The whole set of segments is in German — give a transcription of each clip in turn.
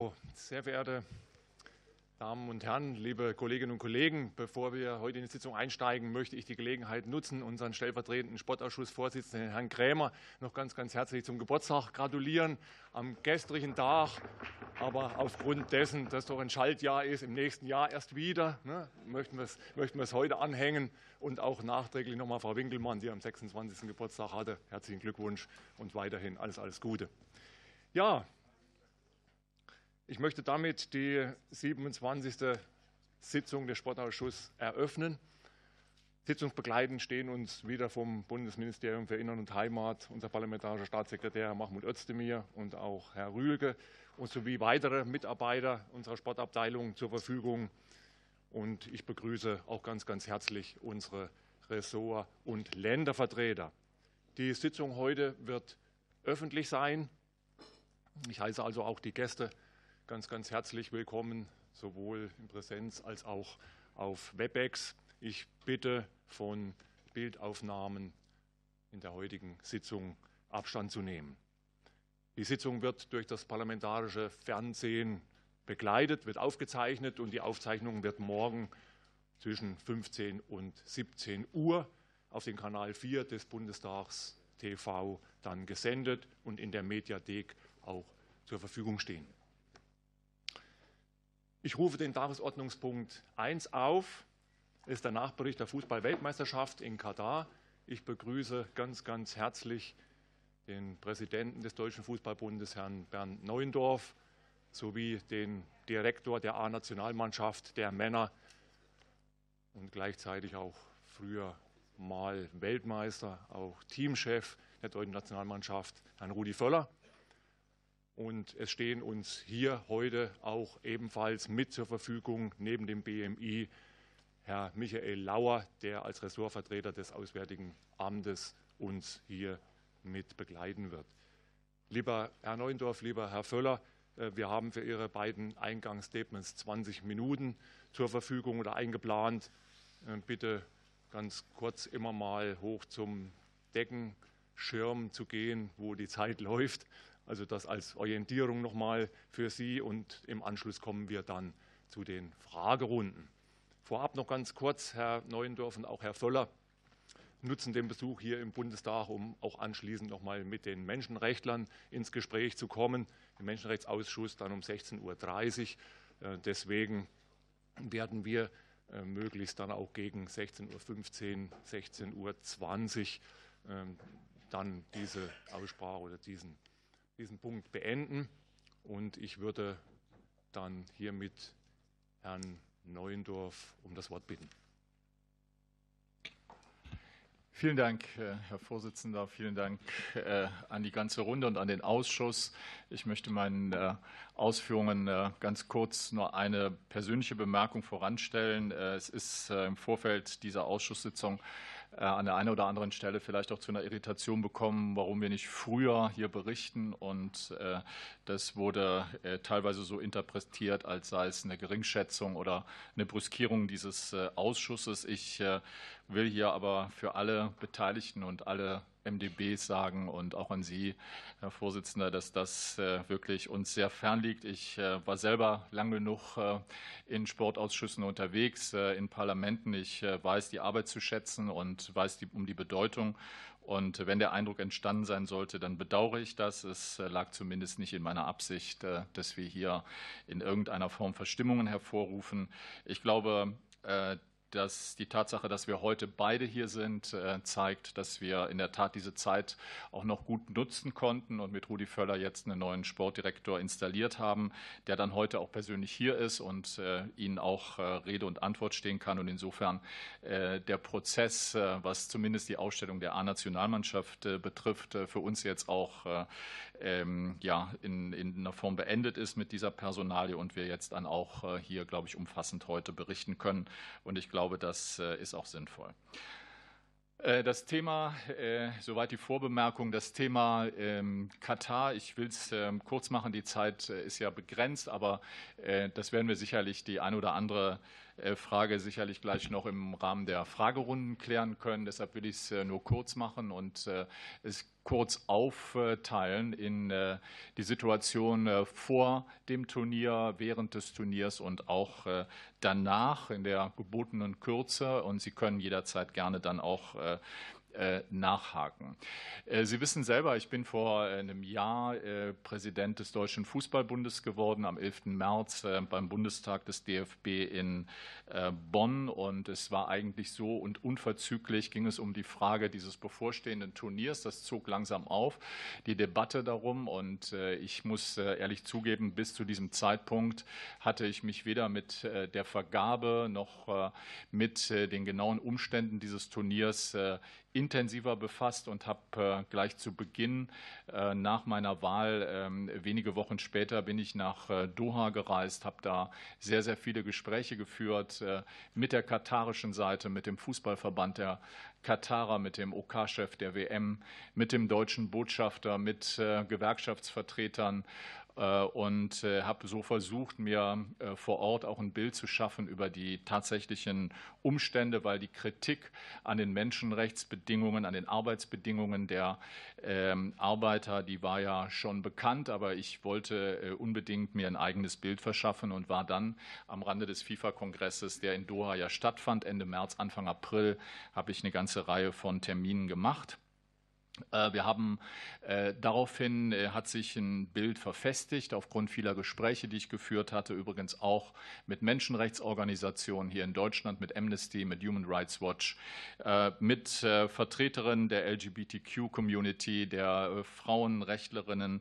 Oh, sehr verehrte Damen und Herren, liebe Kolleginnen und Kollegen, bevor wir heute in die Sitzung einsteigen, möchte ich die Gelegenheit nutzen, unseren stellvertretenden Sportausschussvorsitzenden Herrn Krämer noch ganz, ganz herzlich zum Geburtstag gratulieren am gestrigen Tag. Aber aufgrund dessen, dass doch ein Schaltjahr ist, im nächsten Jahr erst wieder, ne, möchten, wir es, möchten wir es heute anhängen und auch nachträglich nochmal Frau Winkelmann, die am 26. Geburtstag hatte, herzlichen Glückwunsch und weiterhin alles, alles Gute. Ja, ich möchte damit die 27. Sitzung des Sportausschusses eröffnen. Sitzungsbegleitend stehen uns wieder vom Bundesministerium für Innern und Heimat unser parlamentarischer Staatssekretär Mahmoud Özdemir und auch Herr Rühlke und sowie weitere Mitarbeiter unserer Sportabteilung zur Verfügung. Und ich begrüße auch ganz, ganz herzlich unsere Ressort- und Ländervertreter. Die Sitzung heute wird öffentlich sein. Ich heiße also auch die Gäste ganz, ganz herzlich willkommen, sowohl in Präsenz als auch auf WebEx. Ich bitte von Bildaufnahmen in der heutigen Sitzung Abstand zu nehmen. Die Sitzung wird durch das parlamentarische Fernsehen begleitet, wird aufgezeichnet und die Aufzeichnung wird morgen zwischen 15 und 17 Uhr auf den Kanal 4 des Bundestags TV dann gesendet und in der Mediathek auch zur Verfügung stehen. Ich rufe den Tagesordnungspunkt 1 auf. Das ist der Nachbericht der Fußball-Weltmeisterschaft in Katar. Ich begrüße ganz, ganz herzlich den Präsidenten des Deutschen Fußballbundes, Herrn Bernd Neuendorf, sowie den Direktor der A-Nationalmannschaft der Männer und gleichzeitig auch früher mal Weltmeister, auch Teamchef der deutschen Nationalmannschaft, Herrn Rudi Völler. Und es stehen uns hier heute auch ebenfalls mit zur Verfügung neben dem BMI Herr Michael Lauer, der als Ressortvertreter des Auswärtigen Amtes uns hier mit begleiten wird. Lieber Herr Neuendorf, lieber Herr Völler, äh, wir haben für Ihre beiden Eingangsstatements 20 Minuten zur Verfügung oder eingeplant. Äh, bitte ganz kurz immer mal hoch zum Deckenschirm zu gehen, wo die Zeit läuft. Also das als Orientierung nochmal für Sie und im Anschluss kommen wir dann zu den Fragerunden. Vorab noch ganz kurz, Herr Neuendorf und auch Herr Völler nutzen den Besuch hier im Bundestag, um auch anschließend nochmal mit den Menschenrechtlern ins Gespräch zu kommen. Im Menschenrechtsausschuss dann um 16.30 Uhr. Äh, deswegen werden wir äh, möglichst dann auch gegen 16.15 Uhr, 16.20 Uhr ähm, dann diese Aussprache oder diesen diesen Punkt beenden und ich würde dann hiermit Herrn Neuendorf um das Wort bitten. Vielen Dank, äh, Herr Vorsitzender. Vielen Dank äh, an die ganze Runde und an den Ausschuss. Ich möchte meinen äh, Ausführungen ganz kurz nur eine persönliche Bemerkung voranstellen. Es ist im Vorfeld dieser Ausschusssitzung an der einen oder anderen Stelle vielleicht auch zu einer Irritation bekommen, warum wir nicht früher hier berichten. Und äh, das wurde äh, teilweise so interpretiert, als sei es eine Geringschätzung oder eine Brüskierung dieses Ausschusses. Ich will hier aber für alle Beteiligten und alle MDBs sagen und auch an Sie, Herr Vorsitzender, dass das äh, wirklich uns sehr fern liegt. Ich äh, war selber lang genug äh, in Sportausschüssen unterwegs, in Parlamenten. Ich weiß die Arbeit zu schätzen und weiß um die Bedeutung. Und wenn der Eindruck entstanden sein sollte, dann bedauere ich das. Es lag zumindest nicht in meiner Absicht, dass wir hier in irgendeiner Form Verstimmungen hervorrufen. Ich glaube, dass die Tatsache, dass wir heute beide hier sind, äh, zeigt, dass wir in der Tat diese Zeit auch noch gut nutzen konnten und mit Rudi Völler jetzt einen neuen Sportdirektor installiert haben, der dann heute auch persönlich hier ist und äh, Ihnen auch äh, Rede und Antwort stehen kann. Und insofern der Prozess, was zumindest die Ausstellung der A-Nationalmannschaft betrifft, für uns jetzt auch ähm, ja, in, in einer Form beendet ist mit dieser Personalie und wir jetzt dann auch hier, glaube ich, umfassend heute berichten können. Und ich glaube, glaube, das äh, ist auch sinnvoll. Äh, das Thema, äh, soweit die Vorbemerkung, das Thema ähm, Katar, ich will es ähm, kurz machen, die Zeit ist ja begrenzt, aber das werden wir sicherlich die ein oder andere Frage sicherlich gleich noch im Rahmen der Fragerunden klären können. Deshalb will ich es nur kurz machen und es kurz aufteilen in die Situation vor dem Turnier, während des Turniers und auch danach in der gebotenen Kürze. Und Sie können jederzeit gerne dann auch äh, nachhaken. Äh, Sie wissen selber, ich bin vor einem Jahr äh, Präsident des Deutschen Fußballbundes geworden, am 11. März beim Bundestag des DFB in Bonn. Und es war eigentlich so und unverzüglich ging es um die Frage dieses bevorstehenden Turniers. Das zog langsam auf, die Debatte darum. Und ich muss ehrlich zugeben, bis zu diesem Zeitpunkt hatte ich mich weder mit der Vergabe noch mit den genauen Umständen dieses Turniers intensiver befasst und habe äh, gleich zu Beginn äh, nach meiner Wahl, ähm, wenige Wochen später, bin ich nach äh, Doha gereist, habe da sehr, sehr viele Gespräche geführt mit der katarischen Seite, mit dem Fußballverband der Katarer, mit dem OK-Chef der WM, mit dem deutschen Botschafter, mit Gewerkschaftsvertretern und äh, habe so versucht, mir äh, vor Ort auch ein Bild zu schaffen über die tatsächlichen Umstände, weil die Kritik an den Menschenrechtsbedingungen, an den Arbeitsbedingungen der ähm, Arbeiter, die war ja schon bekannt, aber ich wollte unbedingt mir ein eigenes Bild verschaffen und war dann am Rande des FIFA-Kongresses, der in Doha ja stattfand, Ende März, Anfang April, habe ich eine ganze Reihe von Terminen gemacht. Äh, wir haben äh, daraufhin äh, hat sich ein Bild verfestigt aufgrund vieler Gespräche, die ich geführt hatte, übrigens auch mit Menschenrechtsorganisationen hier in Deutschland, mit Amnesty, mit Human Rights Watch, äh, mit äh, Vertreterinnen der LGBTQ-Community, der äh, Frauenrechtlerinnen,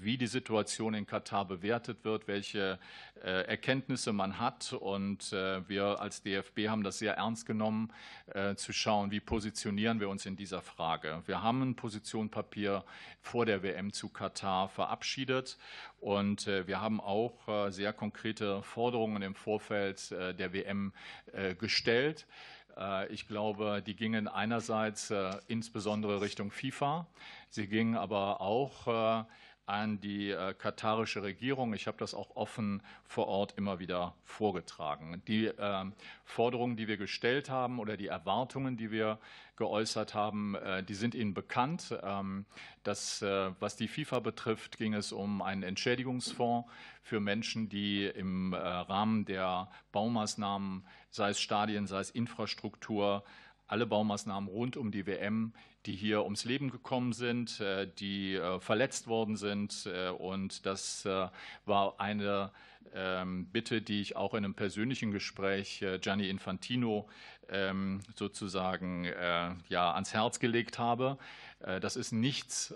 wie die Situation in Katar bewertet wird, welche Erkenntnisse man hat. Und wir als DFB haben das sehr ernst genommen, zu schauen, wie positionieren wir uns in dieser Frage. Wir haben Rahmenpositionpapier vor der WM zu Katar verabschiedet. Und äh, wir haben auch äh, sehr konkrete Forderungen im Vorfeld äh, der WM gestellt. Ich glaube, die gingen einerseits insbesondere Richtung FIFA. Sie gingen aber auch an die äh, katarische Regierung. Ich habe das auch offen vor Ort immer wieder vorgetragen. Die äh, Forderungen, die wir gestellt haben oder die Erwartungen, die wir geäußert haben, äh, die sind Ihnen bekannt. Ähm, das, äh, was die FIFA betrifft, ging es um einen Entschädigungsfonds für Menschen, die im äh, Rahmen der Baumaßnahmen, sei es Stadien, sei es Infrastruktur, alle Baumaßnahmen rund um die WM, die hier ums Leben gekommen sind, äh, die äh, verletzt worden sind. Äh, und das war eine Bitte, die ich auch in einem persönlichen Gespräch Gianni Infantino ähm, sozusagen ja, ans Herz gelegt habe. Das ist nichts,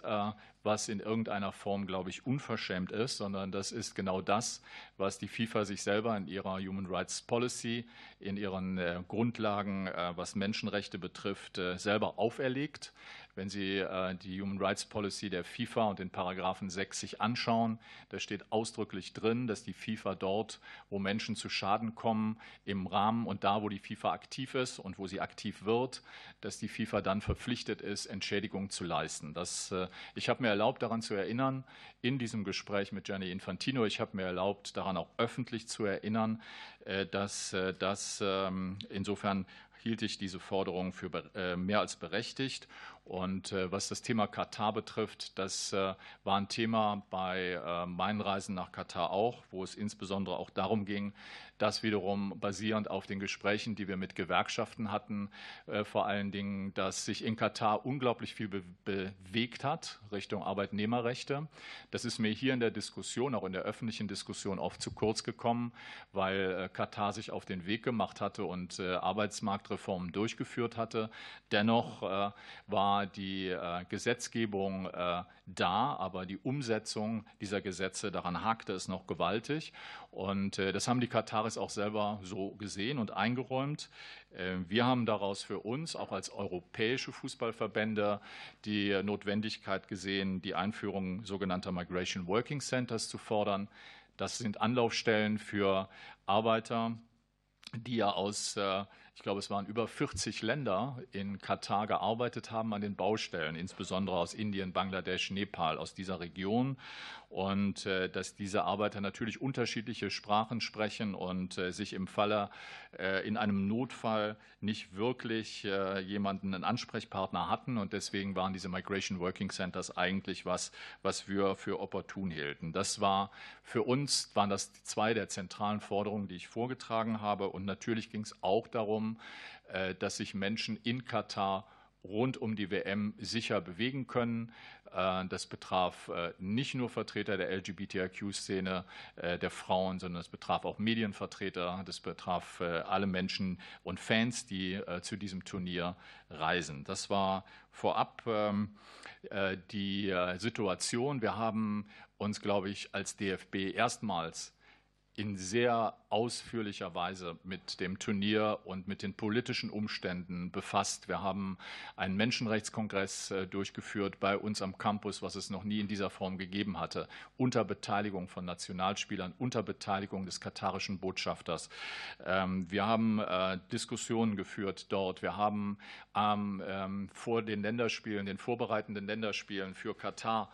was in irgendeiner Form, glaube ich, unverschämt ist, sondern das ist genau das, was die FIFA sich selber in ihrer Human Rights Policy, in ihren äh, Grundlagen, äh, was Menschenrechte betrifft, äh, selber auferlegt. Wenn Sie äh, die Human Rights Policy der FIFA und den Paragraphen 6 sich anschauen, da steht ausdrücklich drin, dass die FIFA dort, wo Menschen zu Schaden kommen, im Rahmen und da, wo die FIFA aktiv ist und wo sie aktiv wird, dass die FIFA dann verpflichtet ist, Entschädigung zu leisten. Das, äh, ich habe mir erlaubt, daran zu erinnern, in diesem Gespräch mit Gianni Infantino, ich habe mir erlaubt, daran auch öffentlich zu erinnern, äh, dass das ähm, insofern hielt ich diese Forderung für mehr als berechtigt. Und äh, was das Thema Katar betrifft, das äh, war ein Thema bei äh, meinen Reisen nach Katar auch, wo es insbesondere auch darum ging, das wiederum basierend auf den Gesprächen, die wir mit Gewerkschaften hatten, äh, vor allen Dingen, dass sich in Katar unglaublich viel be bewegt hat Richtung Arbeitnehmerrechte. Das ist mir hier in der Diskussion, auch in der öffentlichen Diskussion oft zu kurz gekommen, weil äh, Katar sich auf den Weg gemacht hatte und äh, Arbeitsmarktreformen durchgeführt hatte. Dennoch war die Gesetzgebung da, aber die Umsetzung dieser Gesetze, daran hakte es noch gewaltig. Und äh, das haben die Kataris auch selber so gesehen und eingeräumt. Wir haben daraus für uns, auch als europäische Fußballverbände, die Notwendigkeit gesehen, die Einführung sogenannter Migration Working Centers zu fordern. Das sind Anlaufstellen für Arbeiter, die ja aus ich glaube, es waren über 40 Länder in Katar gearbeitet haben an den Baustellen, insbesondere aus Indien, Bangladesch, Nepal, aus dieser Region. Und äh, dass diese Arbeiter natürlich unterschiedliche Sprachen sprechen und äh, sich im Falle äh, in einem Notfall nicht wirklich jemanden, einen Ansprechpartner hatten. Und deswegen waren diese Migration Working Centers eigentlich was, was wir für opportun hielten. Das war für uns, waren das zwei der zentralen Forderungen, die ich vorgetragen habe. Und natürlich ging es auch darum, dass sich Menschen in Katar rund um die WM sicher bewegen können. Äh, das betraf äh, nicht nur Vertreter der LGBTIQ-Szene, der Frauen, sondern es betraf auch Medienvertreter, das betraf alle Menschen und Fans, die zu diesem Turnier reisen. Das war vorab ähm, die Situation. Wir haben uns, glaube ich, als DFB erstmals in sehr ausführlicher Weise mit dem Turnier und mit den politischen Umständen befasst. Wir haben einen Menschenrechtskongress äh, durchgeführt bei uns am Campus, was es noch nie in dieser Form gegeben hatte, unter Beteiligung von Nationalspielern, unter Beteiligung des katarischen Botschafters. Ähm, wir haben äh, Diskussionen geführt dort. Wir haben ähm, vor den Länderspielen, den vorbereitenden Länderspielen für Katar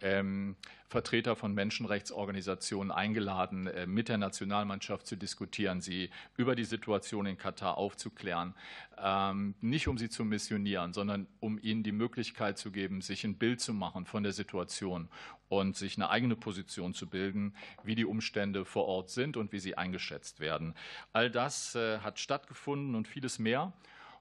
ähm, Vertreter von Menschenrechtsorganisationen eingeladen, äh, mit der Nationalmannschaft zu diskutieren, sie über die Situation in Katar aufzuklären. Ähm, nicht um sie zu missionieren, sondern um ihnen die Möglichkeit zu geben, sich ein Bild zu machen von der Situation und sich eine eigene Position zu bilden, wie die Umstände vor Ort sind und wie sie eingeschätzt werden. All das äh, hat stattgefunden und vieles mehr.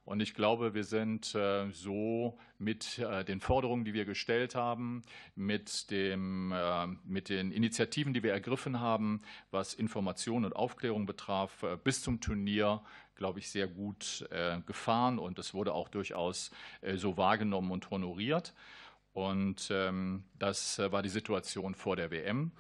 Und ich glaube, wir sind äh, so mit äh, den Forderungen, die wir gestellt haben, mit, dem, äh, mit den Initiativen, die wir ergriffen haben, was Information und Aufklärung betraf, bis zum Turnier, glaube ich, sehr gut gefahren. Und es wurde auch durchaus so wahrgenommen und honoriert. Und ähm, das war die Situation vor der WM.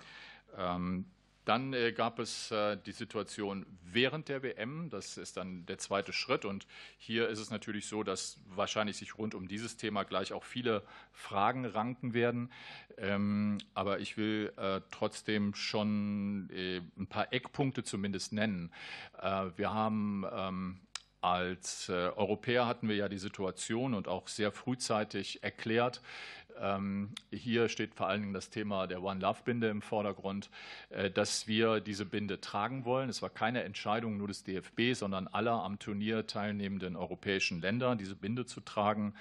Dann äh, gab es äh, die Situation während der WM. Das ist dann der zweite Schritt. Und hier ist es natürlich so, dass wahrscheinlich sich rund um dieses Thema gleich auch viele Fragen ranken werden. Ähm, aber ich will äh, trotzdem schon ein paar Eckpunkte zumindest nennen. Wir haben ähm, als Europäer hatten wir ja die Situation und auch sehr frühzeitig erklärt, hier steht vor allen Dingen das Thema der One Love Binde im Vordergrund, äh, dass wir diese Binde tragen wollen. Es war keine Entscheidung nur des DFB, sondern aller am Turnier teilnehmenden europäischen Länder, diese Binde zu tragen.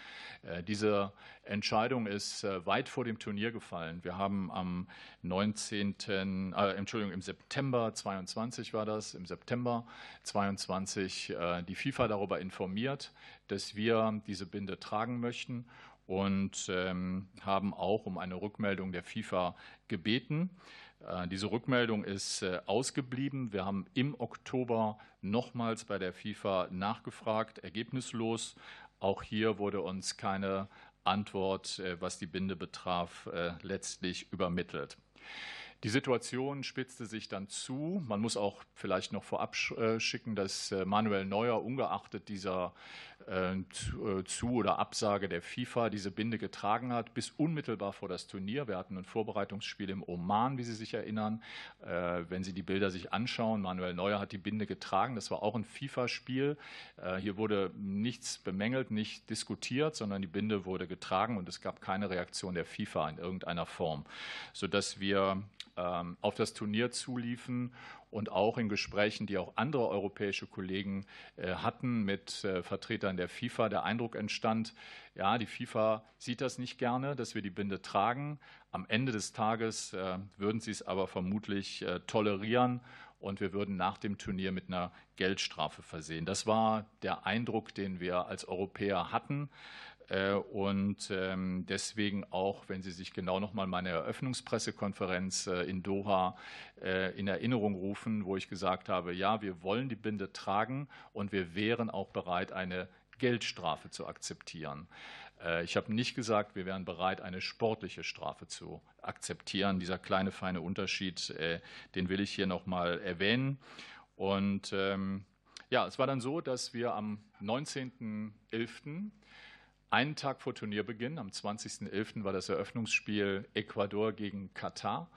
Äh, diese Entscheidung ist äh, weit vor dem Turnier gefallen. Wir haben am 19. Äh, Entschuldigung, im September 22 war das, im September 22 äh, die FIFA darüber informiert, dass wir diese Binde tragen möchten und ähm, haben auch um eine Rückmeldung der FIFA gebeten. Äh, diese Rückmeldung ist äh, ausgeblieben. Wir haben im Oktober nochmals bei der FIFA nachgefragt, ergebnislos. Auch hier wurde uns keine Antwort, äh, was die Binde betraf, äh, letztlich übermittelt. Die Situation spitzte sich dann zu. Man muss auch vielleicht noch vorab äh, schicken, dass äh, Manuel Neuer ungeachtet dieser äh, Zu- oder Absage der FIFA diese Binde getragen hat, bis unmittelbar vor das Turnier. Wir hatten ein Vorbereitungsspiel im Oman, wie Sie sich erinnern. Wenn Sie die Bilder sich anschauen, Manuel Neuer hat die Binde getragen. Das war auch ein FIFA-Spiel. Hier wurde nichts bemängelt, nicht diskutiert, sondern die Binde wurde getragen und es gab keine Reaktion der FIFA in irgendeiner Form, sodass wir auf das Turnier zuliefen und auch in Gesprächen, die auch andere europäische Kollegen äh, hatten mit äh, Vertretern der FIFA, der Eindruck entstand, ja, die FIFA sieht das nicht gerne, dass wir die Binde tragen. Am Ende des Tages äh, würden sie es aber vermutlich tolerieren und wir würden nach dem Turnier mit einer Geldstrafe versehen. Das war der Eindruck, den wir als Europäer hatten. Äh, und ähm, deswegen auch, wenn Sie sich genau noch mal meine Eröffnungspressekonferenz äh, in Doha äh, in Erinnerung rufen, wo ich gesagt habe, ja, wir wollen die Binde tragen und wir wären auch bereit, eine Geldstrafe zu akzeptieren. Ich habe nicht gesagt, wir wären bereit, eine sportliche Strafe zu akzeptieren. Dieser kleine feine Unterschied, den will ich hier noch mal erwähnen. Und ähm, ja, es war dann so, dass wir am 19.11 einen Tag vor Turnierbeginn, am 20.11. war das Eröffnungsspiel Ecuador gegen Katar.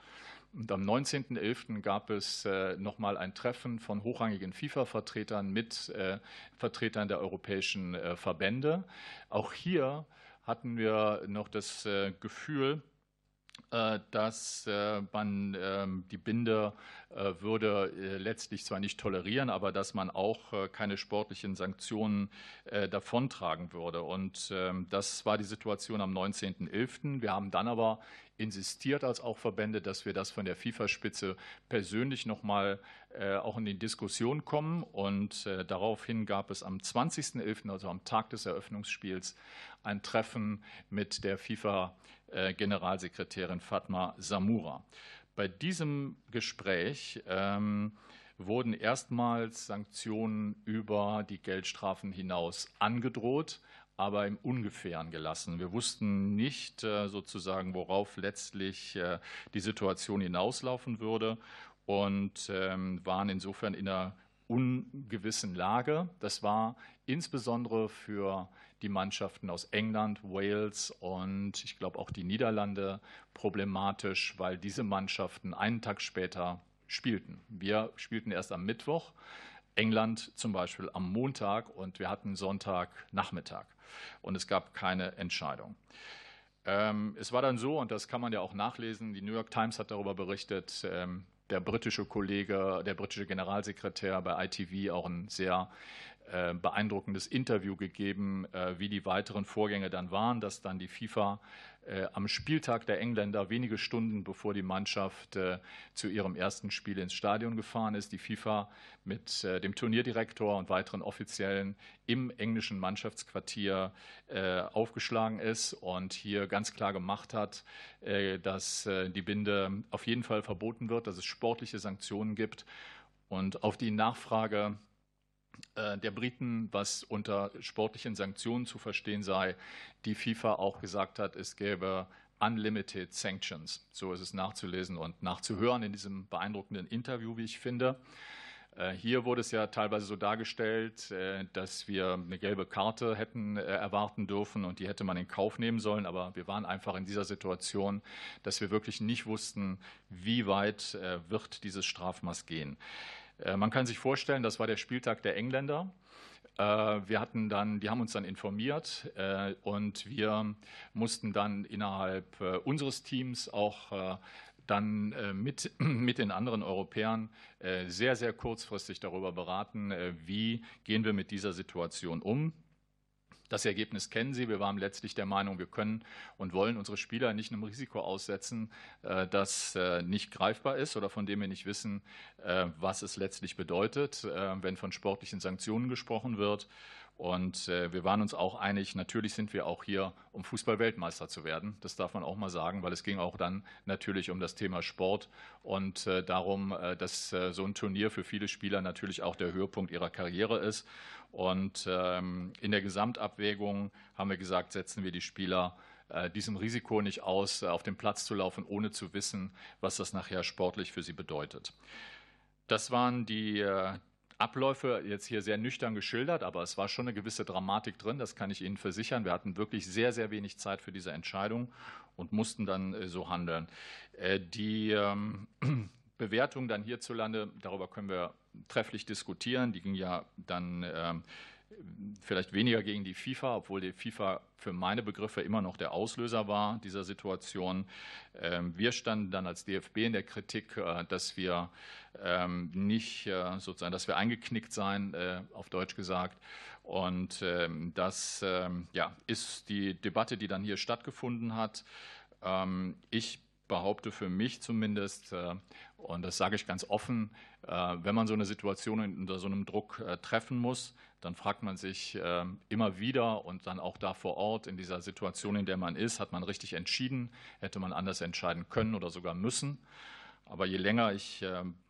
Und am 19.11. gab es äh, nochmal ein Treffen von hochrangigen FIFA-Vertretern mit äh, Vertretern der europäischen äh, Verbände. Auch hier hatten wir noch das äh, Gefühl, dass äh, man ähm, die Binde würde letztlich zwar nicht tolerieren, aber dass man auch keine sportlichen Sanktionen davontragen würde. Und ähm, das war die Situation am 19.11. Wir haben dann aber insistiert als auch Verbände, dass wir das von der FIFA-Spitze persönlich nochmal äh, auch in die Diskussion kommen. Und äh, daraufhin gab es am 20.11., also am Tag des Eröffnungsspiels, ein Treffen mit der FIFA-Generalsekretärin Fatma Samura. Bei diesem Gespräch ähm, wurden erstmals Sanktionen über die Geldstrafen hinaus angedroht aber im Ungefähren gelassen. Wir wussten nicht äh, sozusagen, worauf letztlich äh, die Situation hinauslaufen würde und ähm, waren insofern in einer ungewissen Lage. Das war insbesondere für die Mannschaften aus England, Wales und ich glaube auch die Niederlande problematisch, weil diese Mannschaften einen Tag später spielten. Wir spielten erst am Mittwoch, England zum Beispiel am Montag und wir hatten Sonntagnachmittag und es gab keine Entscheidung. Ähm, es war dann so, und das kann man ja auch nachlesen, die New York Times hat darüber berichtet, ähm, der britische Kollege, der britische Generalsekretär bei ITV auch ein sehr äh, beeindruckendes Interview gegeben, äh, wie die weiteren Vorgänge dann waren, dass dann die FIFA äh, am Spieltag der Engländer, wenige Stunden bevor die Mannschaft zu ihrem ersten Spiel ins Stadion gefahren ist, die FIFA mit dem Turnierdirektor und weiteren Offiziellen im englischen Mannschaftsquartier aufgeschlagen ist und hier ganz klar gemacht hat, dass die Binde auf jeden Fall verboten wird, dass es sportliche Sanktionen gibt. Und auf die Nachfrage äh, der Briten, was unter sportlichen Sanktionen zu verstehen sei, die FIFA auch gesagt hat, es gäbe Unlimited Sanctions. So ist es nachzulesen und nachzuhören in diesem beeindruckenden Interview, wie ich finde. Äh, hier wurde es ja teilweise so dargestellt, äh, dass wir eine gelbe Karte hätten erwarten dürfen und die hätte man in Kauf nehmen sollen. Aber wir waren einfach in dieser Situation, dass wir wirklich nicht wussten, wie weit wird dieses Strafmaß gehen. Äh, man kann sich vorstellen, das war der Spieltag der Engländer. Äh, wir hatten dann, die haben uns dann informiert äh, und wir mussten dann innerhalb unseres Teams auch dann mit, mit den anderen Europäern sehr, sehr kurzfristig darüber beraten, wie gehen wir mit dieser Situation um. Das Ergebnis kennen Sie. Wir waren letztlich der Meinung, wir können und wollen unsere Spieler nicht einem Risiko aussetzen, äh, das äh, nicht greifbar ist oder von dem wir nicht wissen, äh, was es letztlich bedeutet, wenn von sportlichen Sanktionen gesprochen wird. Und wir waren uns auch einig, natürlich sind wir auch hier, um Fußball-Weltmeister zu werden. Das darf man auch mal sagen, weil es ging auch dann natürlich um das Thema Sport und darum, dass so ein Turnier für viele Spieler natürlich auch der Höhepunkt ihrer Karriere ist. Und ähm, in der Gesamtabwägung haben wir gesagt, setzen wir die Spieler äh, diesem Risiko nicht aus, äh, auf den Platz zu laufen, ohne zu wissen, was das nachher sportlich für sie bedeutet. Das waren die äh, Abläufe jetzt hier sehr nüchtern geschildert, aber es war schon eine gewisse Dramatik drin, das kann ich Ihnen versichern. Wir hatten wirklich sehr, sehr wenig Zeit für diese Entscheidung und mussten dann so handeln. Die ähm, Bewertung dann hierzulande, darüber können wir trefflich diskutieren. Die ging ja dann ähm, vielleicht weniger gegen die FIFA, obwohl die FIFA für meine Begriffe immer noch der Auslöser war dieser Situation. Ähm, wir standen dann als DFB in der Kritik, äh, dass wir ähm, nicht äh, sozusagen, dass wir eingeknickt seien, äh, auf Deutsch gesagt. Und das ja, ist die Debatte, die dann hier stattgefunden hat. Ich behaupte für mich zumindest, und das sage ich ganz offen, äh, wenn man so eine Situation unter so einem Druck äh, treffen muss, dann fragt man sich äh, immer wieder und dann auch da vor Ort in dieser Situation, in der man ist, hat man richtig entschieden, hätte man anders entscheiden können oder sogar müssen. Aber je länger ich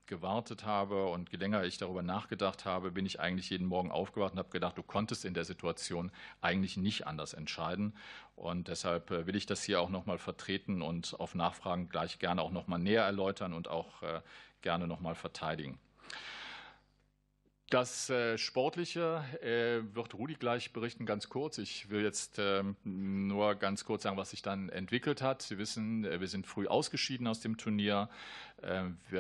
gewartet habe und je länger ich darüber nachgedacht habe, bin ich eigentlich jeden Morgen aufgewacht und habe gedacht, du konntest in der Situation eigentlich nicht anders entscheiden. Und deshalb will ich das hier auch nochmal vertreten und auf Nachfragen gleich gerne auch nochmal näher erläutern und auch gerne nochmal verteidigen. Das äh, Sportliche äh, wird Rudi gleich berichten, ganz kurz. Ich will jetzt ähm, nur ganz kurz sagen, was sich dann entwickelt hat. Sie wissen, äh, wir sind früh ausgeschieden aus dem Turnier.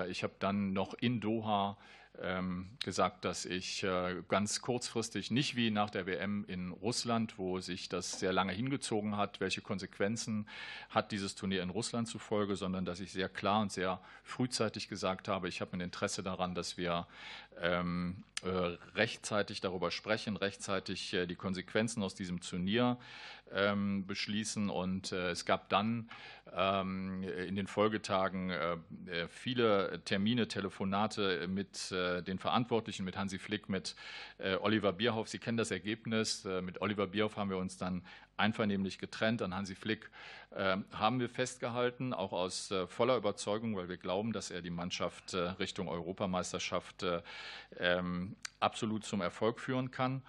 Ich habe dann noch in Doha ähm, gesagt, dass ich ganz kurzfristig, nicht wie nach der WM in Russland, wo sich das sehr lange hingezogen hat, welche Konsequenzen hat dieses Turnier in Russland zufolge, sondern dass ich sehr klar und sehr frühzeitig gesagt habe, ich habe ein Interesse daran, dass wir ähm, rechtzeitig darüber sprechen, rechtzeitig äh, die Konsequenzen aus diesem Turnier ähm, beschließen. Und äh, es gab dann ähm, in den Folgetagen viele Termine, Telefonate mit den Verantwortlichen, mit Hansi Flick, mit Oliver Bierhoff. Sie kennen das Ergebnis. Mit Oliver Bierhoff haben wir uns dann einvernehmlich getrennt. An Hansi Flick haben wir festgehalten, auch aus voller Überzeugung, weil wir glauben, dass er die Mannschaft Richtung Europameisterschaft ähm, absolut zum Erfolg führen kann.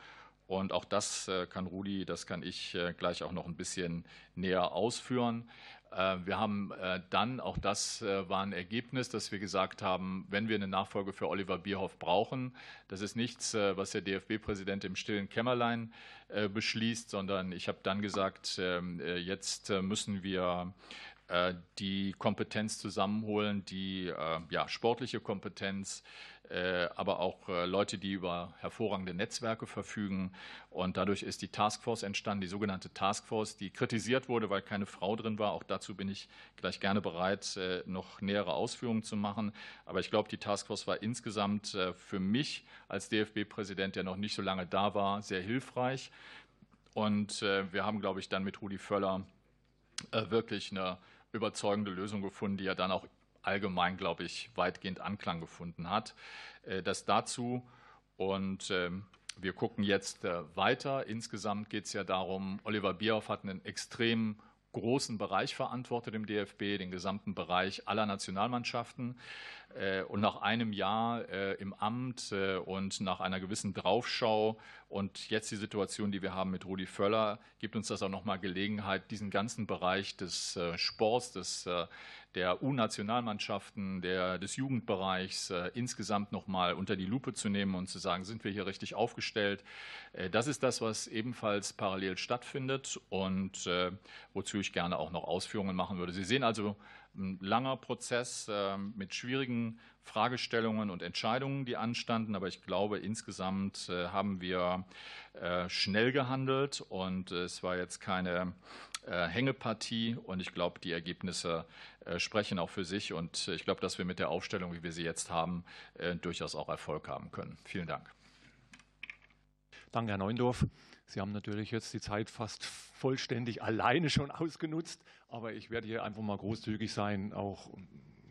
Und auch das äh, kann Rudi, das kann ich äh, gleich auch noch ein bisschen näher ausführen. Äh, wir haben dann, auch das war ein Ergebnis, dass wir gesagt haben, wenn wir eine Nachfolge für Oliver Bierhoff brauchen, das ist nichts, was der DFB-Präsident im stillen Kämmerlein beschließt, sondern ich habe dann gesagt, ähm, jetzt müssen wir die Kompetenz zusammenholen, die ja, sportliche Kompetenz, äh, aber auch äh, Leute, die über hervorragende Netzwerke verfügen. Und dadurch ist die Taskforce entstanden, die sogenannte Taskforce, die kritisiert wurde, weil keine Frau drin war. Auch dazu bin ich gleich gerne bereit, äh, noch nähere Ausführungen zu machen. Aber ich glaube, die Taskforce war insgesamt für mich als DFB-Präsident, der noch nicht so lange da war, sehr hilfreich. Und wir haben, glaube ich, dann mit Rudi Völler wirklich eine überzeugende Lösung gefunden, die ja dann auch allgemein, glaube ich, weitgehend Anklang gefunden hat. Äh, das dazu. Und ähm, wir gucken jetzt äh, weiter. Insgesamt geht es ja darum, Oliver Bierhoff hat einen extrem großen Bereich verantwortet im DFB, den gesamten Bereich aller Nationalmannschaften. Äh, und nach einem Jahr im Amt und nach einer gewissen Draufschau und jetzt die Situation, die wir haben mit Rudi Völler, gibt uns das auch nochmal Gelegenheit, diesen ganzen Bereich des Sports, des der U-Nationalmannschaften, des Jugendbereichs äh, insgesamt nochmal unter die Lupe zu nehmen und zu sagen, sind wir hier richtig aufgestellt. Äh, das ist das, was ebenfalls parallel stattfindet und äh, wozu ich gerne auch noch Ausführungen machen würde. Sie sehen also ein langer Prozess äh, mit schwierigen Fragestellungen und Entscheidungen, die anstanden. Aber ich glaube, insgesamt äh, haben wir äh, schnell gehandelt und es war jetzt keine Hängepartie. Und ich glaube, die Ergebnisse sprechen auch für sich. Und ich glaube, dass wir mit der Aufstellung, wie wir sie jetzt haben, durchaus auch Erfolg haben können. Vielen Dank. Danke, Herr Neundorf. Sie haben natürlich jetzt die Zeit fast vollständig alleine schon ausgenutzt, aber ich werde hier einfach mal großzügig sein, auch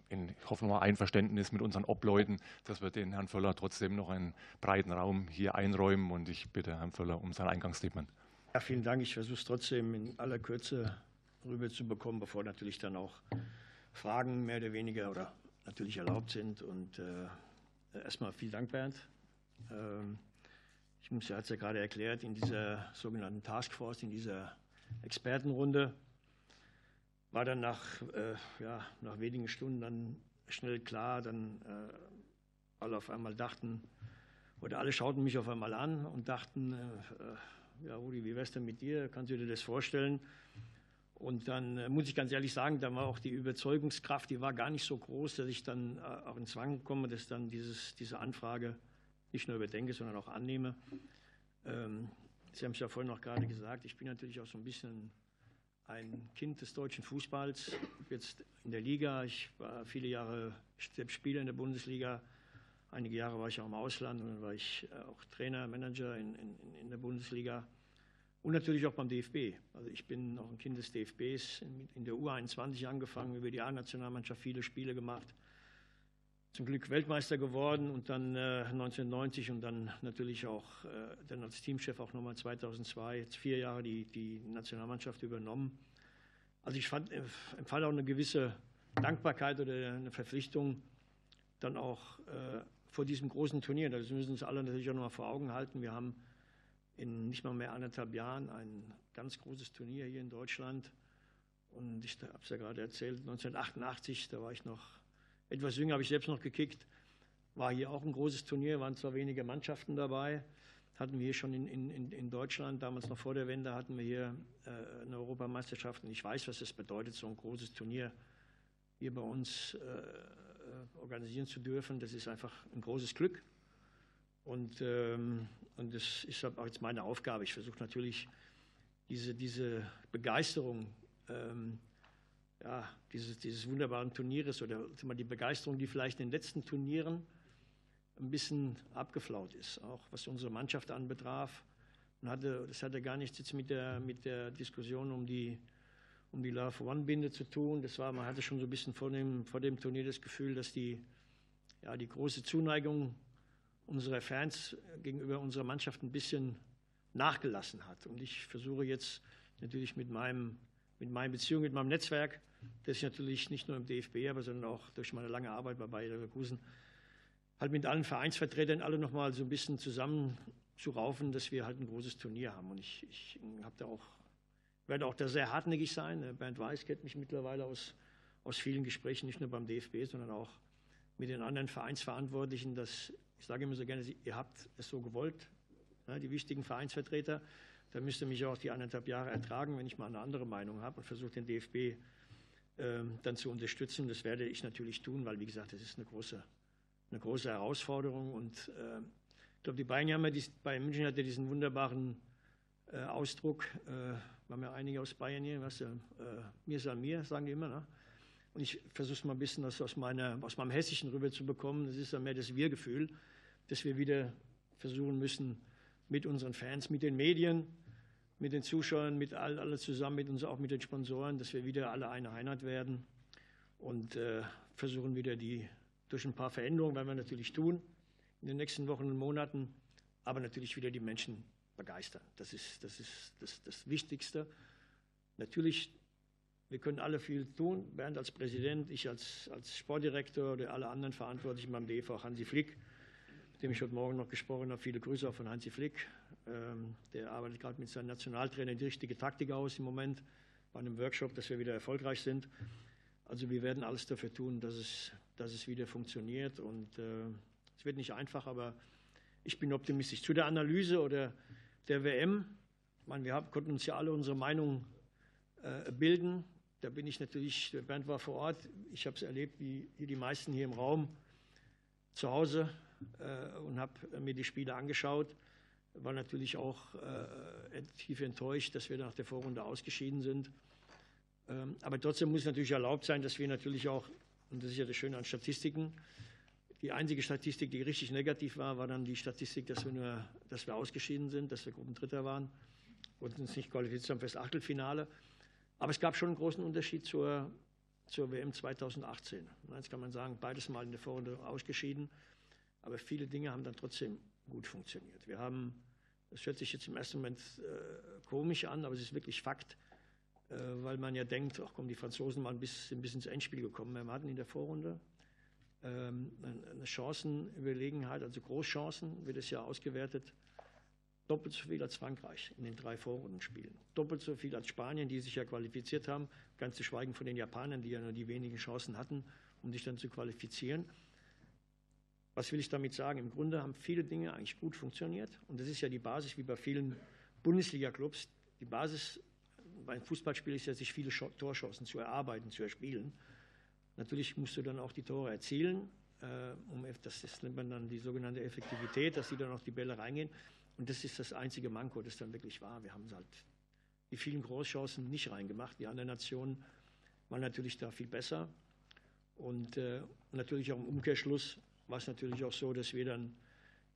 in, ich hoffe mal, Einverständnis mit unseren Obleuten, dass wir den Herrn Völler trotzdem noch einen breiten Raum hier einräumen und ich bitte Herrn Völler um sein Eingangsstatement. Ja, vielen Dank. Ich versuche es trotzdem in aller Kürze rüberzubekommen, bevor natürlich dann auch Fragen mehr oder weniger oder natürlich erlaubt sind. Und äh, erstmal vielen Dank, Bernd. Ähm, ich muss, er hat es ja gerade erklärt, in dieser sogenannten Taskforce, in dieser Expertenrunde, war dann nach, äh, ja, nach wenigen Stunden dann schnell klar, dann äh, alle auf einmal dachten, oder alle schauten mich auf einmal an und dachten, äh, ja Rudi, wie wär's denn mit dir? Kannst du dir das vorstellen? Und dann äh, muss ich ganz ehrlich sagen, da war auch die Überzeugungskraft, die war gar nicht so groß, dass ich dann äh, auch in Zwang komme, dass dann dieses, diese Anfrage nicht nur überdenke, sondern auch annehme. Ähm, Sie haben es ja vorhin noch gerade gesagt, ich bin natürlich auch so ein bisschen ein Kind des deutschen Fußballs, jetzt in der Liga. Ich war viele Jahre Spieler in der Bundesliga. Einige Jahre war ich auch im Ausland und dann war ich äh, auch Trainer, Manager in, in, in der Bundesliga und natürlich auch beim DFB. Also ich bin auch ein Kind des DFBs, in, der U21 angefangen, über die A-Nationalmannschaft viele Spiele gemacht zum Glück Weltmeister geworden und dann äh, 1990 und dann natürlich auch äh, dann als Teamchef auch nochmal 2002, jetzt vier Jahre die, die Nationalmannschaft übernommen. Also ich fand, äh, empfand auch eine gewisse Dankbarkeit oder eine Verpflichtung dann auch äh, vor diesem großen Turnier. Das müssen uns alle natürlich auch nochmal vor Augen halten. Wir haben in nicht mal mehr anderthalb Jahren ein ganz großes Turnier hier in Deutschland. Und ich habe es ja gerade erzählt, 1988, da war ich noch etwas jünger, habe ich selbst noch gekickt. war hier auch ein großes Turnier, waren zwar wenige Mannschaften dabei, hatten wir hier schon in, in, in Deutschland, damals noch vor der Wende, hatten wir hier äh, eine Europameisterschaft und ich weiß, was es bedeutet, so ein großes Turnier hier bei uns äh, organisieren zu dürfen. Das ist einfach ein großes Glück und, ähm, und das ist auch jetzt meine Aufgabe. Ich versuche natürlich diese, diese Begeisterung ähm, ja, dieses, dieses wunderbaren Turnieres oder die Begeisterung, die vielleicht in den letzten Turnieren ein bisschen abgeflaut ist, auch was unsere Mannschaft anbetraf. Und hatte, das hatte gar nichts jetzt mit der, mit der Diskussion um die, um die Love One Binde zu tun. Das war, man hatte schon so ein bisschen vor dem, vor dem Turnier das Gefühl, dass die, ja, die große Zuneigung unserer Fans gegenüber unserer Mannschaft ein bisschen nachgelassen hat. Und ich versuche jetzt natürlich mit meinem mit meinen Beziehungen, mit meinem Netzwerk, das ich natürlich nicht nur im DFB habe, sondern auch durch meine lange Arbeit bei Bayer Leverkusen halt mit allen Vereinsvertretern alle nochmal so ein bisschen zusammenzuraufen, dass wir halt ein großes Turnier haben. Und ich, ich habe da auch, werde auch da sehr hartnäckig sein. Bernd Weiß kennt mich mittlerweile aus, aus vielen Gesprächen, nicht nur beim DFB, sondern auch mit den anderen Vereinsverantwortlichen, dass ich sage immer so gerne, ihr habt es so gewollt, ne, die wichtigen Vereinsvertreter. Da müsst ihr mich auch die anderthalb Jahre ertragen, wenn ich mal eine andere Meinung habe und versuche den DFB äh, dann zu unterstützen. Das werde ich natürlich tun, weil, wie gesagt, das ist eine große eine große Herausforderung. Und äh, ich glaube, die Bayern haben ja, Bayern München hatte diesen wunderbaren äh, Ausdruck, äh, wir haben ja einige aus Bayern hier, was, äh, mir sei mir, sagen die immer. Ne? Und ich versuche es mal ein bisschen das aus, meiner, aus meinem Hessischen rüber zu bekommen. Das ist ja mehr das Wir-Gefühl, dass wir wieder versuchen müssen, mit unseren Fans, mit den Medien, mit den Zuschauern, mit all, alle zusammen, mit uns auch mit den Sponsoren, dass wir wieder alle eine Einheit werden und äh, versuchen wieder die durch ein paar Veränderungen, werden wir natürlich tun in den nächsten Wochen und Monaten, aber natürlich wieder die Menschen begeistern. Das ist das, ist das, das Wichtigste. Natürlich, wir können alle viel tun. Bernd als Präsident, ich als, als Sportdirektor oder alle anderen Verantwortlichen beim DEV, Hansi Flick, mit dem ich heute Morgen noch gesprochen habe. Viele Grüße auch von Hansi Flick. Ähm, der arbeitet gerade mit seinem Nationaltrainer die richtige Taktik aus im Moment bei einem Workshop, dass wir wieder erfolgreich sind. Also wir werden alles dafür tun, dass es dass es wieder funktioniert. Und äh, es wird nicht einfach, aber ich bin optimistisch. Zu der Analyse oder der WM, meine, wir konnten uns ja alle unsere Meinung äh, bilden. Da bin ich natürlich, der Bernd war vor Ort, ich habe es erlebt, wie, wie die meisten hier im Raum zu Hause äh, und habe mir die Spiele angeschaut. War natürlich auch äh, tief enttäuscht, dass wir nach der Vorrunde ausgeschieden sind. Ähm, aber trotzdem muss natürlich erlaubt sein, dass wir natürlich auch und das ist ja das Schöne an Statistiken. Die einzige Statistik, die richtig negativ war, war dann die Statistik, dass wir, nur, dass wir ausgeschieden sind, dass wir Gruppendritter waren und uns nicht qualifiziert haben für das Achtelfinale. Aber es gab schon einen großen Unterschied zur, zur WM 2018. Jetzt kann man sagen, beides Mal in der Vorrunde ausgeschieden. Aber viele Dinge haben dann trotzdem gut funktioniert. Wir haben, das hört sich jetzt im ersten Moment äh, komisch an, aber es ist wirklich Fakt, äh, weil man ja denkt, ach komm, die Franzosen waren bis, bis ins Endspiel gekommen. Wir hatten in der Vorrunde eine Chancenüberlegenheit, also Großchancen, wird es ja ausgewertet, doppelt so viel als Frankreich in den drei Vorrundenspielen. Doppelt so viel als Spanien, die sich ja qualifiziert haben, ganz zu schweigen von den Japanern, die ja nur die wenigen Chancen hatten, um sich dann zu qualifizieren. Was will ich damit sagen? Im Grunde haben viele Dinge eigentlich gut funktioniert. Und das ist ja die Basis, wie bei vielen Bundesliga-Clubs. Die Basis beim Fußballspiel ist ja, sich viele Torchancen zu erarbeiten, zu erspielen. Natürlich musst du dann auch die Tore erzielen, äh, um, das ist, man dann die sogenannte Effektivität, dass sie dann auch die Bälle reingehen. Und das ist das einzige Manko, das dann wirklich war. Wir haben halt die vielen Großchancen nicht reingemacht. Die anderen Nationen waren natürlich da viel besser. Und äh, natürlich auch im Umkehrschluss war es natürlich auch so, dass wir dann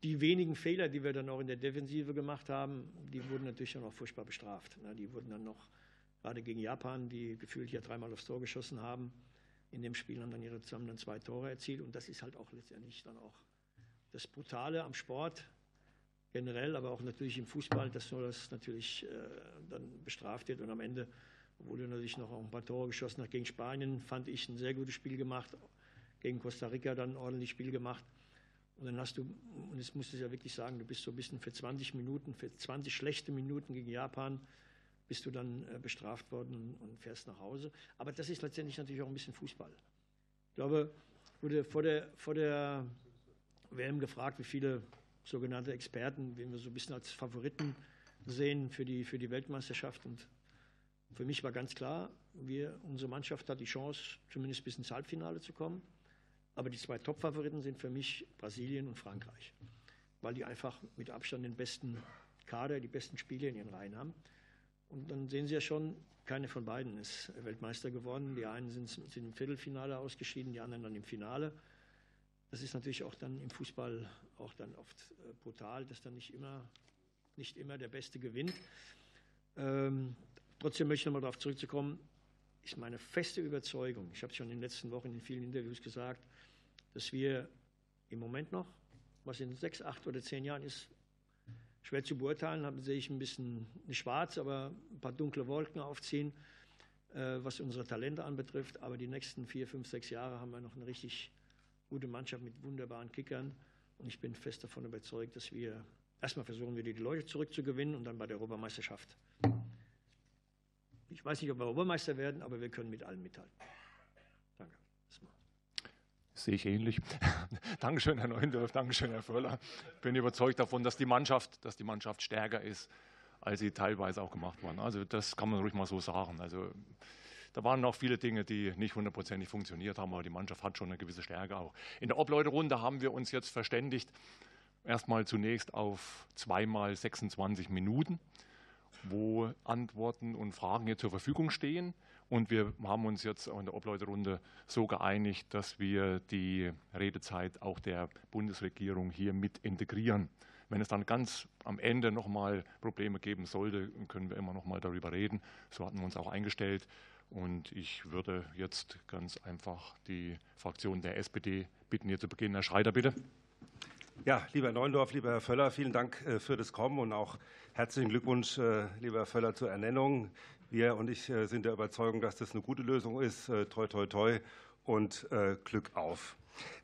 die wenigen Fehler, die wir dann auch in der Defensive gemacht haben, die wurden natürlich dann auch furchtbar bestraft. Die wurden dann noch gerade gegen Japan, die gefühlt hier dreimal aufs Tor geschossen haben. In dem Spiel haben dann ihre zusammen dann zwei Tore erzielt. Und das ist halt auch letztendlich dann auch das Brutale am Sport generell, aber auch natürlich im Fußball, dass so das natürlich äh, dann bestraft wird. Und am Ende wurde natürlich noch ein paar Tore geschossen. Gegen Spanien fand ich ein sehr gutes Spiel gemacht. Gegen Costa Rica dann ein ordentliches Spiel gemacht. Und dann hast du, und jetzt musst du ja wirklich sagen, du bist so ein bisschen für 20 Minuten, für 20 schlechte Minuten gegen Japan bist du dann äh, bestraft worden und fährst nach Hause. Aber das ist letztendlich natürlich auch ein bisschen Fußball. Ich glaube, wurde vor der, vor der WM gefragt, wie viele sogenannte Experten, wen wir so ein bisschen als Favoriten sehen für die, für die Weltmeisterschaft. Und für mich war ganz klar, wir, unsere Mannschaft hat die Chance, zumindest bis ins Halbfinale zu kommen. Aber die zwei Top-Favoriten sind für mich Brasilien und Frankreich, weil die einfach mit Abstand den besten Kader, die besten Spiele in ihren Reihen haben. Und dann sehen Sie ja schon, keine von beiden ist Weltmeister geworden. Die einen sind, sind im Viertelfinale ausgeschieden, die anderen dann im Finale. Das ist natürlich auch dann im Fußball auch dann oft äh, brutal, dass dann nicht immer, nicht immer der Beste gewinnt. Ähm, trotzdem möchte ich nochmal darauf zurückzukommen, ist meine feste Überzeugung, ich habe es schon in den letzten Wochen in vielen Interviews gesagt, dass wir im Moment noch, was in sechs, acht oder zehn Jahren ist, schwer zu beurteilen, da sehe ich ein bisschen schwarz, aber ein paar dunkle Wolken aufziehen, äh, was unsere Talente anbetrifft. Aber die nächsten vier, fünf, sechs Jahre haben wir noch eine richtig gute Mannschaft mit wunderbaren Kickern. Und ich bin fest davon überzeugt, dass wir erstmal versuchen, wieder die Leute zurückzugewinnen und dann bei der Europameisterschaft. Ich weiß nicht, ob wir Europameister werden, aber wir können mit allen mithalten. Sehe ich ähnlich. Dankeschön, Herr Neundorf. Dankeschön, Herr Völler. Ich bin überzeugt davon, dass die Mannschaft, dass die Mannschaft stärker ist, als sie teilweise auch gemacht waren. Also das kann man ruhig mal so sagen. Also da waren noch viele Dinge, die nicht hundertprozentig funktioniert haben, aber die Mannschaft hat schon eine gewisse Stärke auch. In der Obleuterunde haben wir uns jetzt verständigt, erstmal zunächst auf zweimal 26 Minuten, wo Antworten und Fragen hier zur Verfügung stehen. Und wir haben uns jetzt in der Obleuterunde so geeinigt, dass wir die Redezeit auch der Bundesregierung hier mit integrieren. Wenn es dann ganz am Ende nochmal Probleme geben sollte, können wir immer nochmal darüber reden. So hatten wir uns auch eingestellt. Und ich würde jetzt ganz einfach die Fraktion der SPD bitten, hier zu beginnen. Herr Schreiter, bitte. Ja, lieber Herr Neundorf, lieber Herr Völler, vielen Dank äh, für das Kommen und auch herzlichen Glückwunsch, äh, lieber Herr Völler, zur Ernennung. Wir und ich äh, sind der Überzeugung, dass das eine gute Lösung ist. Toi, toi, toi und Glück auf.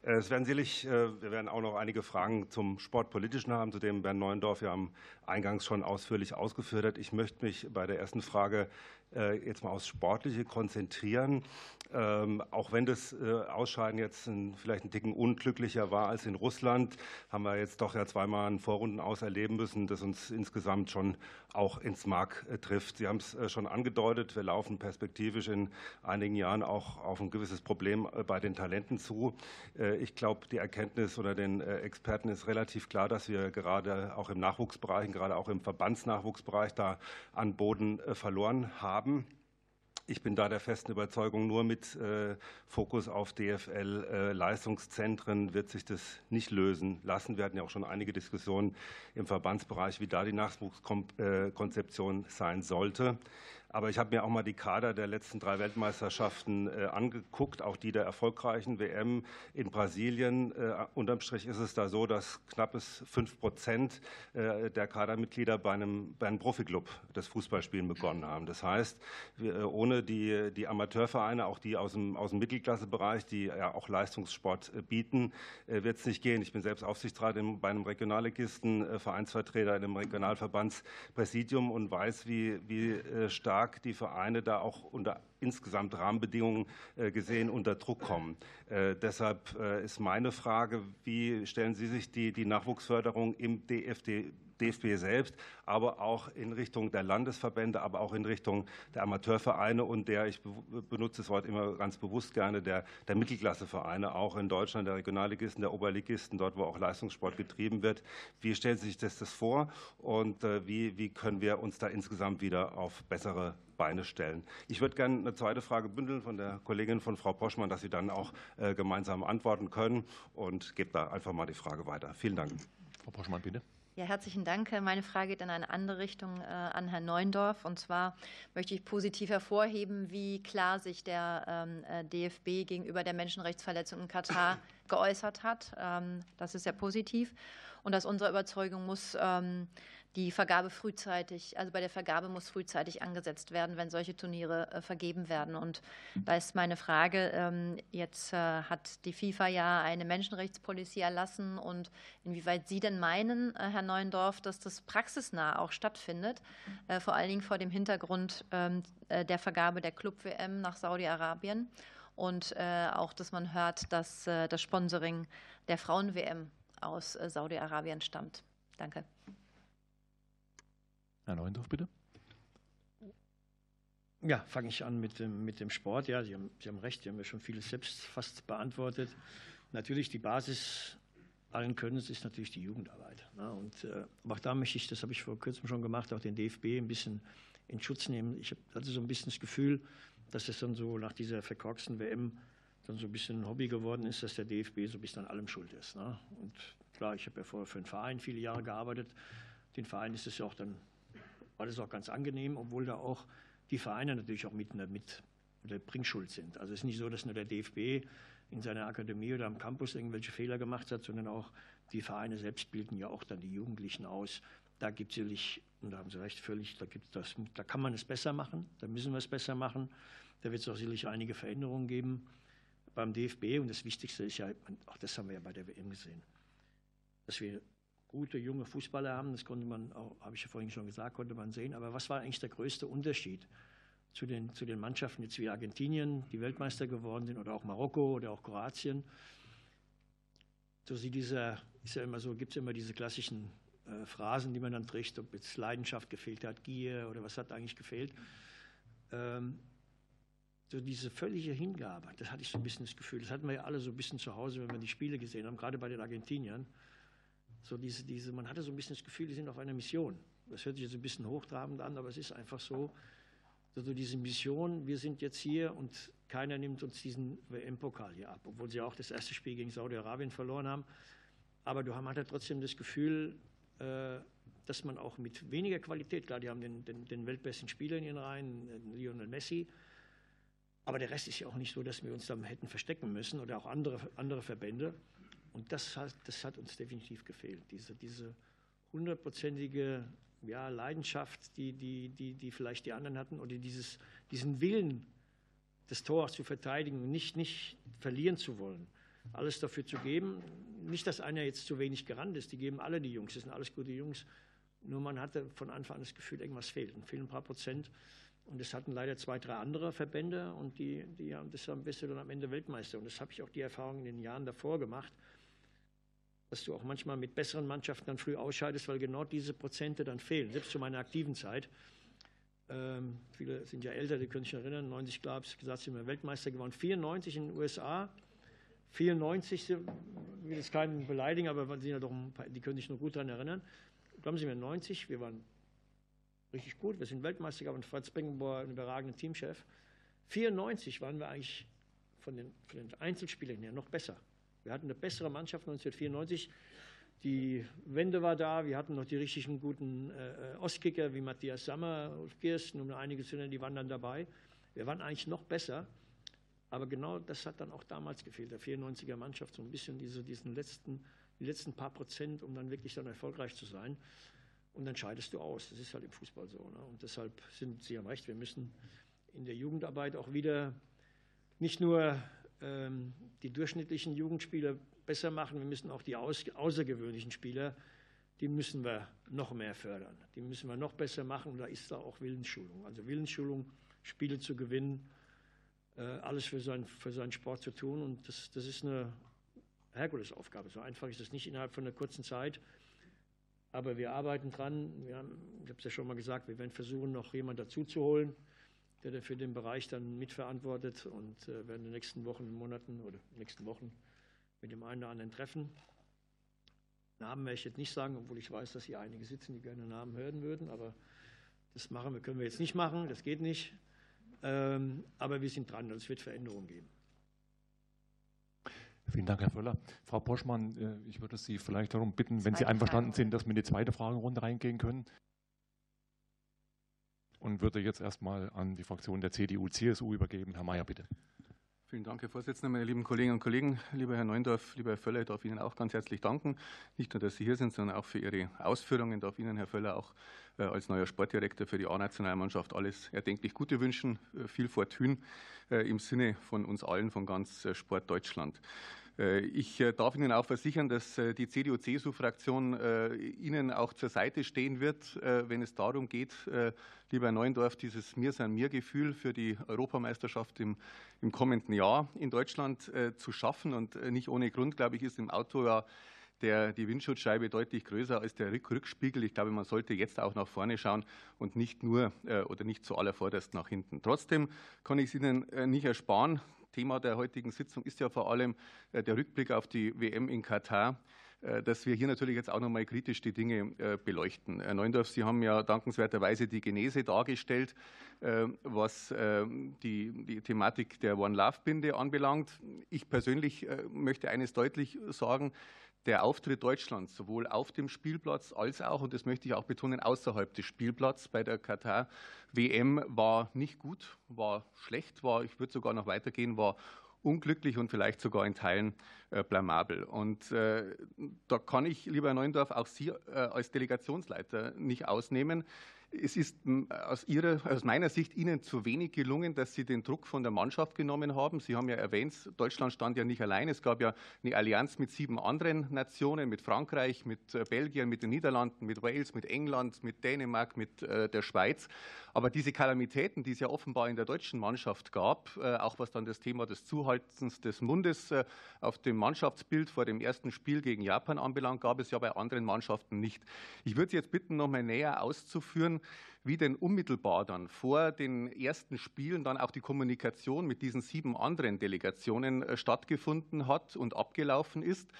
Es werden sicherlich, wir werden auch noch einige Fragen zum Sportpolitischen haben, zu dem Bernd Neuendorf ja am Eingangs schon ausführlich ausgeführt hat. Ich möchte mich bei der ersten Frage äh, jetzt mal aufs Sportliche konzentrieren. Ähm, auch wenn das äh, Ausscheiden jetzt ein, vielleicht ein Ticken unglücklicher war als in Russland, haben wir jetzt doch ja zweimal einen Vorrunden auserleben müssen, das uns insgesamt schon auch ins Mark äh, trifft. Sie haben es schon angedeutet, wir laufen perspektivisch in einigen Jahren auch auf ein gewisses Problem bei den Talenten zu. Ich glaube, die Erkenntnis oder den Experten ist relativ klar, dass wir gerade auch im Nachwuchsbereich, gerade auch im Verbandsnachwuchsbereich da an Boden verloren haben. Ich bin da der festen Überzeugung, nur mit äh, Fokus auf DFL-Leistungszentren äh, wird sich das nicht lösen lassen. Wir hatten ja auch schon einige Diskussionen im Verbandsbereich, wie da die Nachwuchskonzeption sein sollte. Aber ich habe mir auch mal die Kader der letzten drei Weltmeisterschaften äh, angeguckt, auch die der erfolgreichen WM in Brasilien. Äh, unterm Strich ist es da so, dass knappes fünf Prozent äh, der Kadermitglieder bei einem, bei einem Profiklub das Fußballspielen begonnen haben. Das heißt, ohne die, die Amateurvereine, auch die aus dem, aus dem Mittelklassebereich, die ja auch Leistungssport bieten, wird es nicht gehen. Ich bin selbst Aufsichtsrat im, bei einem Regionalligisten, Vereinsvertreter in einem Regionalverbandspräsidium und weiß, wie, wie stark stark die Vereine da auch unter insgesamt Rahmenbedingungen äh, gesehen unter Druck kommen. Äh, deshalb äh, ist meine Frage, wie stellen Sie sich die, die Nachwuchsförderung im DFD DFB selbst, aber auch in Richtung der Landesverbände, aber auch in Richtung der Amateurvereine und der, ich benutze das Wort immer ganz bewusst gerne, der, der Mittelklassevereine, auch in Deutschland, der Regionalligisten, der Oberligisten, dort, wo auch Leistungssport getrieben wird. Wie stellen Sie sich das, das vor und äh, wie, wie können wir uns da insgesamt wieder auf bessere Beine stellen. Ich würde gerne eine zweite Frage bündeln von der Kollegin von Frau Poschmann, dass Sie dann auch äh, gemeinsam antworten können und gebe da einfach mal die Frage weiter. Vielen Dank. Frau Poschmann, bitte. Ja, herzlichen Dank. Meine Frage geht in eine andere Richtung äh, an Herrn Neundorf. Und zwar möchte ich positiv hervorheben, wie klar sich der ähm, äh, DFB gegenüber der Menschenrechtsverletzung in Katar geäußert hat. Ähm, das ist sehr positiv. Und aus unserer Überzeugung muss ähm, die Vergabe frühzeitig, also bei der Vergabe muss frühzeitig angesetzt werden, wenn solche Turniere äh, vergeben werden. Und da ist meine Frage, ähm, jetzt äh, hat die FIFA ja eine Menschenrechtspolicy erlassen und inwieweit Sie denn meinen, äh, Herr Neuendorf, dass das praxisnah auch stattfindet, vor allen Dingen vor dem Hintergrund ähm, der Vergabe der Club-WM nach Saudi-Arabien und auch, dass man hört, dass das Sponsoring der Frauen-WM aus Saudi-Arabien stammt. Danke. Herr Neuendorf, bitte. Ja, fange ich an mit dem, mit dem Sport. Ja, Sie haben, Sie haben recht, Sie haben ja schon vieles selbst fast beantwortet. Natürlich die Basis allen Könnens ist natürlich die Jugendarbeit. Ne? Und äh, auch da möchte ich, das habe ich vor kurzem schon gemacht, auch den DFB ein bisschen in Schutz nehmen. Ich hatte so ein bisschen das Gefühl, dass es dann so nach dieser verkorksten WM dann so ein bisschen ein Hobby geworden ist, dass der DFB so ein bisschen an allem schuld ist. Ne? Und klar, ich habe ja vorher für einen Verein viele Jahre gearbeitet. Den Verein ist es ja auch dann, war das auch ganz angenehm, obwohl da auch die Vereine natürlich auch mit, mit der Bringschuld sind. Also es ist nicht so, dass nur der DFB in seiner Akademie oder am Campus irgendwelche Fehler gemacht hat, sondern auch die Vereine selbst bilden ja auch dann die Jugendlichen aus. Da gibt es sicherlich, und da haben Sie recht, völlig, da, gibt das, da kann man es besser machen, da müssen wir es besser machen. Da wird es auch sicherlich einige Veränderungen geben beim DFB. Und das Wichtigste ist ja, auch das haben wir ja bei der WM gesehen, dass wir gute junge Fußballer haben. Das konnte man, habe ich ja vorhin schon gesagt, konnte man sehen. Aber was war eigentlich der größte Unterschied? zu den, zu den Mannschaften jetzt wie Argentinien, die Weltmeister geworden sind, oder auch Marokko oder auch Kroatien. So sie dieser, ist ja immer so, gibt es immer diese klassischen äh, Phrasen, die man dann trägt, ob jetzt Leidenschaft gefehlt hat, Gier oder was hat eigentlich gefehlt. Ähm, so diese völlige Hingabe, das hatte ich so ein bisschen das Gefühl, das hatten wir ja alle so ein bisschen zu Hause, wenn wir die Spiele gesehen haben, gerade bei den Argentiniern. So diese, diese, man hatte so ein bisschen das Gefühl, die sind auf einer Mission. Das hört sich jetzt ein bisschen hochtrabend an, aber es ist einfach so, also diese Mission, wir sind jetzt hier und keiner nimmt uns diesen WM-Pokal hier ab, obwohl sie auch das erste Spiel gegen Saudi-Arabien verloren haben. Aber du hast halt trotzdem das Gefühl, äh, dass man auch mit weniger Qualität, klar, die haben den, den, den weltbesten Spieler in ihren Reihen, Lionel Messi, aber der Rest ist ja auch nicht so, dass wir uns da hätten verstecken müssen oder auch andere, andere Verbände. Und das hat, das hat uns definitiv gefehlt, diese, diese hundertprozentige ja, Leidenschaft, die, die, die, die vielleicht die anderen hatten, oder dieses, diesen Willen, das Tor zu verteidigen nicht, nicht verlieren zu wollen. Alles dafür zu geben. Nicht, dass einer jetzt zu wenig gerannt ist, die geben alle die Jungs, das sind alles gute Jungs. Nur man hatte von Anfang an das Gefühl, irgendwas fehlt. Und fehlen ein paar Prozent. Und es hatten leider zwei, drei andere Verbände und die, die haben das bist du dann am Ende Weltmeister. Und das habe ich auch die Erfahrung in den Jahren davor gemacht dass du auch manchmal mit besseren Mannschaften dann früh ausscheidest, weil genau diese Prozente dann fehlen, selbst zu meiner aktiven Zeit. Ähm, viele sind ja älter, die können sich erinnern, 90, glaube ich, gesagt, sind wir Weltmeister geworden, 94 in den USA, 94, ich will jetzt keinen beleidigen, aber sind ja doch paar, die können sich nur gut daran erinnern. Glauben Sie mir, 90, wir waren richtig gut, wir sind Weltmeister geworden, Fritz Beckenbauer, ein überragender Teamchef. 94 waren wir eigentlich von den, von den Einzelspielern her noch besser. Wir hatten eine bessere Mannschaft 1994. Die Wende war da. Wir hatten noch die richtigen guten äh, Ostkicker wie Matthias Sammer, Ulf Kirsten, um einige zu nennen, die waren dann dabei. Wir waren eigentlich noch besser. Aber genau das hat dann auch damals gefehlt, der 94er Mannschaft, so ein bisschen diese, diesen letzten, die letzten paar Prozent, um dann wirklich dann erfolgreich zu sein. Und dann scheidest du aus. Das ist halt im Fußball so. Ne? Und deshalb sind Sie haben recht, wir müssen in der Jugendarbeit auch wieder nicht nur die durchschnittlichen Jugendspieler besser machen. Wir müssen auch die außergewöhnlichen Spieler, die müssen wir noch mehr fördern. Die müssen wir noch besser machen. da ist da auch Willensschulung. Also Willensschulung, Spiele zu gewinnen, äh, alles für, sein, für seinen Sport zu tun. Und das, das ist eine Herkulesaufgabe. So einfach ist es nicht innerhalb von einer kurzen Zeit. Aber wir arbeiten dran. Wir haben, ich habe es ja schon mal gesagt, wir werden versuchen, noch jemanden dazu zu holen der für den Bereich dann mitverantwortet und äh, werden in den nächsten Wochen, Monaten oder nächsten Wochen mit dem einen oder anderen treffen. Namen werde ich jetzt nicht sagen, obwohl ich weiß, dass hier einige sitzen, die gerne Namen hören würden, aber das machen wir, können wir jetzt nicht machen, das geht nicht. Ähm, aber wir sind dran und es wird Veränderungen geben. Vielen Dank, Herr Völler. Frau Poschmann, äh, ich würde Sie vielleicht darum bitten, wenn Sie einverstanden sind, dass wir in die zweite Fragerunde reingehen können und würde jetzt erstmal an die Fraktion der CDU-CSU übergeben. Herr Mayer, bitte. Vielen Dank, Herr Vorsitzender, meine lieben Kolleginnen und Kollegen. Lieber Herr Neundorf, lieber Herr Völler, ich darf Ihnen auch ganz herzlich danken. Nicht nur, dass Sie hier sind, sondern auch für Ihre Ausführungen. Ich darf Ihnen, Herr Völler, auch äh, als neuer Sportdirektor für die A-Nationalmannschaft alles erdenklich Gute wünschen, äh, viel Fortune äh, im Sinne von uns allen, von ganz Sport Deutschland. Äh, ich äh, darf Ihnen auch versichern, dass äh, die CDU-CSU-Fraktion Ihnen auch zur Seite stehen wird, wenn es darum geht, lieber Herr Neuendorf, dieses Mir sein Mir-Gefühl für die Europameisterschaft im, im kommenden Jahr in Deutschland zu schaffen. Und nicht ohne Grund, glaube ich, ist im Auto ja der, die Windschutzscheibe deutlich größer als der Rückspiegel. Ich glaube, man sollte jetzt auch nach vorne schauen und nicht nur oder nicht zu nach hinten. Trotzdem kann ich es Ihnen nicht ersparen. Thema der heutigen Sitzung ist ja vor allem äh, der Rückblick auf die WM in Katar dass wir hier natürlich jetzt auch nochmal kritisch die Dinge beleuchten. Herr Neundorf, Sie haben ja dankenswerterweise die Genese dargestellt, was die, die Thematik der One Love Binde anbelangt. Ich persönlich möchte eines deutlich sagen, der Auftritt Deutschlands sowohl auf dem Spielplatz als auch, und das möchte ich auch betonen, außerhalb des Spielplatzes bei der Katar-WM war nicht gut, war schlecht, war, ich würde sogar noch weitergehen, war unglücklich und vielleicht sogar in Teilen äh, blamabel. Und äh, da kann ich, lieber Herr Neuendorf, auch Sie äh, als Delegationsleiter nicht ausnehmen. Es ist aus, Ihrer, aus meiner Sicht Ihnen zu wenig gelungen, dass Sie den Druck von der Mannschaft genommen haben. Sie haben ja erwähnt, Deutschland stand ja nicht allein. Es gab ja eine Allianz mit sieben anderen Nationen, mit Frankreich, mit äh, Belgien, mit den Niederlanden, mit Wales, mit England, mit Dänemark, mit äh, der Schweiz. Aber diese Kalamitäten, die es ja offenbar in der deutschen Mannschaft gab, äh, auch was dann das Thema des Zuhaltens des Mundes auf dem Mannschaftsbild vor dem ersten Spiel gegen Japan anbelangt, gab es ja bei anderen Mannschaften nicht. Ich würde Sie jetzt bitten, noch mal näher auszuführen, wie denn unmittelbar dann vor den ersten Spielen dann auch die Kommunikation mit diesen sieben anderen Delegationen äh, stattgefunden hat und abgelaufen ist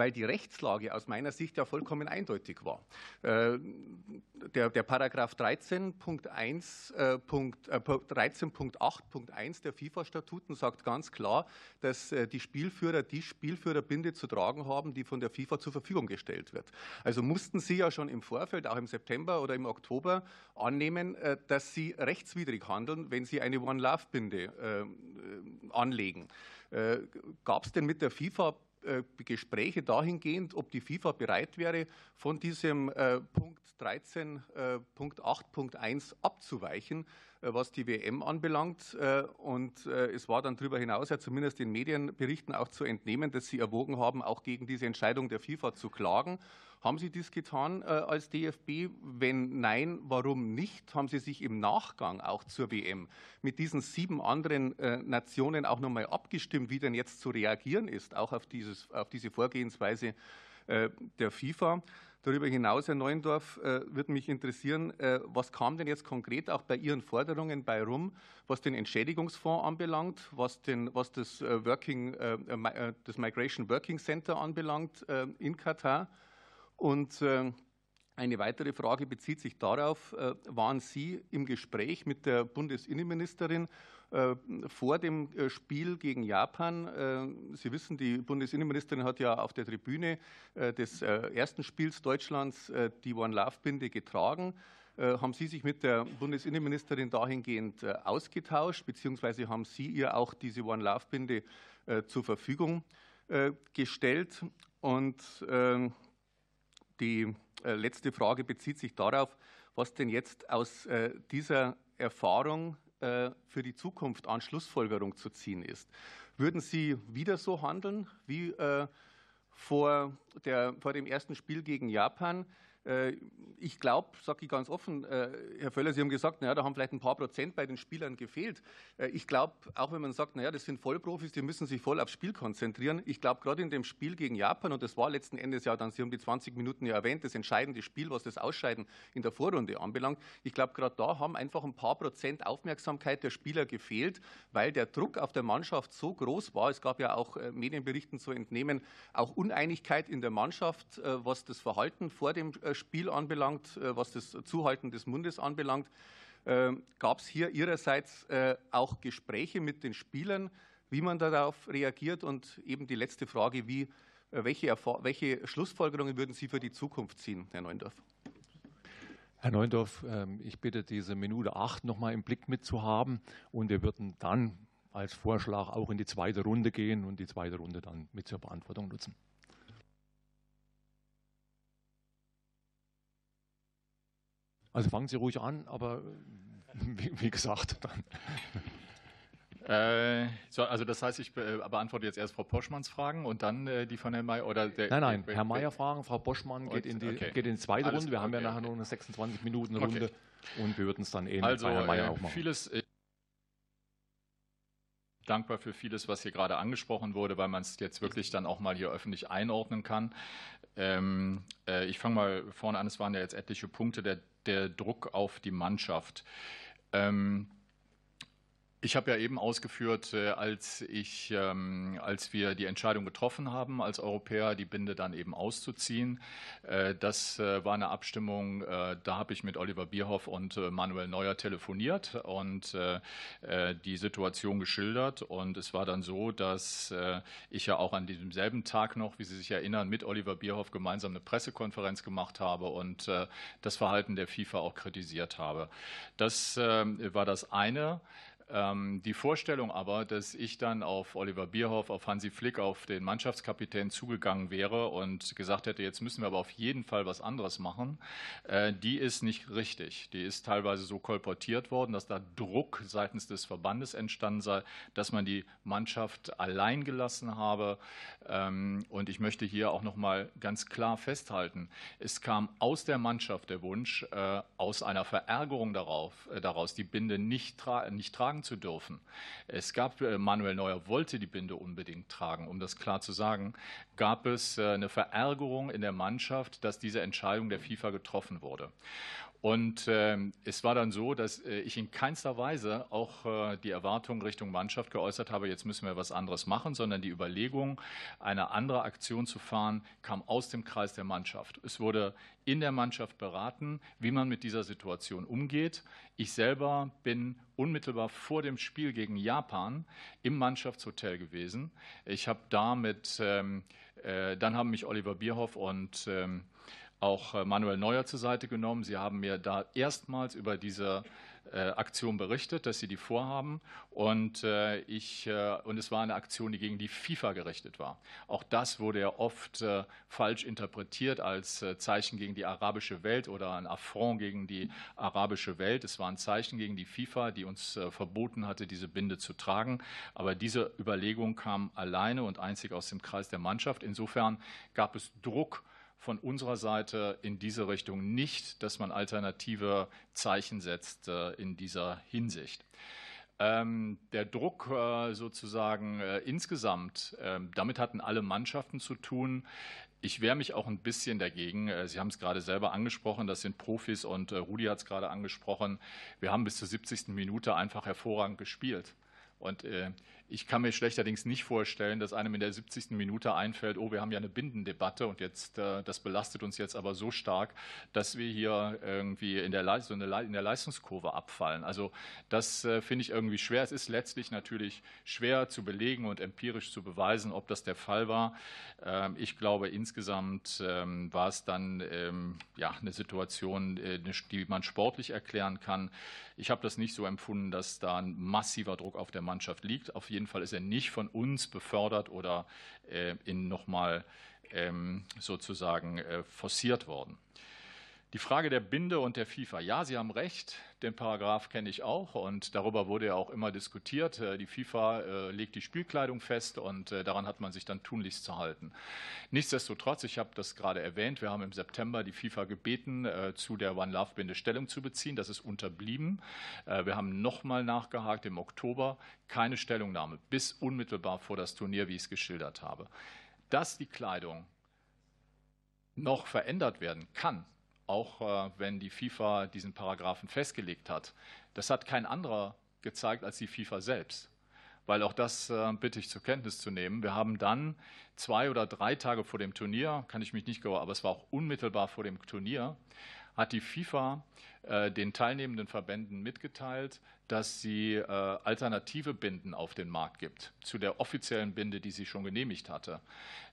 weil die Rechtslage aus meiner Sicht ja vollkommen eindeutig war. Äh, der, der Paragraph 13.1, äh, 13.8.1 äh, der FIFA-Statuten sagt ganz klar, dass die Spielführer die Spielführerbinde zu tragen haben, die von der FIFA zur Verfügung gestellt wird. Also mussten Sie ja schon im Vorfeld, auch im September oder im Oktober, annehmen, dass Sie rechtswidrig handeln, wenn Sie eine One-Love-Binde anlegen. Gab es denn mit der FIFA Gespräche dahingehend, ob die FIFA bereit wäre, von diesem äh, Punkt 13.8.1 äh, abzuweichen, was die WM anbelangt. Und es war dann darüber hinaus ja zumindest den Medienberichten auch zu entnehmen, dass sie erwogen haben, auch gegen diese Entscheidung der FIFA zu klagen. Haben Sie dies getan äh, als DFB? Wenn nein, warum nicht? Haben Sie sich im Nachgang auch zur WM mit diesen sieben anderen äh, Nationen auch nochmal abgestimmt, wie denn jetzt zu reagieren ist, auch auf, dieses, auf diese Vorgehensweise äh, der FIFA? Darüber hinaus, Herr Neuendorf, äh, würde mich interessieren, äh, was kam denn jetzt konkret auch bei Ihren Forderungen bei rum, was den Entschädigungsfonds anbelangt, was, den, was das, äh, Working, das Migration Working Center anbelangt in Katar? Und eine weitere Frage bezieht sich darauf, äh, waren Sie im Gespräch mit der Bundesinnenministerin äh, vor dem Spiel gegen Japan? Sie wissen, die Bundesinnenministerin hat ja auf der Tribüne des ersten Spiels Deutschlands die One Love Binde getragen. Haben Sie sich mit der Bundesinnenministerin dahingehend ausgetauscht, beziehungsweise haben Sie ihr auch diese One Love Binde zur Verfügung gestellt? Und ähm, die äh, letzte Frage bezieht sich darauf, was denn jetzt aus äh, dieser Erfahrung äh, für die Zukunft an Schlussfolgerung zu ziehen ist. Würden Sie wieder so handeln wie vor, der, vor dem ersten Spiel gegen Japan? Äh, ich glaube, sage ich ganz offen, äh, Herr Völler, Sie haben gesagt, naja, da haben vielleicht ein paar Prozent bei den Spielern gefehlt. Äh, ich glaube, auch wenn man sagt, naja, das sind Vollprofis, die müssen sich voll aufs Spiel konzentrieren. Ich glaube, gerade in dem Spiel gegen Japan, und das war letzten Endes ja dann, Sie haben die 20 Minuten ja erwähnt, das entscheidende Spiel, was das Ausscheiden in der Vorrunde anbelangt. Ich glaube, gerade da haben einfach ein paar Prozent Aufmerksamkeit der Spieler gefehlt, weil der Druck auf der Mannschaft so groß war. Es gab ja auch Medienberichten zu entnehmen, auch Uneinigkeit in der Mannschaft, was das Verhalten vor dem Spiel anbelangt, äh, was das Zuhalten des Mundes anbelangt. Äh, gab es hier Ihrerseits äh, auch Gespräche mit den Spielern, wie man darauf reagiert? Und eben die letzte Frage, wie, welche, welche Schlussfolgerungen würden Sie für die Zukunft ziehen, Herr Neundorf? Herr Neundorf, ähm, ich bitte, diese Minute acht noch mal im Blick mitzuhaben und wir würden dann als Vorschlag auch in die zweite Runde gehen und die zweite Runde dann mit zur Beantwortung nutzen. Also fangen Sie ruhig an, aber äh, wie, wie gesagt, dann. Äh, so, also das heißt, ich be beantworte jetzt erst Frau Poschmanns Fragen und dann äh, die von Herrn Mayer oder der, Nein, nein, der, Herr Mayer Fragen, Frau Poschmann geht in die, okay. geht in die zweite Alles Runde. Wir okay, haben ja nachher nur eine 26 Minuten Runde okay. und wir würden es dann ähnlich also, bei Herrn Mayer äh, auch machen. Vieles, äh, dankbar für vieles, was hier gerade angesprochen wurde, weil man es jetzt wirklich dann auch mal hier öffentlich einordnen kann. Ähm, äh, ich fange mal vorne an. Es waren ja jetzt etliche Punkte. Der, der Druck auf die Mannschaft. Ähm, ich habe ja eben ausgeführt, äh, als, ich, ähm, als wir die Entscheidung getroffen haben, als Europäer die Binde dann eben auszuziehen. Äh, das äh, war eine Abstimmung, da habe ich mit Oliver Bierhoff und Manuel Neuer telefoniert und die Situation geschildert. Und es war dann so, dass ich ja auch an diesem selben Tag noch, wie Sie sich erinnern, mit Oliver Bierhoff gemeinsam eine Pressekonferenz gemacht habe und das Verhalten der FIFA auch kritisiert habe. Das war das eine. Ähm, die Vorstellung aber, dass ich dann auf Oliver Bierhoff, auf Hansi Flick, auf den Mannschaftskapitän zugegangen wäre und gesagt hätte, jetzt müssen wir aber auf jeden Fall was anderes machen, äh, die ist nicht richtig. Die ist teilweise so kolportiert worden, dass da Druck seitens des Verbandes entstanden sei, dass man die Mannschaft allein gelassen habe. Ähm, und ich möchte hier auch noch mal ganz klar festhalten, es kam aus der Mannschaft der Wunsch, äh, aus einer Verärgerung äh, daraus die Binde nicht, tra nicht tragen tragen zu dürfen. Es gab, äh, Manuel Neuer wollte die Binde unbedingt tragen, um das klar zu sagen, gab es äh, eine Verärgerung in der Mannschaft, dass diese Entscheidung der FIFA getroffen wurde. Und äh, es war dann so, dass äh, ich in keinster Weise auch äh, die Erwartung Richtung Mannschaft geäußert habe, jetzt müssen wir was anderes machen, sondern die Überlegung, eine andere Aktion zu fahren, kam aus dem Kreis der Mannschaft. Es wurde in der Mannschaft beraten, wie man mit dieser Situation umgeht. Ich selber bin unmittelbar vor dem Spiel gegen Japan im Mannschaftshotel gewesen. Ich habe da mit, ähm, äh, dann haben mich Oliver Bierhoff und ähm, auch äh, Manuel Neuer zur Seite genommen. Sie haben mir da erstmals über diese äh, Aktion berichtet, dass sie die vorhaben. Und, äh, ich, und es war eine Aktion, die gegen die FIFA gerichtet war. Auch das wurde ja oft falsch interpretiert als Zeichen gegen die arabische Welt oder ein Affront gegen die arabische Welt. Es war ein Zeichen gegen die FIFA, die uns verboten hatte, diese Binde zu tragen. Aber diese Überlegung kam alleine und einzig aus dem Kreis der Mannschaft. Insofern gab es Druck von unserer Seite in diese Richtung nicht, dass man alternative Zeichen setzt äh, in dieser Hinsicht. Ähm, der Druck äh, sozusagen äh, insgesamt, ähm, damit hatten alle Mannschaften zu tun. Ich wehre mich auch ein bisschen dagegen. Sie haben es gerade selber angesprochen, das sind Profis und Rudi hat es gerade angesprochen. Wir haben bis zur 70. Minute einfach hervorragend gespielt. Und ich kann mir schlechterdings nicht vorstellen, dass einem in der 70. Minute einfällt, oh, wir haben ja eine Bindendebatte und jetzt, äh, das belastet uns jetzt aber so stark, dass wir hier irgendwie in der, in der Leistungskurve abfallen. Also das äh, finde ich irgendwie schwer. Es ist letztlich natürlich schwer zu belegen und empirisch zu beweisen, ob das der Fall war. Ähm, ich glaube, insgesamt ähm, war es dann ähm, ja, eine Situation, äh, die man sportlich erklären kann. Ich habe das nicht so empfunden, dass da ein massiver Druck auf der Mannschaft liegt. Auf jeden Fall ist er nicht von uns befördert oder äh, in nochmal ähm, sozusagen äh, forciert worden. Die Frage der Binde und der FIFA. Ja, Sie haben recht, den Paragraph kenne ich auch und darüber wurde ja auch immer diskutiert. Äh, die FIFA äh, legt die Spielkleidung fest und äh, daran hat man sich dann tunlichst zu halten. Nichtsdestotrotz, ich habe das gerade erwähnt, wir haben im September die FIFA gebeten, zu der One Love Binde Stellung zu beziehen. Das ist unterblieben. Wir haben nochmal nachgehakt im Oktober. Keine Stellungnahme bis unmittelbar vor das Turnier, wie ich es geschildert habe. Dass die Kleidung noch verändert werden kann, auch äh, wenn die FIFA diesen Paragraphen festgelegt hat. Das hat kein anderer gezeigt als die FIFA selbst. Weil auch das äh, bitte ich zur Kenntnis zu nehmen. Wir haben dann zwei oder drei Tage vor dem Turnier, kann ich mich nicht genau, aber es war auch unmittelbar vor dem Turnier, hat die FIFA den teilnehmenden Verbänden mitgeteilt, dass sie äh, alternative Binden auf den Markt gibt zu der offiziellen Binde, die sie schon genehmigt hatte.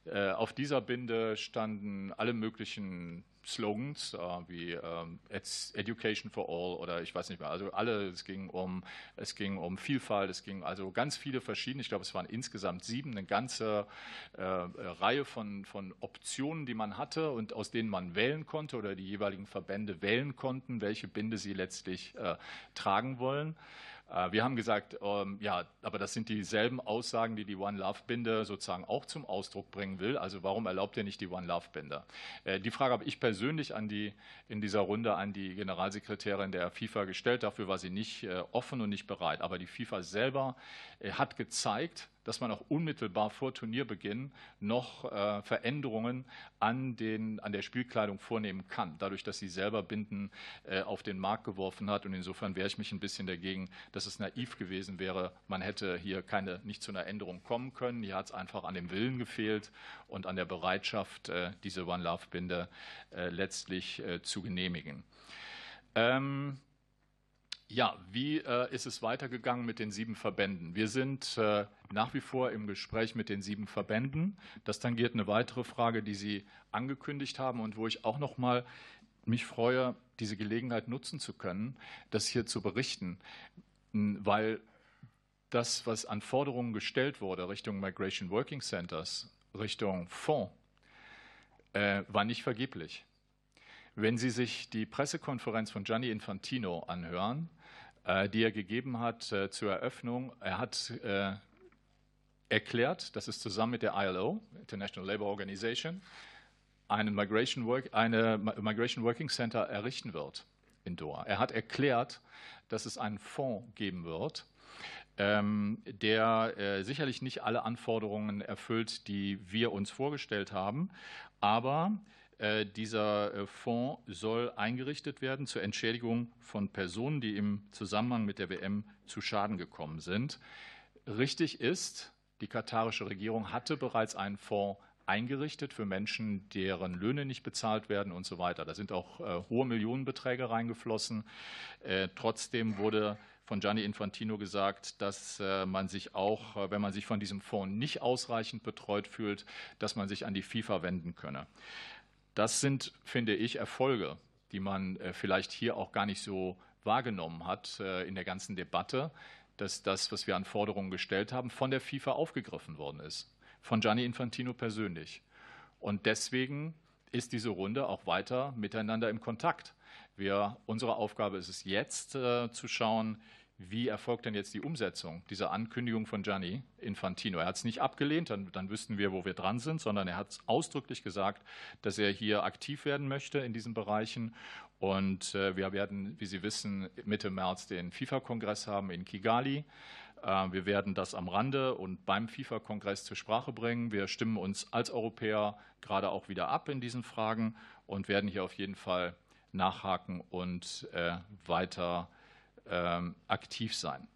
Äh, auf dieser Binde standen alle möglichen Slogans äh, wie ähm, Education for All oder ich weiß nicht mehr. Also alle, es ging um, es ging um Vielfalt, es ging also ganz viele verschiedene, ich glaube, es waren insgesamt sieben, eine ganze äh, Reihe von, von Optionen, die man hatte und aus denen man wählen konnte oder die jeweiligen Verbände wählen konnten, welche Binde sie letztlich äh, tragen wollen. Äh, wir haben gesagt, ähm, ja, aber das sind dieselben Aussagen, die die One Love Binde sozusagen auch zum Ausdruck bringen will. Also warum erlaubt ihr nicht die One Love Binde? Äh, die Frage habe ich persönlich an die, in dieser Runde an die Generalsekretärin der FIFA gestellt. Dafür war sie nicht äh, offen und nicht bereit. Aber die FIFA selber hat gezeigt, dass man auch unmittelbar vor Turnierbeginn noch äh, Veränderungen an, den, an der Spielkleidung vornehmen kann, dadurch, dass sie selber Binden äh, auf den Markt geworfen hat. Und insofern wehre ich mich ein bisschen dagegen, dass es naiv gewesen wäre. Man hätte hier keine, nicht zu einer Änderung kommen können. Hier hat es einfach an dem Willen gefehlt und an der Bereitschaft, äh, diese One Love Binde äh, letztlich zu genehmigen. Ähm, ja, wie äh, ist es weitergegangen mit den sieben Verbänden? Wir sind äh, nach wie vor im Gespräch mit den sieben Verbänden. Das tangiert eine weitere Frage, die Sie angekündigt haben und wo ich auch noch mal mich freue, diese Gelegenheit nutzen zu können, das hier zu berichten, weil das, was an Forderungen gestellt wurde Richtung Migration Working Centers, Richtung Fonds, äh, war nicht vergeblich. Wenn Sie sich die Pressekonferenz von Gianni Infantino anhören, die er gegeben hat äh, zur Eröffnung. Er hat äh, erklärt, dass es zusammen mit der ILO, International Labour Organization, einen Migration, Work, eine Migration Working Center errichten wird in Doha. Er hat erklärt, dass es einen Fonds geben wird, ähm, der sicherlich nicht alle Anforderungen erfüllt, die wir uns vorgestellt haben, aber äh, dieser äh, Fonds soll eingerichtet werden zur Entschädigung von Personen, die im Zusammenhang mit der WM zu Schaden gekommen sind. Richtig ist, die katarische Regierung hatte bereits einen Fonds eingerichtet für Menschen, deren Löhne nicht bezahlt werden und so weiter. Da sind auch äh, hohe Millionenbeträge reingeflossen. Äh, trotzdem wurde von Gianni Infantino gesagt, dass äh, man sich auch, äh, wenn man sich von diesem Fonds nicht ausreichend betreut fühlt, dass man sich an die FIFA wenden könne. Das sind, finde ich, Erfolge, die man äh, vielleicht hier auch gar nicht so wahrgenommen hat äh, in der ganzen Debatte, dass das, was wir an Forderungen gestellt haben, von der FIFA aufgegriffen worden ist, von Gianni Infantino persönlich. Und deswegen ist diese Runde auch weiter miteinander im Kontakt. Wir, unsere Aufgabe ist es jetzt äh, zu schauen, wie erfolgt denn jetzt die Umsetzung dieser Ankündigung von Gianni Infantino? Er hat es nicht abgelehnt, dann, dann wüssten wir, wo wir dran sind, sondern er hat ausdrücklich gesagt, dass er hier aktiv werden möchte in diesen Bereichen. Und äh, wir werden, wie Sie wissen, Mitte März den FIFA-Kongress haben in Kigali. Äh, wir werden das am Rande und beim FIFA-Kongress zur Sprache bringen. Wir stimmen uns als Europäer gerade auch wieder ab in diesen Fragen und werden hier auf jeden Fall nachhaken und äh, weiter ähm, aktiv sein.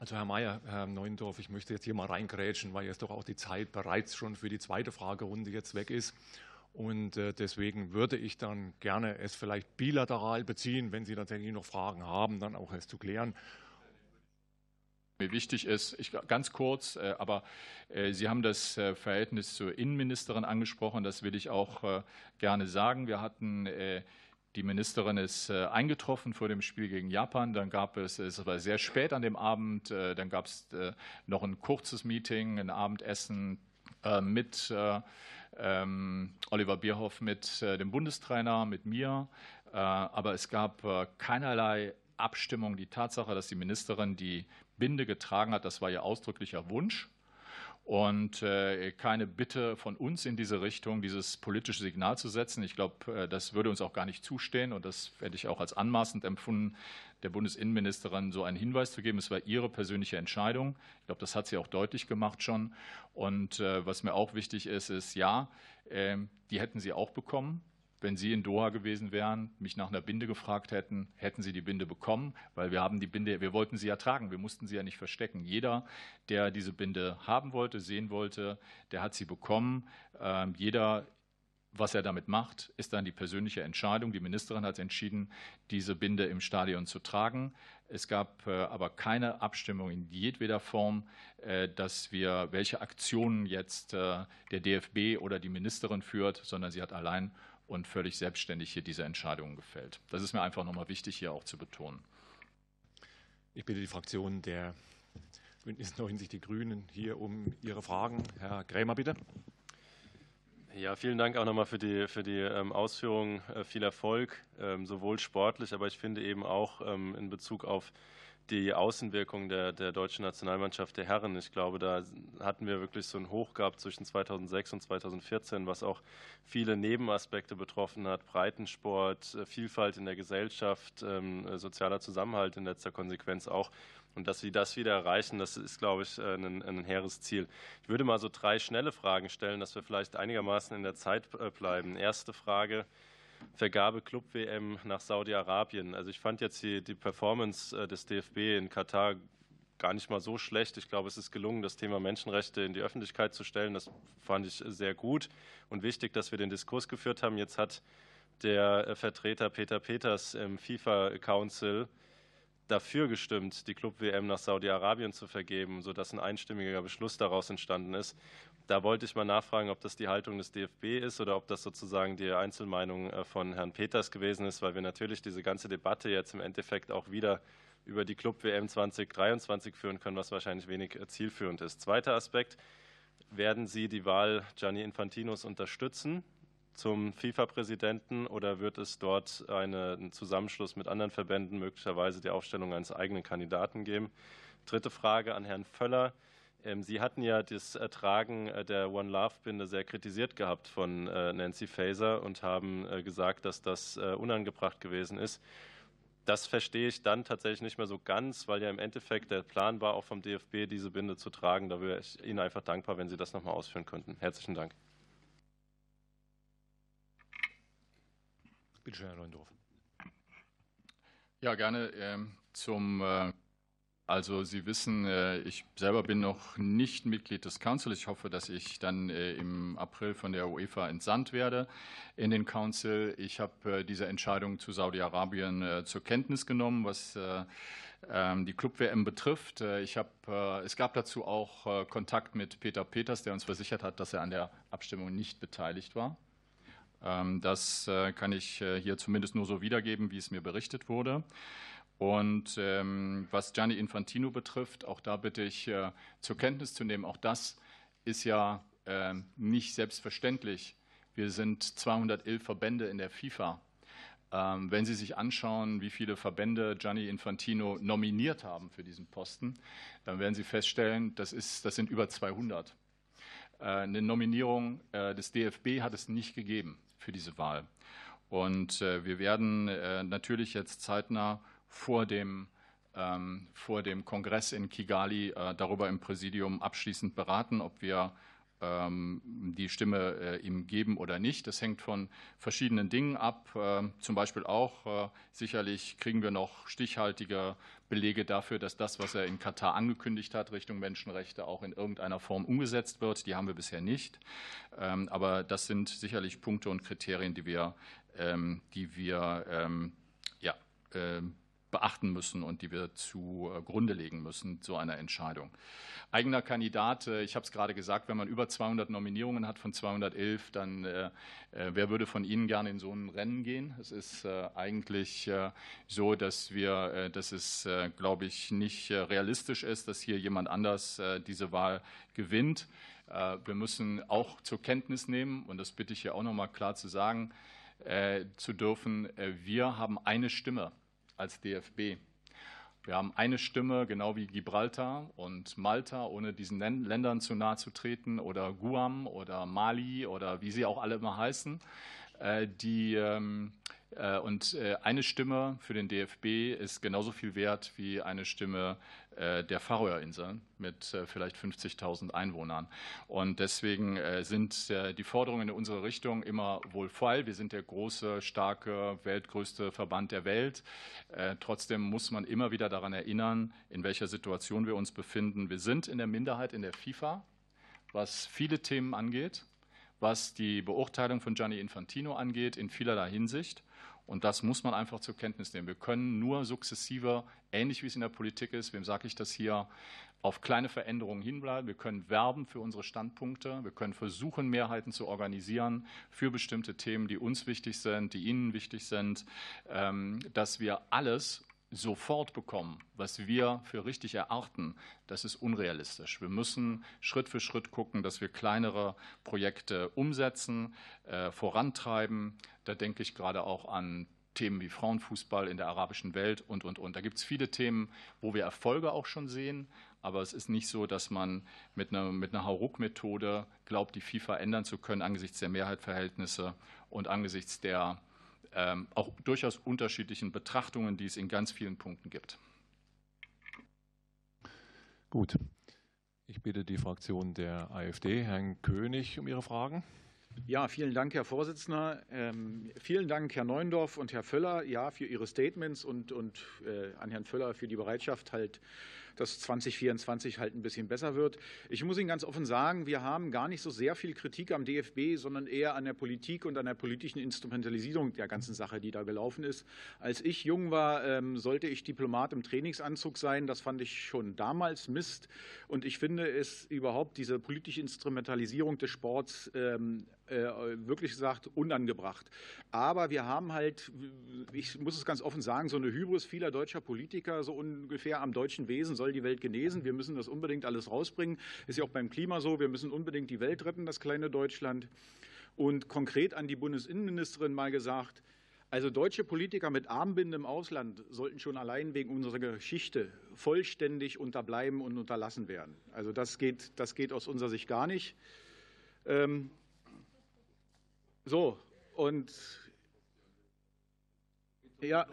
Also Herr Mayer, Herr Neuendorf, ich möchte jetzt hier mal reingrätschen, weil jetzt doch auch die Zeit bereits schon für die zweite Fragerunde jetzt weg ist. Und äh, deswegen würde ich dann gerne es vielleicht bilateral beziehen, wenn Sie tatsächlich noch Fragen haben, dann auch es zu klären. Mir wichtig ist, ich, ganz kurz, äh, aber äh, Sie haben das Verhältnis zur Innenministerin angesprochen, das will ich auch gerne sagen. Wir hatten die Ministerin ist äh, eingetroffen vor dem Spiel gegen Japan. Dann gab es, es war sehr spät an dem Abend, äh, dann gab es äh, noch ein kurzes Meeting, ein Abendessen mit äh, ähm, Oliver Bierhoff, mit dem Bundestrainer, mit mir. aber es gab keinerlei Abstimmung. Die Tatsache, dass die Ministerin die Binde getragen hat, das war ihr ausdrücklicher Wunsch und äh, keine Bitte von uns in diese Richtung, dieses politische Signal zu setzen. Ich glaube, äh, das würde uns auch gar nicht zustehen und das werde ich auch als anmaßend empfunden, der Bundesinnenministerin so einen Hinweis zu geben. Es war ihre persönliche Entscheidung. Ich glaube, das hat sie auch deutlich gemacht schon. Und äh, was mir auch wichtig ist, ist, ja, die hätten sie auch bekommen. Wenn Sie in Doha gewesen wären, mich nach einer Binde gefragt hätten, hätten Sie die Binde bekommen, weil wir haben die Binde, wir wollten sie ja tragen, wir mussten sie ja nicht verstecken. Jeder, der diese Binde haben wollte, sehen wollte, der hat sie bekommen. Ähm, jeder was er damit macht, ist dann die persönliche Entscheidung. Die Ministerin hat entschieden, diese Binde im Stadion zu tragen. Es gab äh, aber keine Abstimmung in jedweder Form, äh, dass wir, welche Aktionen jetzt äh, der DFB oder die Ministerin führt, sondern sie hat allein und völlig selbstständig hier diese Entscheidungen gefällt. Das ist mir einfach nochmal wichtig, hier auch zu betonen. Ich bitte die Fraktion der Bündnis 90 Die Grünen hier um ihre Fragen. Herr Krämer, bitte. Ja, vielen Dank auch nochmal für die, für die ähm, Ausführungen. Äh, viel Erfolg, ähm, sowohl sportlich, aber ich finde eben auch ähm, in Bezug auf die Außenwirkung der, der deutschen Nationalmannschaft der Herren. Ich glaube, da hatten wir wirklich so ein Hoch gehabt zwischen 2006 und 2014, was auch viele Nebenaspekte betroffen hat. Breitensport, äh, Vielfalt in der Gesellschaft, ähm, äh, sozialer Zusammenhalt in letzter Konsequenz auch. Und dass sie das wieder erreichen, das ist, glaube ich, äh, ein, ein hehres Ziel. Ich würde mal so drei schnelle Fragen stellen, dass wir vielleicht einigermaßen in der Zeit bleiben. Erste Frage. Vergabe Club WM nach Saudi-Arabien. Also ich fand jetzt die, die Performance äh, des DFB in Katar gar nicht mal so schlecht. Ich glaube, es ist gelungen, das Thema Menschenrechte in die Öffentlichkeit zu stellen. Das fand ich sehr gut und wichtig, dass wir den Diskurs geführt haben. Jetzt hat der äh, Vertreter Peter Peters im FIFA Council dafür gestimmt, die Club-WM nach Saudi-Arabien zu vergeben, sodass ein einstimmiger Beschluss daraus entstanden ist. Da wollte ich mal nachfragen, ob das die Haltung des DFB ist oder ob das sozusagen die Einzelmeinung äh, von Herrn Peters gewesen ist, weil wir natürlich diese ganze Debatte jetzt im Endeffekt auch wieder über die Club-WM 2023 führen können, was wahrscheinlich wenig äh, zielführend ist. Zweiter Aspekt. Werden Sie die Wahl Gianni Infantinos unterstützen? zum FIFA-Präsidenten oder wird es dort eine, einen Zusammenschluss mit anderen Verbänden, möglicherweise die Aufstellung eines eigenen Kandidaten geben? Dritte Frage an Herrn Völler. Ähm, Sie hatten ja das Ertragen äh, der One Love-Binde sehr kritisiert gehabt von äh, Nancy Faeser und haben äh, gesagt, dass das unangebracht gewesen ist. Das verstehe ich dann tatsächlich nicht mehr so ganz, weil ja im Endeffekt der Plan war, auch vom DFB diese Binde zu tragen. Da wäre ich Ihnen einfach dankbar, wenn Sie das nochmal ausführen könnten. Herzlichen Dank. Bitte schön, Herr Neundorf. Ja, gerne ähm, zum. Äh, also Sie wissen, äh, ich selber bin noch nicht Mitglied des Council. Ich hoffe, dass ich dann äh, im April von der UEFA entsandt werde in den Council. Ich habe diese Entscheidung zu Saudi-Arabien zur Kenntnis genommen, was ähm, die Club-WM betrifft. Ich habe, es gab dazu auch Kontakt mit Peter Peters, der uns versichert hat, dass er an der Abstimmung nicht beteiligt war. Ähm, das äh, kann ich äh, hier zumindest nur so wiedergeben, wie es mir berichtet wurde. Und ähm, was Gianni Infantino betrifft, auch da bitte ich äh, zur Kenntnis zu nehmen, auch das ist ja nicht selbstverständlich. Wir sind 211 Verbände in der FIFA. Ähm, wenn Sie sich anschauen, wie viele Verbände Gianni Infantino nominiert haben für diesen Posten, dann werden Sie feststellen, das, ist, das sind über 200. Eine Nominierung des DFB hat es nicht gegeben für diese Wahl. Und äh, wir werden äh, natürlich jetzt zeitnah vor dem, ähm, vor dem Kongress in Kigali äh, darüber im Präsidium abschließend beraten, ob wir ähm, die Stimme äh, ihm geben oder nicht. Das hängt von verschiedenen Dingen ab. Äh, zum Beispiel auch, äh, sicherlich kriegen wir noch stichhaltige Belege dafür, dass das, was er in Katar angekündigt hat, Richtung Menschenrechte auch in irgendeiner Form umgesetzt wird. Die haben wir bisher nicht. Ähm, aber das sind sicherlich Punkte und Kriterien, die wir, ähm, die wir ja, beachten müssen und die wir zugrunde legen müssen, so einer Entscheidung. Eigener Kandidat, äh, ich habe es gerade gesagt, wenn man über 200 Nominierungen hat von 211, dann äh, äh, wer würde von Ihnen gerne in so ein Rennen gehen? Es ist äh, eigentlich äh, so, dass wir, äh, dass es, glaube ich, nicht realistisch ist, dass hier jemand anders diese Wahl gewinnt. wir müssen auch zur Kenntnis nehmen, und das bitte ich hier auch noch mal klar zu sagen, zu dürfen, wir haben eine Stimme als DFB. Wir haben eine Stimme, genau wie Gibraltar und Malta, ohne diesen Ländern zu nahe zu treten, oder Guam oder Mali oder wie sie auch alle immer heißen, äh, die ähm, äh, und äh, eine Stimme für den DFB ist genauso viel wert wie eine Stimme äh, der Färöerinseln mit vielleicht 50.000 Einwohnern. Und deswegen sind die Forderungen in unsere Richtung immer wohlfeil. Wir sind der große, starke, weltgrößte Verband der Welt. Trotzdem muss man immer wieder daran erinnern, in welcher Situation wir uns befinden. Wir sind in der Minderheit in der FIFA, was viele Themen angeht was die Beurteilung von Gianni Infantino angeht, in vielerlei Hinsicht. Und das muss man einfach zur Kenntnis nehmen. Wir können nur sukzessive, ähnlich wie es in der Politik ist, wem sage ich das hier, auf kleine Veränderungen hinbleiben. Wir können werben für unsere Standpunkte. Wir können versuchen, Mehrheiten zu organisieren für bestimmte Themen, die uns wichtig sind, die Ihnen wichtig sind, ähm, dass wir alles sofort bekommen, was wir für richtig erachten, das ist unrealistisch. Wir müssen Schritt für Schritt gucken, dass wir kleinere Projekte umsetzen, äh, vorantreiben. Da denke ich gerade auch an Themen wie Frauenfußball in der arabischen Welt und, und, und. Da gibt es viele Themen, wo wir Erfolge auch schon sehen. Aber es ist nicht so, dass man mit einer, mit einer Hauruck-Methode glaubt, die FIFA ändern zu können angesichts der Mehrheitsverhältnisse und angesichts der auch durchaus unterschiedlichen Betrachtungen, die es in ganz vielen Punkten gibt. Gut. Ich bitte die Fraktion der AfD, Herrn König, um Ihre Fragen. Ja, vielen Dank, Herr Vorsitzender. Ähm, vielen Dank, Herr Neundorf und Herr Völler, ja, für Ihre Statements und, und äh, an Herrn Völler für die Bereitschaft, halt dass 2024 halt ein bisschen besser wird. Ich muss Ihnen ganz offen sagen, wir haben gar nicht so sehr viel Kritik am DFB, sondern eher an der Politik und an der politischen Instrumentalisierung der ganzen Sache, die da gelaufen ist. Als ich jung war, ähm, sollte ich Diplomat im Trainingsanzug sein. Das fand ich schon damals Mist. Und ich finde es überhaupt diese politische Instrumentalisierung des Sports ähm, äh, wirklich gesagt unangebracht. Aber wir haben halt, ich muss es ganz offen sagen, so eine Hybris vieler deutscher Politiker, so ungefähr am deutschen Wesen soll die Welt genesen. Wir müssen das unbedingt alles rausbringen. Ist ja auch beim Klima so. Wir müssen unbedingt die Welt retten, das kleine Deutschland. Und konkret an die Bundesinnenministerin mal gesagt, also deutsche Politiker mit Armbinden im Ausland sollten schon allein wegen unserer Geschichte vollständig unterbleiben und unterlassen werden. Also das geht, das geht aus unserer Sicht gar nicht. Ähm, so, und ja,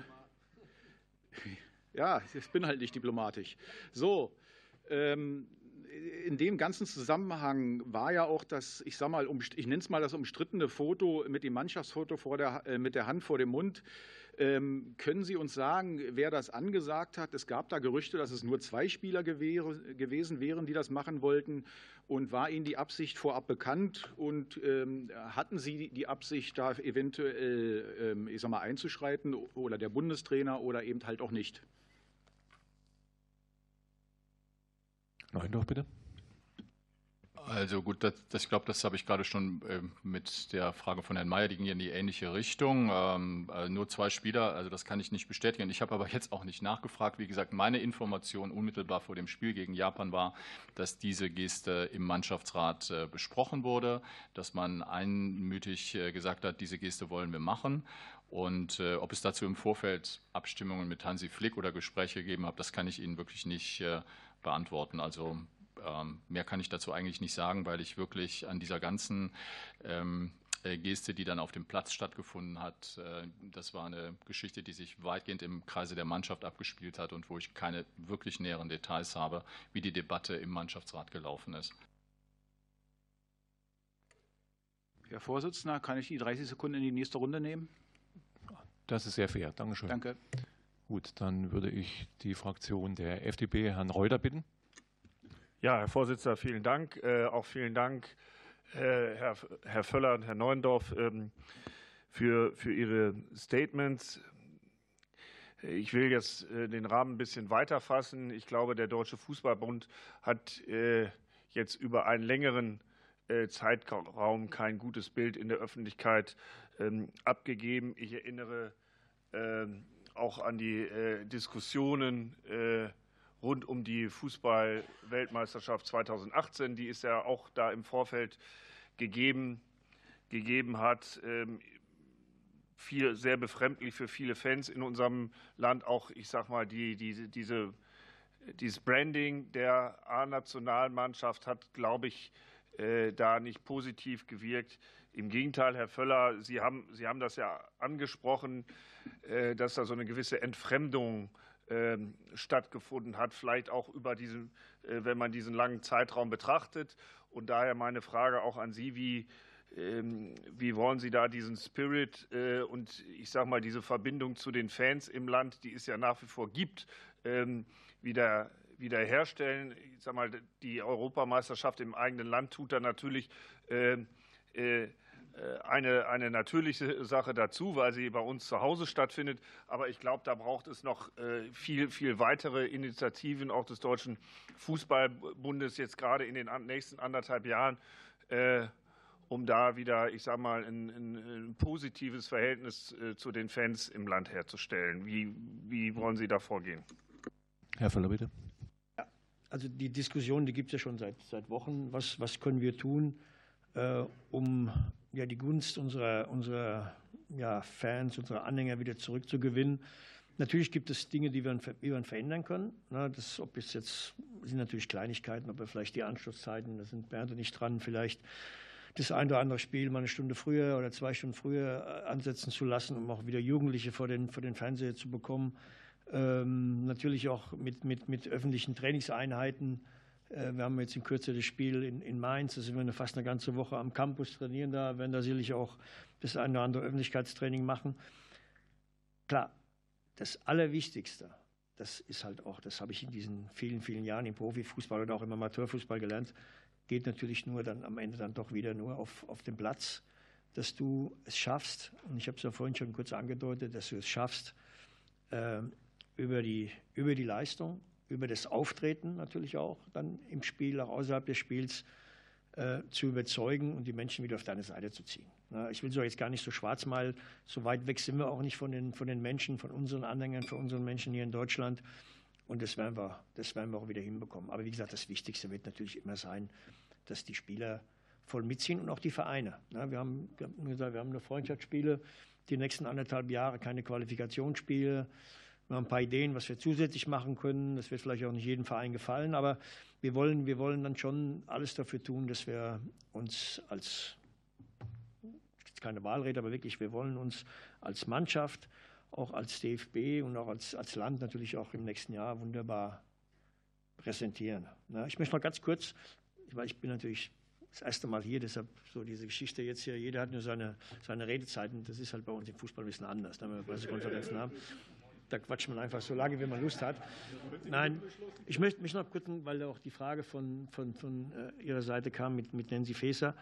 ja, ich bin halt nicht diplomatisch. So, ähm, in dem ganzen Zusammenhang war ja auch das, ich sag mal, ich nenne es mal das umstrittene Foto mit dem Mannschaftsfoto vor der, äh, mit der Hand vor dem Mund. Ähm, können Sie uns sagen, wer das angesagt hat? Es gab da Gerüchte, dass es nur zwei Spieler gewesen wären, die das machen wollten. Und war Ihnen die Absicht vorab bekannt? Und ähm, hatten Sie die Absicht, da eventuell ähm, ich sag mal, einzuschreiten oder der Bundestrainer oder eben halt auch nicht? Neundorf, bitte. Also gut, das, das, ich glaube, das habe ich gerade schon äh, mit der Frage von Herrn Mayer, die ging in die ähnliche Richtung. Ähm, äh, nur zwei Spieler, also das kann ich nicht bestätigen. Ich habe aber jetzt auch nicht nachgefragt. Wie gesagt, meine Information unmittelbar vor dem Spiel gegen Japan war, dass diese Geste im Mannschaftsrat äh, besprochen wurde, dass man einmütig äh, gesagt hat, diese Geste wollen wir machen. Und äh, ob es dazu im Vorfeld Abstimmungen mit Hansi Flick oder Gespräche gegeben hat, das kann ich Ihnen wirklich nicht äh, beantworten. Also ähm, mehr kann ich dazu eigentlich nicht sagen, weil ich wirklich an dieser ganzen ähm, äh, Geste, die dann auf dem Platz stattgefunden hat, äh, das war eine Geschichte, die sich weitgehend im Kreise der Mannschaft abgespielt hat und wo ich keine wirklich näheren Details habe, wie die Debatte im Mannschaftsrat gelaufen ist. Herr Vorsitzender, kann ich die 30 Sekunden in die nächste Runde nehmen? Das ist sehr fair. Dankeschön. Danke. Gut, dann würde ich die Fraktion der FDP, Herrn Reuter, bitten. Ja, Herr Vorsitzender, vielen Dank. Äh, auch vielen Dank, äh, Herr, Herr Völler und Herr Neuendorf, ähm, für, für Ihre Statements. Ich will jetzt äh, den Rahmen ein bisschen weiter fassen. Ich glaube, der Deutsche Fußballbund hat jetzt über einen längeren Zeitraum kein gutes Bild in der Öffentlichkeit ähm, abgegeben. Ich erinnere ähm, auch an die äh, Diskussionen rund um die Fußball-Weltmeisterschaft 2018. Die ist ja auch da im Vorfeld gegeben, gegeben hat. Ähm, viel, sehr befremdlich für viele Fans in unserem Land. Auch, ich sag mal, die, die, diese, dieses Branding der A-Nationalmannschaft hat, glaube ich, äh, da nicht positiv gewirkt. Im Gegenteil, Herr Völler, Sie haben, Sie haben das ja angesprochen, äh, dass da so eine gewisse Entfremdung ähm, stattgefunden hat, vielleicht auch über diesen, äh, wenn man diesen langen Zeitraum betrachtet. Und daher meine Frage auch an Sie, wie, ähm, wie wollen Sie da diesen Spirit äh, und ich sage mal diese Verbindung zu den Fans im Land, die es ja nach wie vor gibt, ähm, wieder wiederherstellen? Ich sage mal, die Europameisterschaft im eigenen Land tut da natürlich äh, äh, eine, eine natürliche Sache dazu, weil sie bei uns zu Hause stattfindet. Aber ich glaube, da braucht es noch äh, viel, viel weitere Initiativen auch des Deutschen Fußballbundes jetzt gerade in den nächsten anderthalb Jahren, äh, um da wieder, ich sage mal, ein, ein, ein, positives Verhältnis zu den Fans im Land herzustellen. Wie, wie wollen Sie da vorgehen? Herr Völler, bitte. Ja, also die Diskussion, die gibt es ja schon seit, seit Wochen. Was, was können wir tun, um ja, die Gunst unserer, unserer ja, Fans, unsere Anhänger wieder zurückzugewinnen. Natürlich gibt es Dinge, die wir, die wir verändern können. Das, ob es jetzt sind natürlich Kleinigkeiten, ob wir vielleicht die Anschlusszeiten, da sind Bernd und ich dran, vielleicht das ein oder andere Spiel mal eine Stunde früher oder zwei Stunden früher äh, ansetzen zu lassen, um auch wieder Jugendliche vor den, vor den Fernseher zu bekommen. Ähm, natürlich auch mit, mit, mit öffentlichen Trainingseinheiten. Äh, wir haben jetzt in Kürze das Spiel in, in Mainz, da sind wir fast eine ganze Woche am Campus trainieren da, werden da sicherlich auch das eine oder andere Öffentlichkeitstraining machen. Klar, das Allerwichtigste, das ist halt auch, das habe ich in diesen vielen, vielen Jahren im Profifußball oder auch im Amateurfußball gelernt, geht natürlich nur dann am Ende dann doch wieder nur auf, auf den Platz, dass du es schaffst, und ich habe es ja vorhin schon kurz angedeutet, dass du es schaffst, äh, über, die, über die Leistung, über das Auftreten natürlich auch dann im Spiel, auch außerhalb des Spiels, äh, zu überzeugen und die Menschen wieder auf deine Seite zu ziehen. Ich will so jetzt gar nicht so schwarz malen, so weit weg sind wir auch nicht von den, von den Menschen, von unseren Anhängern, von unseren Menschen hier in Deutschland. Und das werden, wir, das werden wir auch wieder hinbekommen. Aber wie gesagt, das Wichtigste wird natürlich immer sein, dass die Spieler voll mitziehen und auch die Vereine. Wir, haben, gesagt, wir haben nur Freundschaftsspiele, die nächsten anderthalb Jahre keine Qualifikationsspiele. Haben ein paar Ideen, was wir zusätzlich machen können. Das wird vielleicht auch nicht jedem Verein gefallen, aber wir wollen, wir wollen dann schon alles dafür tun, dass wir uns als, keine Wahlrede, aber wirklich, wir wollen uns als Mannschaft, auch als DFB und auch als, als Land natürlich auch im nächsten Jahr wunderbar präsentieren. Ich möchte mal ganz kurz, weil ich bin natürlich das erste Mal hier, deshalb so diese Geschichte jetzt hier, jeder hat nur seine, seine Redezeiten, das ist halt bei uns im Fußball ein bisschen anders, wenn wir Pressekonferenzen haben da quatscht man einfach so lange, wie man Lust hat. Nein, ich möchte mich noch kurz, weil auch die Frage von, von, von äh, Ihrer Seite kam mit, mit Nancy Faeser.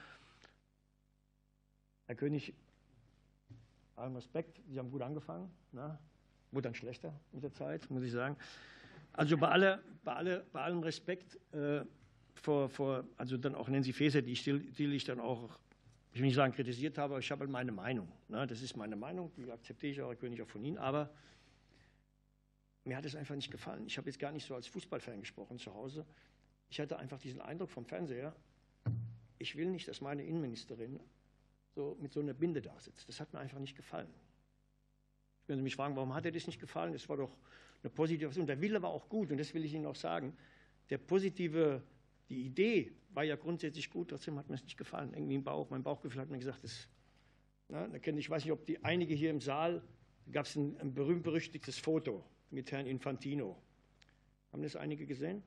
Herr König, allen Respekt, Sie haben gut angefangen. Na? Wurde dann schlechter mit der Zeit, muss ich sagen. Also bei, aller, bei, aller, bei allem Respekt äh, vor, vor, also dann auch Nancy Faeser, die ich, die ich dann auch, ich will nicht sagen kritisiert habe, aber ich habe halt meine Meinung. Das ist meine Meinung, die akzeptiere ich auch, Herr König, auch von Ihnen. Aber mir hat es einfach nicht gefallen. Ich habe jetzt gar nicht so als Fußballfan gesprochen zu Hause. Ich hatte einfach diesen Eindruck vom Fernseher, ich will nicht, dass meine Innenministerin so mit so einer Binde da sitzt. Das hat mir einfach nicht gefallen. Wenn Sie mich fragen, warum hat dir das nicht gefallen? Das war doch eine positive Option. Der Wille war auch gut und das will ich Ihnen auch sagen. Der positive, die Idee war ja grundsätzlich gut, trotzdem hat mir es nicht gefallen. Irgendwie im Bauch, mein Bauchgefühl hat mir gesagt, das, na, ich weiß nicht, ob die einige hier im Saal, gab es ein, ein berühmt-berüchtigtes Foto mit Herrn Infantino. Haben das einige gesehen?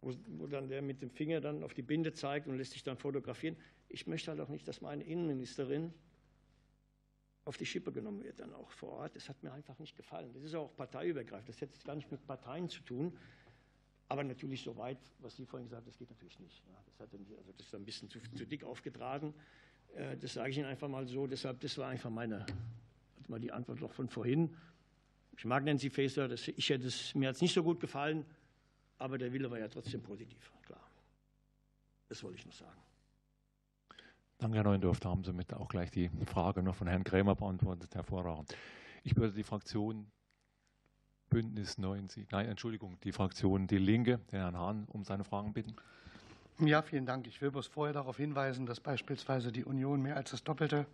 Wo, dann der mit dem Finger dann auf die Binde zeigt und lässt sich dann fotografieren. Ich möchte halt auch nicht, dass meine Innenministerin auf die Schippe genommen wird, dann auch vor Ort. Das hat mir einfach nicht gefallen. Das ist auch parteiübergreifend. Das hat jetzt gar nicht mit Parteien zu tun. Aber natürlich so weit, was Sie vorhin gesagt haben, das geht natürlich nicht. Das, hat also das ist ein bisschen zu, zu dick aufgetragen. Äh, das sage ich Ihnen einfach mal so. Deshalb, das war einfach meine, mal die Antwort noch von vorhin. Ich mag Nancy Faeser, das, ich hätte es, mir hat es nicht so gut gefallen, aber der Wille war ja trotzdem positiv, klar. Das wollte ich noch sagen. Danke, Herr Neundorf. Da haben Sie mit auch gleich die Frage noch von Herrn Krämer beantwortet. Hervorragend. Ich würde die Fraktion Bündnis 90, nein, Entschuldigung, die Fraktion Die Linke, den Herrn Hahn, um seine Fragen bitten. Ja, vielen Dank. Ich will bloß vorher darauf hinweisen, dass beispielsweise die Union mehr als das Doppelte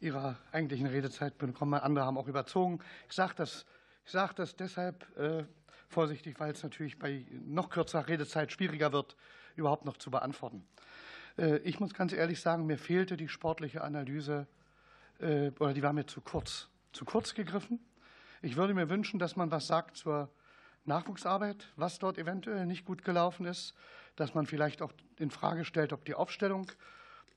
ihrer eigentlichen Redezeit bekommen. Andere haben auch überzogen. Ich sage das, sag das deshalb äh, vorsichtig, weil es natürlich bei noch kürzerer Redezeit schwieriger wird, überhaupt noch zu beantworten. Äh, ich muss ganz ehrlich sagen, mir fehlte die sportliche Analyse äh, oder die war mir zu kurz, zu kurz gegriffen. Ich würde mir wünschen, dass man was sagt zur Nachwuchsarbeit, was dort eventuell nicht gut gelaufen ist, dass man vielleicht auch in Frage stellt, ob die Aufstellung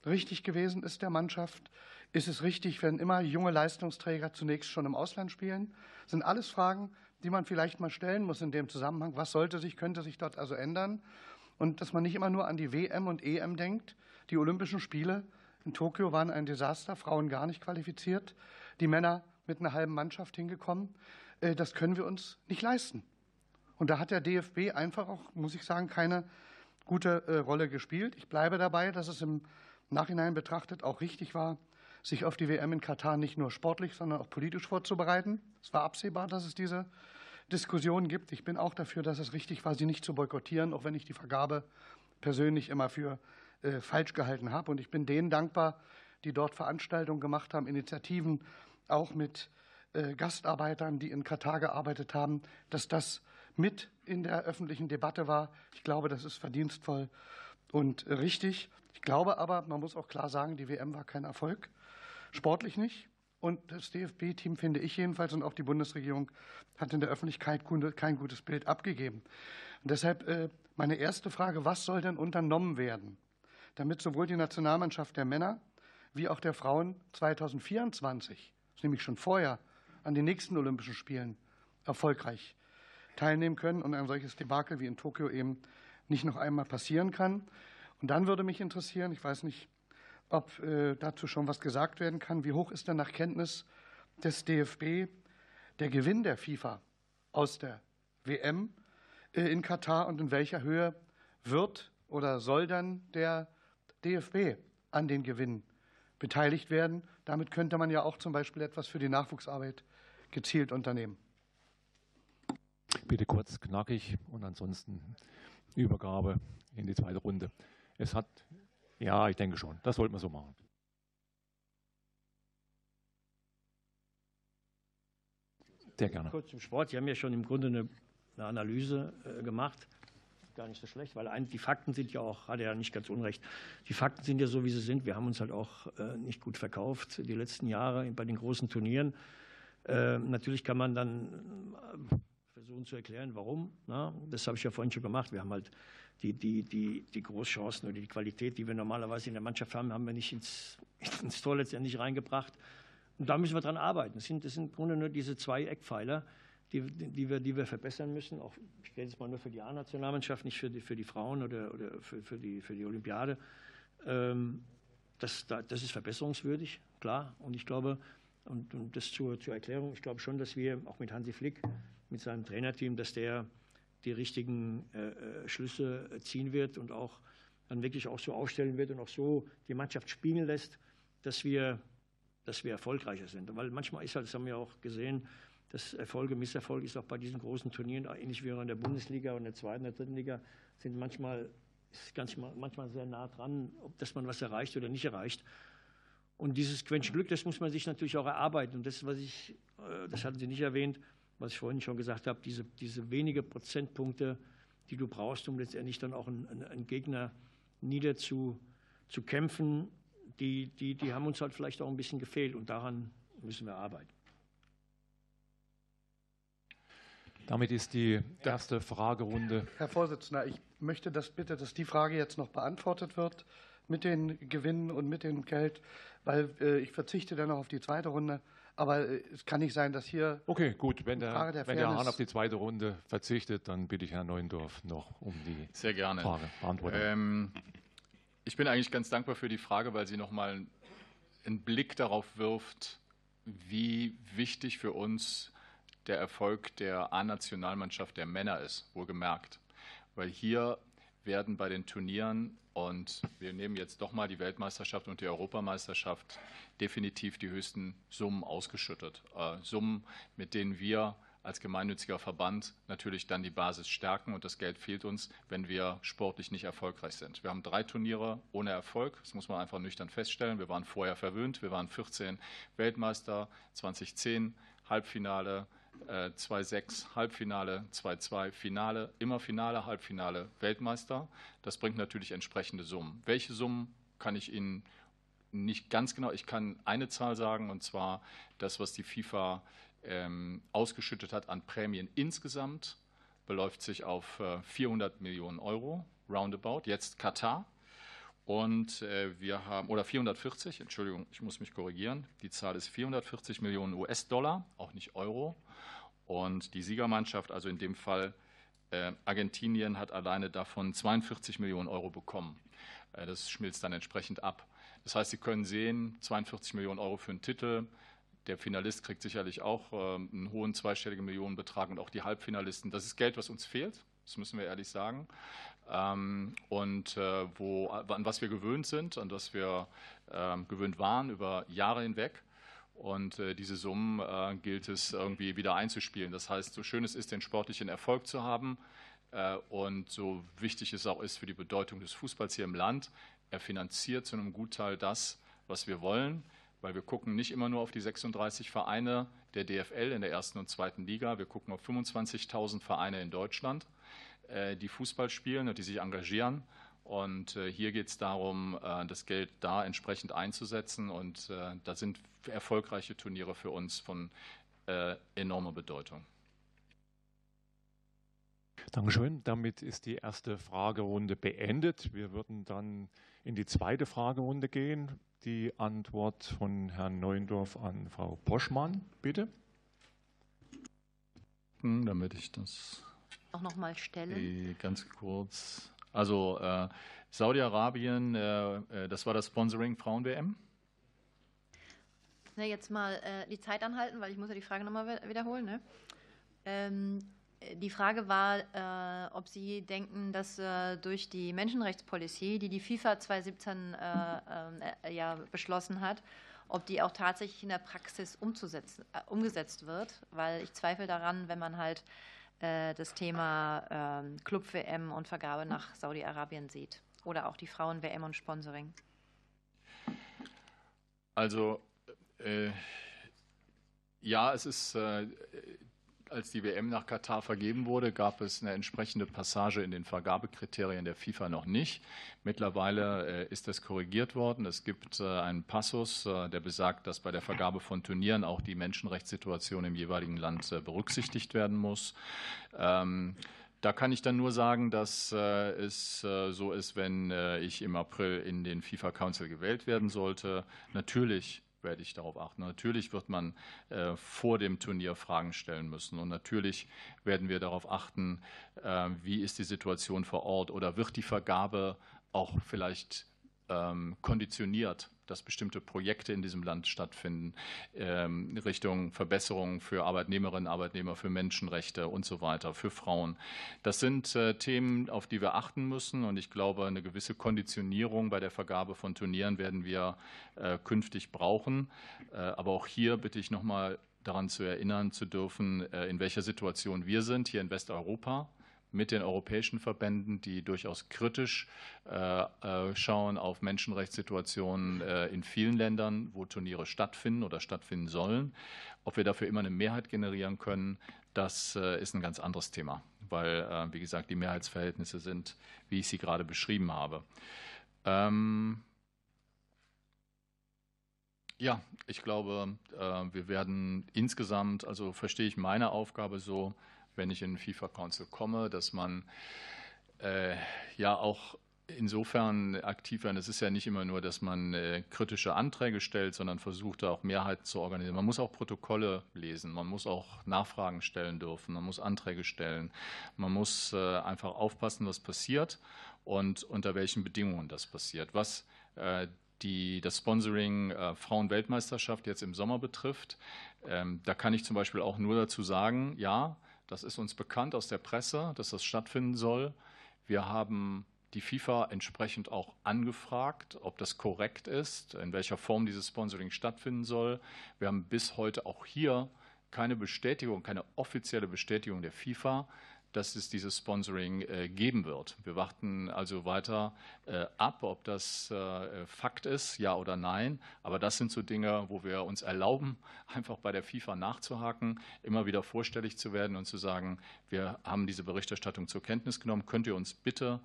richtig gewesen ist der Mannschaft, ist es richtig, wenn immer junge Leistungsträger zunächst schon im Ausland spielen? Das sind alles Fragen, die man vielleicht mal stellen muss in dem Zusammenhang. Was sollte sich, könnte sich dort also ändern? Und dass man nicht immer nur an die WM und EM denkt. Die Olympischen Spiele in Tokio waren ein Desaster, Frauen gar nicht qualifiziert, die Männer mit einer halben Mannschaft hingekommen. Äh, das können wir uns nicht leisten. Und da hat der DFB einfach auch, muss ich sagen, keine gute äh, Rolle gespielt. Ich bleibe dabei, dass es im Nachhinein betrachtet auch richtig war, sich auf die WM in Katar nicht nur sportlich, sondern auch politisch vorzubereiten. Es war absehbar, dass es diese Diskussion gibt. Ich bin auch dafür, dass es richtig war, sie nicht zu boykottieren, auch wenn ich die Vergabe persönlich immer für äh, falsch gehalten habe. Und ich bin denen dankbar, die dort Veranstaltungen gemacht haben, Initiativen, auch mit äh, Gastarbeitern, die in Katar gearbeitet haben, dass das mit in der öffentlichen Debatte war. Ich glaube, das ist verdienstvoll und richtig. Ich glaube aber, man muss auch klar sagen, die WM war kein Erfolg, sportlich nicht. Und das DFB-Team, finde ich jedenfalls, und auch die Bundesregierung hat in der Öffentlichkeit kein gutes Bild abgegeben. Und deshalb äh, meine erste Frage, was soll denn unternommen werden, damit sowohl die Nationalmannschaft der Männer wie auch der Frauen 2024, das ist nämlich schon vorher, an den nächsten Olympischen Spielen erfolgreich teilnehmen können und ein solches Debakel wie in Tokio eben nicht noch einmal passieren kann. Und dann würde mich interessieren, ich weiß nicht, ob äh, dazu schon was gesagt werden kann, wie hoch ist denn nach Kenntnis des DFB der Gewinn der FIFA aus der WM äh, in Katar und in welcher Höhe wird oder soll dann der DFB an den Gewinn beteiligt werden? Damit könnte man ja auch zum Beispiel etwas für die Nachwuchsarbeit gezielt unternehmen. Bitte kurz, knackig und ansonsten Übergabe in die zweite Runde. Es hat, ja, ich denke schon, das sollten wir so machen. Sehr gerne. Kurz zum Sport. Sie haben ja schon im Grunde eine, eine Analyse äh, gemacht. Gar nicht so schlecht, weil ein, die Fakten sind ja auch, hat er ja nicht ganz unrecht, die Fakten sind ja so, wie sie sind. Wir haben uns halt auch äh, nicht gut verkauft die letzten Jahre bei den großen Turnieren. Äh, natürlich kann man dann äh, versuchen zu erklären, warum. Na? Das habe ich ja vorhin schon gemacht. Wir haben halt die, die, die, die Großchancen oder die Qualität, die wir normalerweise in der Mannschaft haben, haben wir nicht ins, ins Tor letztendlich reingebracht. Und da müssen wir dran arbeiten. Das sind, das sind im Grunde nur diese zwei Eckpfeiler, die, die, wir, die wir verbessern müssen. Auch, ich rede jetzt mal nur für die A-Nationalmannschaft, nicht für die, für die Frauen oder, oder für, für, die, für die Olympiade. Ähm, das, das ist verbesserungswürdig, klar. Und ich glaube, und, das zur, zur Erklärung, ich glaube schon, dass wir auch mit Hansi Flick, mit seinem Trainerteam, dass der die richtigen äh, äh, Schlüsse ziehen wird und auch dann wirklich auch so aufstellen wird und auch so die Mannschaft spielen lässt, dass wir, dass wir erfolgreicher sind. Weil manchmal ist halt, das haben wir auch gesehen, dass Erfolge, Misserfolge ist auch bei diesen großen Turnieren, ähnlich wie in der Bundesliga und der zweiten, der dritten Liga, sind manchmal, ist ganz, manchmal sehr nah dran, ob dass man was erreicht oder nicht erreicht. Und dieses Quäntchen Glück, das muss man sich natürlich auch erarbeiten. Und das, was ich, äh, das hatten Sie nicht erwähnt, was ich vorhin schon gesagt habe, diese, diese wenige Prozentpunkte, die du brauchst, um letztendlich dann auch einen, einen Gegner niederzukämpfen, die, die, die haben uns halt vielleicht auch ein bisschen gefehlt und daran müssen wir arbeiten. Damit ist die erste Fragerunde. Herr Vorsitzender, ich möchte das bitte, dass die Frage jetzt noch beantwortet wird mit den Gewinnen und mit dem Geld, weil äh, ich verzichte dann noch auf die zweite Runde. Aber äh, es kann nicht sein, dass hier. Okay, gut. Wenn der, der wenn der Hahn auf die zweite Runde verzichtet, dann bitte ich Herrn Neuendorf noch um die Sehr gerne. Frage beantworten. Ähm, ich bin eigentlich ganz dankbar für die Frage, weil sie nochmal einen Blick darauf wirft, wie wichtig für uns der Erfolg der A-Nationalmannschaft der Männer ist, wohlgemerkt. Weil hier werden bei den Turnieren und wir nehmen jetzt doch mal die Weltmeisterschaft und die Europameisterschaft definitiv die höchsten Summen ausgeschüttet. Äh, Summen, mit denen wir als gemeinnütziger Verband natürlich dann die Basis stärken und das Geld fehlt uns, wenn wir sportlich nicht erfolgreich sind. Wir haben drei Turniere ohne Erfolg, das muss man einfach nüchtern feststellen. Wir waren vorher verwöhnt, wir waren 14 Weltmeister, 2010 Halbfinale, 2-6 äh, Halbfinale, 2-2 Finale, immer Finale, Halbfinale, Weltmeister. Das bringt natürlich entsprechende Summen. Welche Summen kann ich Ihnen nicht ganz genau, ich kann eine Zahl sagen, und zwar das, was die FIFA ähm, ausgeschüttet hat an Prämien insgesamt, beläuft sich auf äh, 400 Millionen Euro, roundabout. Jetzt Katar. Und äh, wir haben, oder 440, Entschuldigung, ich muss mich korrigieren. Die Zahl ist 440 Millionen US-Dollar, auch nicht Euro. Und die Siegermannschaft, also in dem Fall äh, Argentinien, hat alleine davon 42 Millionen Euro bekommen. Äh, das schmilzt dann entsprechend ab. Das heißt, Sie können sehen, 42 Millionen Euro für einen Titel. Der Finalist kriegt sicherlich auch äh, einen hohen zweistelligen Millionenbetrag und auch die Halbfinalisten. Das ist Geld, was uns fehlt. Das müssen wir ehrlich sagen. Ähm, und äh, wo, an was wir gewöhnt sind, an das wir ähm, gewöhnt waren über Jahre hinweg. Und äh, diese Summen äh, gilt es irgendwie wieder einzuspielen. Das heißt, so schön es ist, den sportlichen Erfolg zu haben äh, und so wichtig es auch ist für die Bedeutung des Fußballs hier im Land, er finanziert zu einem Gutteil das, was wir wollen, weil wir gucken nicht immer nur auf die 36 Vereine der DFL in der ersten und zweiten Liga. Wir gucken auf 25.000 Vereine in Deutschland, äh, die Fußball spielen und die sich engagieren. Und äh, hier geht es darum, äh, das Geld da entsprechend einzusetzen. Und da sind erfolgreiche Turniere für uns von enormer Bedeutung. Dankeschön. Damit ist die erste Fragerunde beendet. Wir würden dann in die zweite Fragerunde gehen. Die Antwort von Herrn Neuendorf an Frau Poschmann, bitte. Hm, damit ich das auch noch mal stellen. Ganz kurz. Also äh, Saudi-Arabien, äh, äh das war das Sponsoring Frauen-WM. jetzt mal äh, die Zeit anhalten, weil ich muss ja die Frage nochmal wiederholen. Ne? Ähm, die Frage war, äh, ob Sie denken, dass äh, durch die Menschenrechtspolicy, die die FIFA 2017 äh, äh, ja beschlossen hat, ob die auch tatsächlich in der Praxis umgesetzt wird, weil ich zweifle daran, wenn man halt das Thema ähm, Club-WM und Vergabe nach Saudi-Arabien sieht oder auch die Frauen-WM und Sponsoring. Also ja, es ist als die WM nach Katar vergeben wurde, gab es eine entsprechende Passage in den Vergabekriterien der FIFA noch nicht. Mittlerweile äh, ist das korrigiert worden. Es gibt äh, einen Passus, äh, der besagt, dass bei der Vergabe von Turnieren auch die Menschenrechtssituation im jeweiligen Land berücksichtigt werden muss. Ähm, da kann ich dann nur sagen, dass es so ist, wenn ich im April in den FIFA Council gewählt werden sollte. Natürlich werde ich darauf achten. Natürlich wird man äh, vor dem Turnier Fragen stellen müssen. Und natürlich werden wir darauf achten, äh, wie ist die Situation vor Ort oder wird die Vergabe auch vielleicht ähm, konditioniert dass bestimmte Projekte in diesem Land stattfinden, ähm, Richtung Verbesserungen für Arbeitnehmerinnen, Arbeitnehmer, für Menschenrechte und so weiter, für Frauen. Das sind äh, Themen, auf die wir achten müssen. Und ich glaube, eine gewisse Konditionierung bei der Vergabe von Turnieren werden wir äh, künftig brauchen. Äh, aber auch hier bitte ich nochmal daran zu erinnern zu dürfen, in welcher Situation wir sind hier in Westeuropa mit den europäischen Verbänden, die durchaus kritisch äh, äh, schauen auf Menschenrechtssituationen äh, in vielen Ländern, wo Turniere stattfinden oder stattfinden sollen. Ob wir dafür immer eine Mehrheit generieren können, das ist ein ganz anderes Thema, weil, wie gesagt, die Mehrheitsverhältnisse sind, wie ich sie gerade beschrieben habe. Ähm ja, ich glaube, wir werden insgesamt, also verstehe ich meine Aufgabe so, wenn ich in den FIFA Council komme, dass man äh, ja auch insofern aktiv werden. Es ist ja nicht immer nur, dass man äh, kritische Anträge stellt, sondern versucht, da auch Mehrheiten zu organisieren. Man muss auch Protokolle lesen, man muss auch Nachfragen stellen dürfen, man muss Anträge stellen, man muss äh, einfach aufpassen, was passiert und unter welchen Bedingungen das passiert. Was äh, die, das Sponsoring äh, Frauen-Weltmeisterschaft jetzt im Sommer betrifft, ähm, da kann ich zum Beispiel auch nur dazu sagen, ja, das ist uns bekannt aus der Presse, dass das stattfinden soll. Wir haben die FIFA entsprechend auch angefragt, ob das korrekt ist, in welcher Form dieses Sponsoring stattfinden soll. Wir haben bis heute auch hier keine Bestätigung, keine offizielle Bestätigung der FIFA, dass es dieses Sponsoring äh, geben wird. Wir warten also weiter äh, ab, ob das äh, Fakt ist, ja oder nein. Aber das sind so Dinge, wo wir uns erlauben, einfach bei der FIFA nachzuhaken, immer wieder vorstellig zu werden und zu sagen, wir haben diese Berichterstattung zur Kenntnis genommen. Könnt ihr uns bitte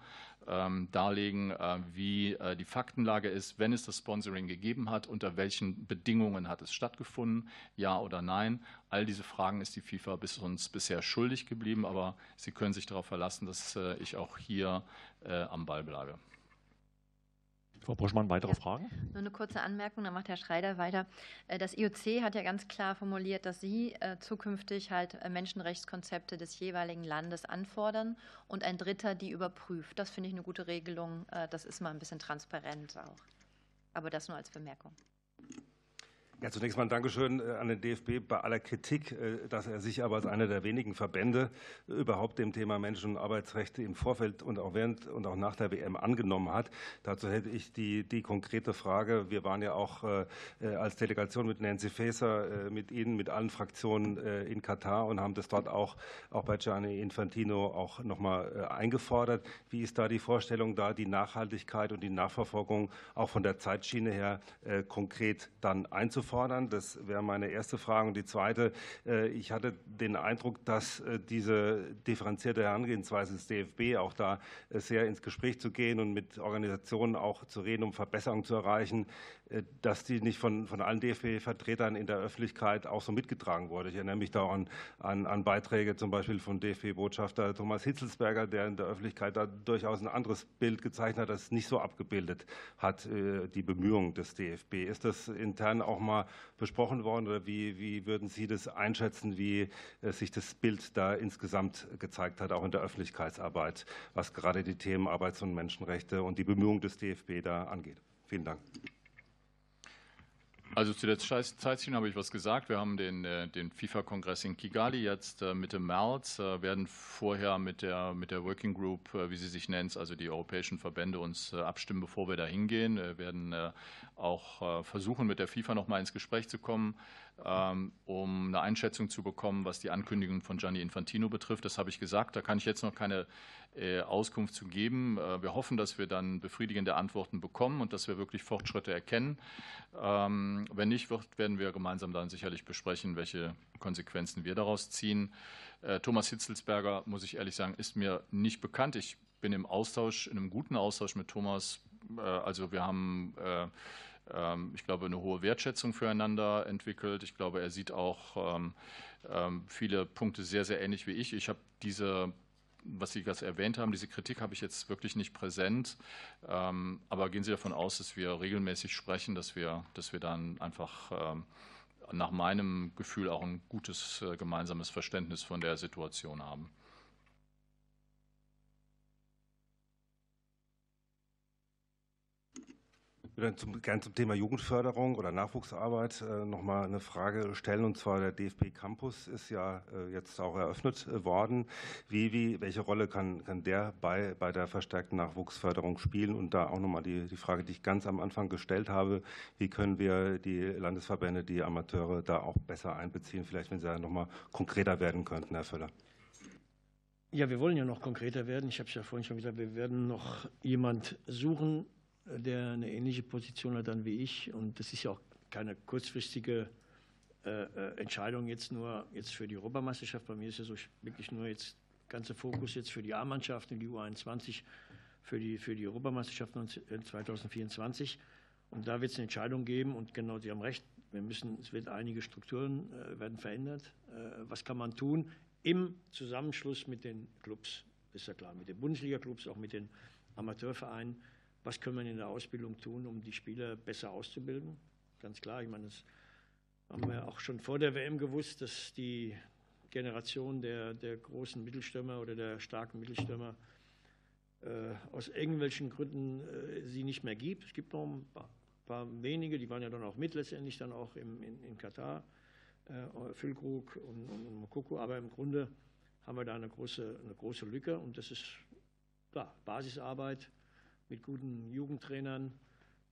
ähm, darlegen, wie die Faktenlage ist, wenn es das Sponsoring gegeben hat, unter welchen Bedingungen hat es stattgefunden, ja oder nein. All diese Fragen ist die FIFA bis uns bisher schuldig geblieben, aber Sie können sich darauf verlassen, dass äh, ich auch hier am Ball bleibe. Frau Buschmann, weitere ja. Fragen? Nur eine kurze Anmerkung, dann macht Herr Schreider weiter. Äh, das IOC hat ja ganz klar formuliert, dass Sie äh, zukünftig halt äh, Menschenrechtskonzepte des jeweiligen Landes anfordern und ein Dritter die überprüft. Das finde ich eine gute Regelung. Das ist mal ein bisschen transparent auch. Aber das nur als Bemerkung. Ja, zunächst mal ein Dankeschön äh, an den DFB bei aller Kritik, äh, dass er sich aber als einer der wenigen Verbände überhaupt dem Thema Menschen- und Arbeitsrechte im Vorfeld und auch während und auch nach der WM angenommen hat. Dazu hätte ich die, die konkrete Frage. Wir waren ja auch äh, als Delegation mit Nancy Faeser, mit Ihnen, mit allen Fraktionen in Katar und haben das dort auch, auch bei Gianni Infantino auch nochmal eingefordert. Wie ist da die Vorstellung, da die Nachhaltigkeit und die Nachverfolgung auch von der Zeitschiene her konkret dann einzufordern? Fordern? Das wäre meine erste Frage. Und die zweite, äh, ich hatte den Eindruck, dass äh, diese differenzierte Herangehensweise des DFB auch da äh, sehr ins Gespräch zu gehen und mit Organisationen auch zu reden, um Verbesserungen zu erreichen, dass die nicht von, von allen DFB-Vertretern in der Öffentlichkeit auch so mitgetragen wurde. Ich erinnere mich da an, an, an Beiträge zum Beispiel von DFB-Botschafter Thomas Hitzelsberger, der in der Öffentlichkeit da durchaus ein anderes Bild gezeichnet hat, das nicht so abgebildet hat, die Bemühungen des DFB. Ist das intern auch mal mal besprochen worden oder wie, wie würden Sie das einschätzen, wie äh, sich das Bild da insgesamt gezeigt hat, auch in der Öffentlichkeitsarbeit, was gerade die Themen Arbeits- und Menschenrechte und die Bemühungen des DFB da angeht? Vielen Dank. Also zu der Zeitschiene habe ich was gesagt. Wir haben den, äh, den FIFA-Kongress in Kigali jetzt äh, Mitte März, werden vorher mit der, mit der Working Group, wie sie sich nennt, also die europäischen Verbände, uns abstimmen, bevor wir da hingehen. Wir werden auch versuchen, mit der FIFA noch mal ins Gespräch zu kommen, um eine Einschätzung zu bekommen, was die Ankündigung von Gianni Infantino betrifft. Das habe ich gesagt. Da kann ich jetzt noch keine äh, Auskunft zu geben. Äh, wir hoffen, dass wir dann befriedigende Antworten bekommen und dass wir wirklich Fortschritte erkennen. Ähm, wenn nicht, werden wir gemeinsam dann sicherlich besprechen, welche Konsequenzen wir daraus ziehen. Äh, Thomas Hitzelsberger, muss ich ehrlich sagen, ist mir nicht bekannt. Ich bin im Austausch, in einem guten Austausch mit Thomas. Also wir haben ähm, ich glaube, eine hohe Wertschätzung füreinander entwickelt. Ich glaube, er sieht auch viele Punkte sehr, sehr ähnlich wie ich. Ich habe diese was Sie gerade erwähnt haben, diese Kritik habe ich jetzt wirklich nicht präsent. Ähm, aber gehen Sie davon aus, dass wir regelmäßig sprechen, dass wir, dass wir dann einfach ähm, nach meinem Gefühl auch ein gutes äh, gemeinsames Verständnis von der Situation haben. Würde zum, gerne zum Thema Jugendförderung oder Nachwuchsarbeit äh, noch mal eine Frage stellen. Und zwar der DFB Campus ist ja äh, jetzt auch eröffnet äh, worden. Wie, wie, welche Rolle kann, kann der bei, bei der verstärkten Nachwuchsförderung spielen? Und da auch noch mal die, die Frage, die ich ganz am Anfang gestellt habe. Wie können wir die Landesverbände, die Amateure da auch besser einbeziehen? Vielleicht, wenn Sie da noch mal konkreter werden könnten, Herr Völler. Ja, wir wollen ja noch konkreter werden. Ich habe es ja vorhin schon gesagt, wir werden noch jemand suchen, der eine ähnliche Position hat dann wie ich. Und das ist ja auch keine kurzfristige äh, äh, Entscheidung jetzt nur jetzt für die Europameisterschaft. Bei mir ist ja so wirklich nur jetzt ganze Fokus jetzt für die A-Mannschaft und die U21 für die, für die Europameisterschaft 2024. Äh, und da wird es eine Entscheidung geben. Und genau, Sie haben recht, wir müssen, es wird einige Strukturen werden verändert. Was kann man tun im Zusammenschluss mit den Clubs? ist ja klar, mit den Bundesliga-Clubs, auch mit den Amateurvereinen was können wir in der Ausbildung tun, um die Spieler besser auszubilden. Ganz klar, ich meine, das haben wir auch schon vor der WM gewusst, dass die Generation der, der großen Mittelstürmer oder der starken Mittelstürmer äh, aus irgendwelchen Gründen äh, sie nicht mehr gibt. Es gibt noch ein paar, wenige, die waren ja dann auch mit letztendlich dann auch im, in, in Katar, äh, Füllkrug und, und, und Mokoko, aber im Grunde haben wir da eine große, eine große Lücke und das ist klar, Basisarbeit, mit guten Jugendtrainern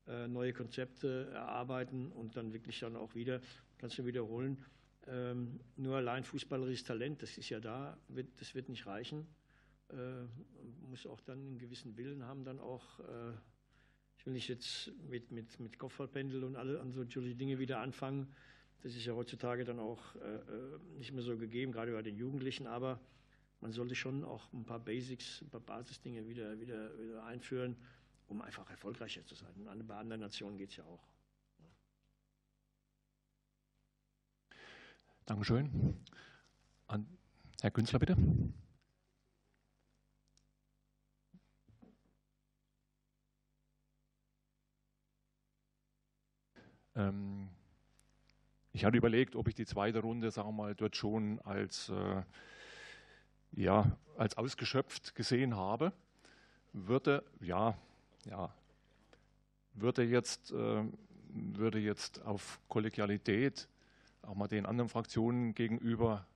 äh, neue Konzepte erarbeiten und dann wirklich dann auch wieder, kannst du wiederholen, ähm, nur allein fußballerisches Talent, das ist ja da, das wird nicht reichen. Äh, muss auch dann einen gewissen Willen haben, dann auch, äh, ich will nicht jetzt mit, mit, mit Kopfballpendel und alle an so Dinge wieder anfangen. Das ist ja heutzutage dann auch nicht mehr so gegeben, gerade bei den Jugendlichen, aber man sollte schon auch ein paar Basics, ein paar Basisdinge wieder, wieder, wieder einführen, um einfach erfolgreicher zu sein. Und bei anderen Nationen geht es ja auch. Dankeschön. An Herr Günzler, bitte. Ähm, ich hatte überlegt, ob ich die zweite Runde, sagen wir mal, dort schon als äh, ja, als ausgeschöpft gesehen habe, würde, ja, ja, würde jetzt äh, würde jetzt auf Kollegialität auch mal den anderen Fraktionen gegenüber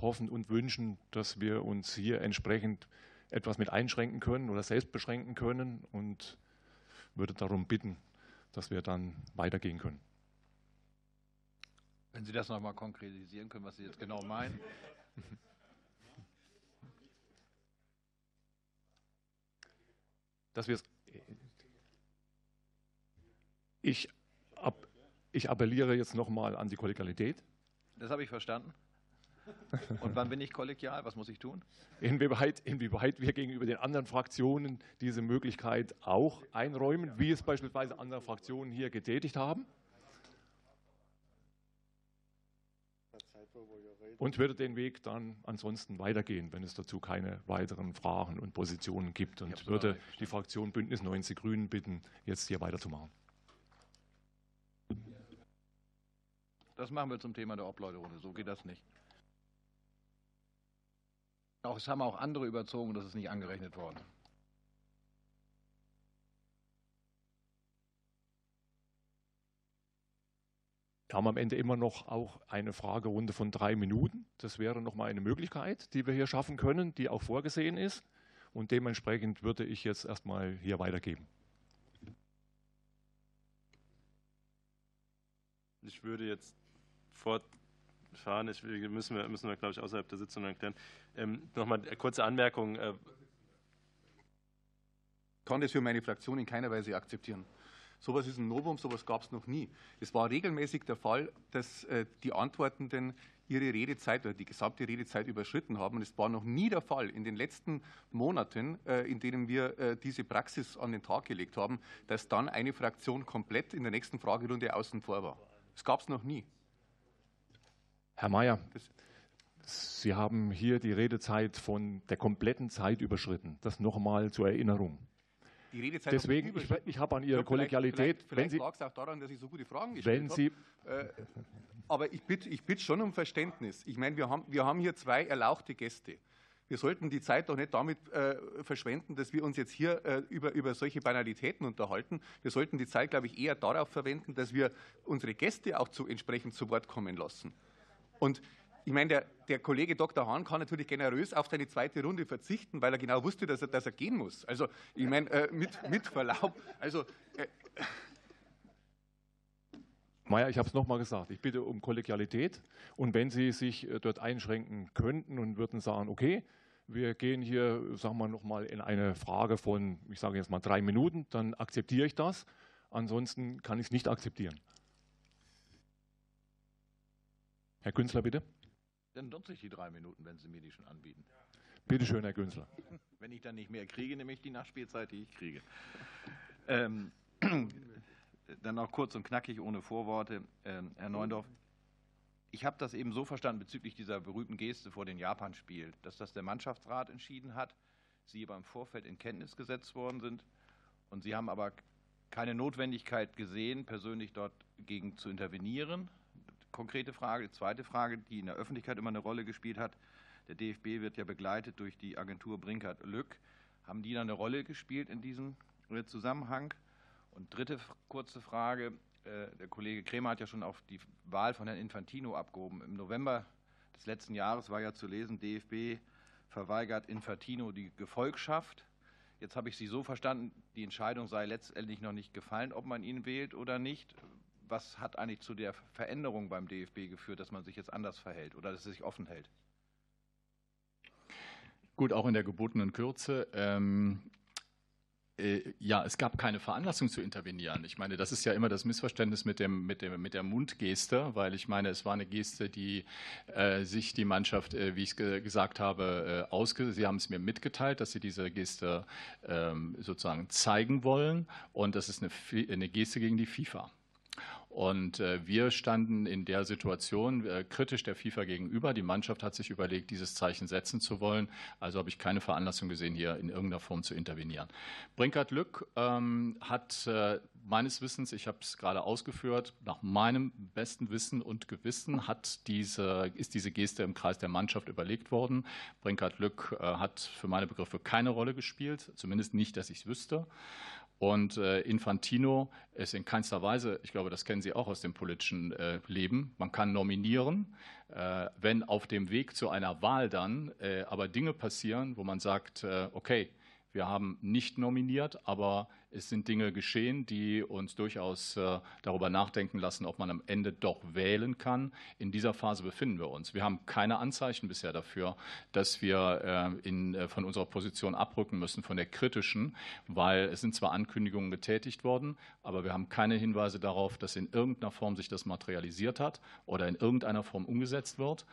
hoffen und wünschen, dass wir uns hier entsprechend etwas mit einschränken können oder selbst beschränken können und würde darum bitten, dass wir dann weitergehen können. Wenn Sie das noch mal konkretisieren können, was Sie jetzt genau meinen. Dass wir ich, ab, ich appelliere jetzt noch mal an die Kollegialität. Das habe ich verstanden. Und wann bin ich kollegial? Was muss ich tun? Inwieweit, inwieweit wir gegenüber den anderen Fraktionen diese Möglichkeit auch einräumen, wie es beispielsweise andere Fraktionen hier getätigt haben. Und würde den Weg dann ansonsten weitergehen, wenn es dazu keine weiteren Fragen und Positionen gibt. Und würde die Fraktion Bündnis 90 Grünen bitten, jetzt hier weiterzumachen. Das machen wir zum Thema der Obleuterunde. So geht das nicht. Auch, es haben auch andere überzogen, das ist nicht angerechnet worden. Wir haben am Ende immer noch auch eine Fragerunde von drei Minuten. Das wäre noch mal eine Möglichkeit, die wir hier schaffen können, die auch vorgesehen ist. Und dementsprechend würde ich jetzt erstmal hier weitergeben. Ich würde jetzt fortfahren. Ich, müssen wir, müssen wir glaube ich, außerhalb der Sitzung erklären. Ähm, Nochmal eine kurze Anmerkung. Äh, ich kann das für meine Fraktion in keiner Weise akzeptieren. Sowas ist ein Novum, sowas gab es noch nie. Es war regelmäßig der Fall, dass äh, die Antwortenden ihre Redezeit oder die gesamte Redezeit überschritten haben. Und es war noch nie der Fall in den letzten Monaten, äh, in denen wir äh, diese Praxis an den Tag gelegt haben, dass dann eine Fraktion komplett in der nächsten Fragerunde außen vor war. Das gab es noch nie. Herr Mayer, Sie haben hier die Redezeit von der kompletten Zeit überschritten. Das nochmal zur Erinnerung. Die Redezeit Deswegen, ich, ich habe an Ihre Kollegialität. Vielleicht, vielleicht, vielleicht lag es auch daran, dass ich so gute Fragen gestellt habe. Äh, aber ich bitte, ich bitte schon um Verständnis. Ich meine, wir haben, wir haben hier zwei erlauchte Gäste. Wir sollten die Zeit doch nicht damit äh, verschwenden, dass wir uns jetzt hier äh, über, über solche Banalitäten unterhalten. Wir sollten die Zeit, glaube ich, eher darauf verwenden, dass wir unsere Gäste auch zu, entsprechend zu Wort kommen lassen. Und ich meine, der, der, Kollege Dr. Hahn kann natürlich generös auf seine zweite Runde verzichten, weil er genau wusste, dass er, dass er gehen muss. Also, ich meine, äh, mit, mit, Verlaub, also. Äh, Maja, ich habe es nochmal gesagt. Ich bitte um Kollegialität. Und wenn Sie sich äh, dort einschränken könnten und würden sagen, okay, wir gehen hier, sagen wir nochmal, in eine Frage von, ich sage jetzt mal drei Minuten, dann akzeptiere ich das. Ansonsten kann ich es nicht akzeptieren. Herr Günzler, bitte. Dann nutze ich die drei Minuten, wenn Sie mir die schon anbieten. Bitte schön, Herr Günzler. Wenn ich dann nicht mehr kriege, nehme ich die Nachspielzeit, die ich kriege. Ähm, dann noch kurz und knackig, ohne Vorworte. Ähm, Herr Neundorf, ich habe das eben so verstanden bezüglich dieser berühmten Geste vor dem Japan-Spiel, dass das der Mannschaftsrat entschieden hat, Sie aber im Vorfeld in Kenntnis gesetzt worden sind und Sie haben aber keine Notwendigkeit gesehen, persönlich dort gegen zu intervenieren. Konkrete Frage. Die zweite Frage, die in der Öffentlichkeit immer eine Rolle gespielt hat. Der DFB wird ja begleitet durch die Agentur Brinkert-Lück. Haben die da eine Rolle gespielt in diesem äh, Zusammenhang? Und dritte kurze Frage. Äh, der Kollege Kremer hat ja schon auf die Wahl von Herrn Infantino abgehoben. Im November des letzten Jahres war ja zu lesen, DFB verweigert Infantino die Gefolgschaft. Jetzt habe ich Sie so verstanden, die Entscheidung sei letztendlich noch nicht gefallen, ob man ihn wählt oder nicht. Was hat eigentlich zu der Veränderung beim DFB geführt, dass man sich jetzt anders verhält oder dass es sich offen hält? Gut, auch in der gebotenen Kürze. Ähm, äh, ja, es gab keine Veranlassung zu intervenieren. Ich meine, das ist ja immer das Missverständnis mit, dem, mit, dem, mit der Mundgeste, weil ich meine, es war eine Geste, die äh, sich die Mannschaft, äh, wie ich ge gesagt habe, äh, ausge Sie haben es mir mitgeteilt, dass sie diese Geste ähm, sozusagen zeigen wollen und das ist eine, eine Geste gegen die FIFA. Und äh, wir standen in der Situation äh, kritisch der FIFA gegenüber. Die Mannschaft hat sich überlegt, dieses Zeichen setzen zu wollen. Also habe ich keine Veranlassung gesehen, hier in irgendeiner Form zu intervenieren. Brinkert Lück ähm, hat äh, meines Wissens, ich habe es gerade ausgeführt, nach meinem besten Wissen und Gewissen hat diese, ist diese Geste im Kreis der Mannschaft überlegt worden. Brinkert Lück hat für meine Begriffe keine Rolle gespielt, zumindest nicht, dass ich es wüsste. Und Infantino ist in keinster Weise, ich glaube, das kennen Sie auch aus dem politischen Leben, man kann nominieren, wenn auf dem Weg zu einer Wahl dann aber Dinge passieren, wo man sagt, okay, wir haben nicht nominiert, aber es sind Dinge geschehen, die uns durchaus äh, darüber nachdenken lassen, ob man am Ende doch wählen kann. In dieser Phase befinden wir uns. Wir haben keine Anzeichen bisher dafür, dass wir äh, in, äh, von unserer Position abrücken müssen, von der kritischen, weil es sind zwar Ankündigungen getätigt worden, aber wir haben keine Hinweise darauf, dass in irgendeiner Form sich das materialisiert hat oder in irgendeiner Form umgesetzt wird.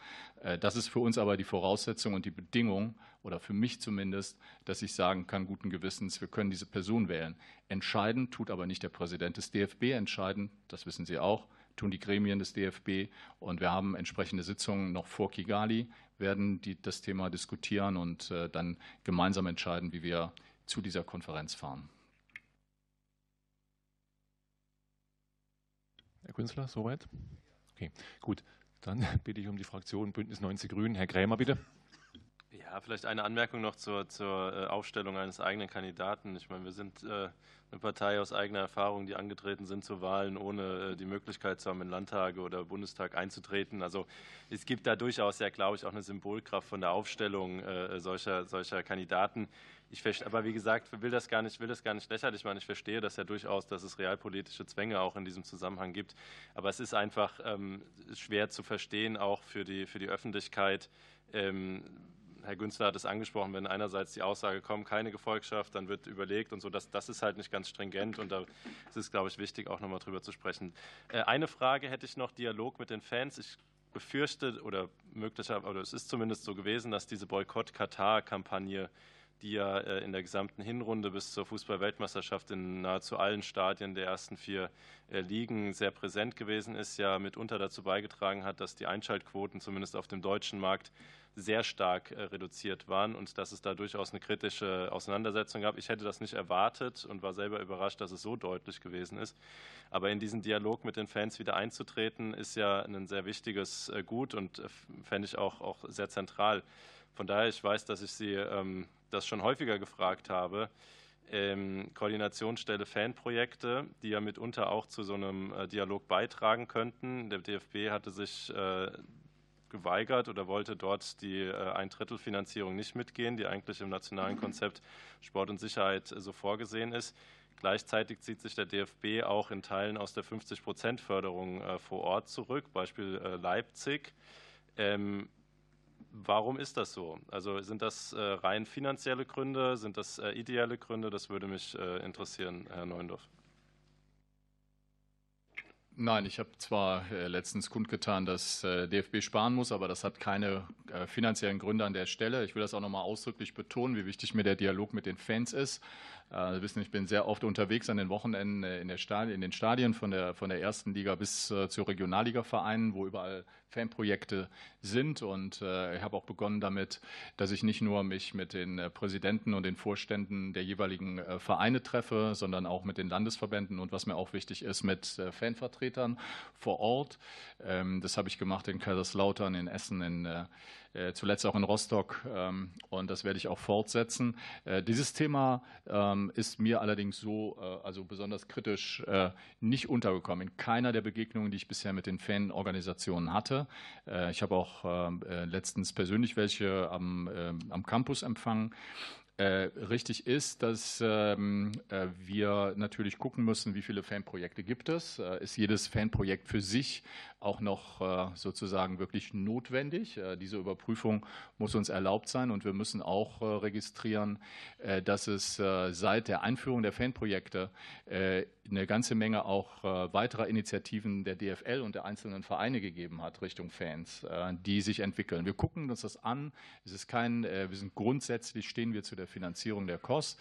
Das ist für uns aber die Voraussetzung und die Bedingung, oder für mich zumindest, dass ich sagen kann, guten Gewissens, wir können diese Person wählen. Entscheiden tut aber nicht der Präsident des DFB entscheiden, das wissen Sie auch, tun die Gremien des DFB. Und wir haben entsprechende Sitzungen noch vor Kigali, werden die, das Thema diskutieren und äh, dann gemeinsam entscheiden, wie wir zu dieser Konferenz fahren. Herr Künstler, soweit? Okay, gut. Dann bitte ich um die Fraktion Bündnis 90 Grünen. Herr Krämer, bitte. Ja, vielleicht eine Anmerkung noch zur, zur äh, Aufstellung eines eigenen Kandidaten. Ich meine, wir sind äh, eine Partei aus eigener Erfahrung, die angetreten sind zu Wahlen, ohne äh, die Möglichkeit zu haben, in Landtage oder Bundestag einzutreten. Also es gibt da durchaus ja, glaube ich, auch eine Symbolkraft von der Aufstellung solcher, solcher Kandidaten. Ich aber wie gesagt, will das gar nicht, will das gar nicht lächerlich machen. Ich verstehe das ja durchaus, dass es realpolitische Zwänge auch in diesem Zusammenhang gibt. Aber es ist einfach ähm, schwer zu verstehen, auch für die, für die Öffentlichkeit, ähm, Herr Günzler hat es angesprochen, wenn einerseits die Aussage kommt, keine Gefolgschaft, dann wird überlegt und so, das, das ist halt nicht ganz stringent und da ist es, glaube ich, wichtig, auch nochmal drüber zu sprechen. Äh, eine Frage hätte ich noch, Dialog mit den Fans. Ich befürchte oder möglicherweise, oder es ist zumindest so gewesen, dass diese Boykott-Katar-Kampagne die ja äh, in der gesamten Hinrunde bis zur Fußball-Weltmeisterschaft in nahezu allen Stadien der ersten vier äh, Ligen sehr präsent gewesen ist, ja mitunter dazu beigetragen hat, dass die Einschaltquoten zumindest auf dem deutschen Markt sehr stark äh, reduziert waren und dass es da durchaus eine kritische Auseinandersetzung gab. Ich hätte das nicht erwartet und war selber überrascht, dass es so deutlich gewesen ist. Aber in diesen Dialog mit den Fans wieder einzutreten, ist ja ein sehr wichtiges Gut und fände ich auch, auch sehr zentral. Von daher, ich weiß, dass ich Sie ähm, das schon häufiger gefragt habe. Ähm, Koordinationsstelle Fanprojekte, die ja mitunter auch zu so einem äh, Dialog beitragen könnten. Der DFB hatte sich äh, geweigert oder wollte dort die äh, Ein-Drittel-Finanzierung nicht mitgehen, die eigentlich im nationalen Konzept Sport und Sicherheit äh, so vorgesehen ist. Gleichzeitig zieht sich der DFB auch in Teilen aus der 50-Prozent-Förderung äh, vor Ort zurück, Beispiel Leipzig. Ähm, warum ist das so? Also sind das rein finanzielle Gründe, sind das ideelle Gründe? Das würde mich interessieren, Herr Neundorf. Nein, ich habe zwar äh, letztens kundgetan, dass äh, DFB sparen muss, aber das hat keine äh, finanziellen Gründe an der Stelle. Ich will das auch noch mal ausdrücklich betonen, wie wichtig mir der Dialog mit den Fans ist. Sie wissen, ich bin sehr oft unterwegs an den Wochenenden in, der Stadien, in den Stadien von der, von der ersten Liga bis zur Regionalliga-Vereinen, wo überall Fanprojekte sind. Und ich habe auch begonnen damit, dass ich nicht nur mich mit den Präsidenten und den Vorständen der jeweiligen Vereine treffe, sondern auch mit den Landesverbänden und was mir auch wichtig ist, mit Fanvertretern vor Ort. Ähm, das habe ich gemacht in Kaiserslautern, in Essen, in äh, zuletzt auch in Rostock ähm, und das werde ich auch fortsetzen. Äh, dieses Thema ähm, ist mir allerdings so, äh, also besonders kritisch nicht untergekommen in keiner der Begegnungen, die ich bisher mit den Fanorganisationen hatte. Ich habe auch ähm, letztens persönlich welche am, am Campus empfangen. Äh, richtig ist, dass äh, wir natürlich gucken müssen, wie viele Fanprojekte gibt es. Äh, ist jedes Fanprojekt für sich auch noch äh, sozusagen wirklich notwendig? Äh, diese Überprüfung muss uns erlaubt sein und wir müssen auch äh, registrieren, dass es seit der Einführung der Fanprojekte eine ganze Menge auch weiterer Initiativen der DFL und der einzelnen Vereine gegeben hat Richtung Fans, die sich entwickeln. Wir gucken uns das an. Es ist kein, wir sind grundsätzlich stehen wir zu der Finanzierung der KOS,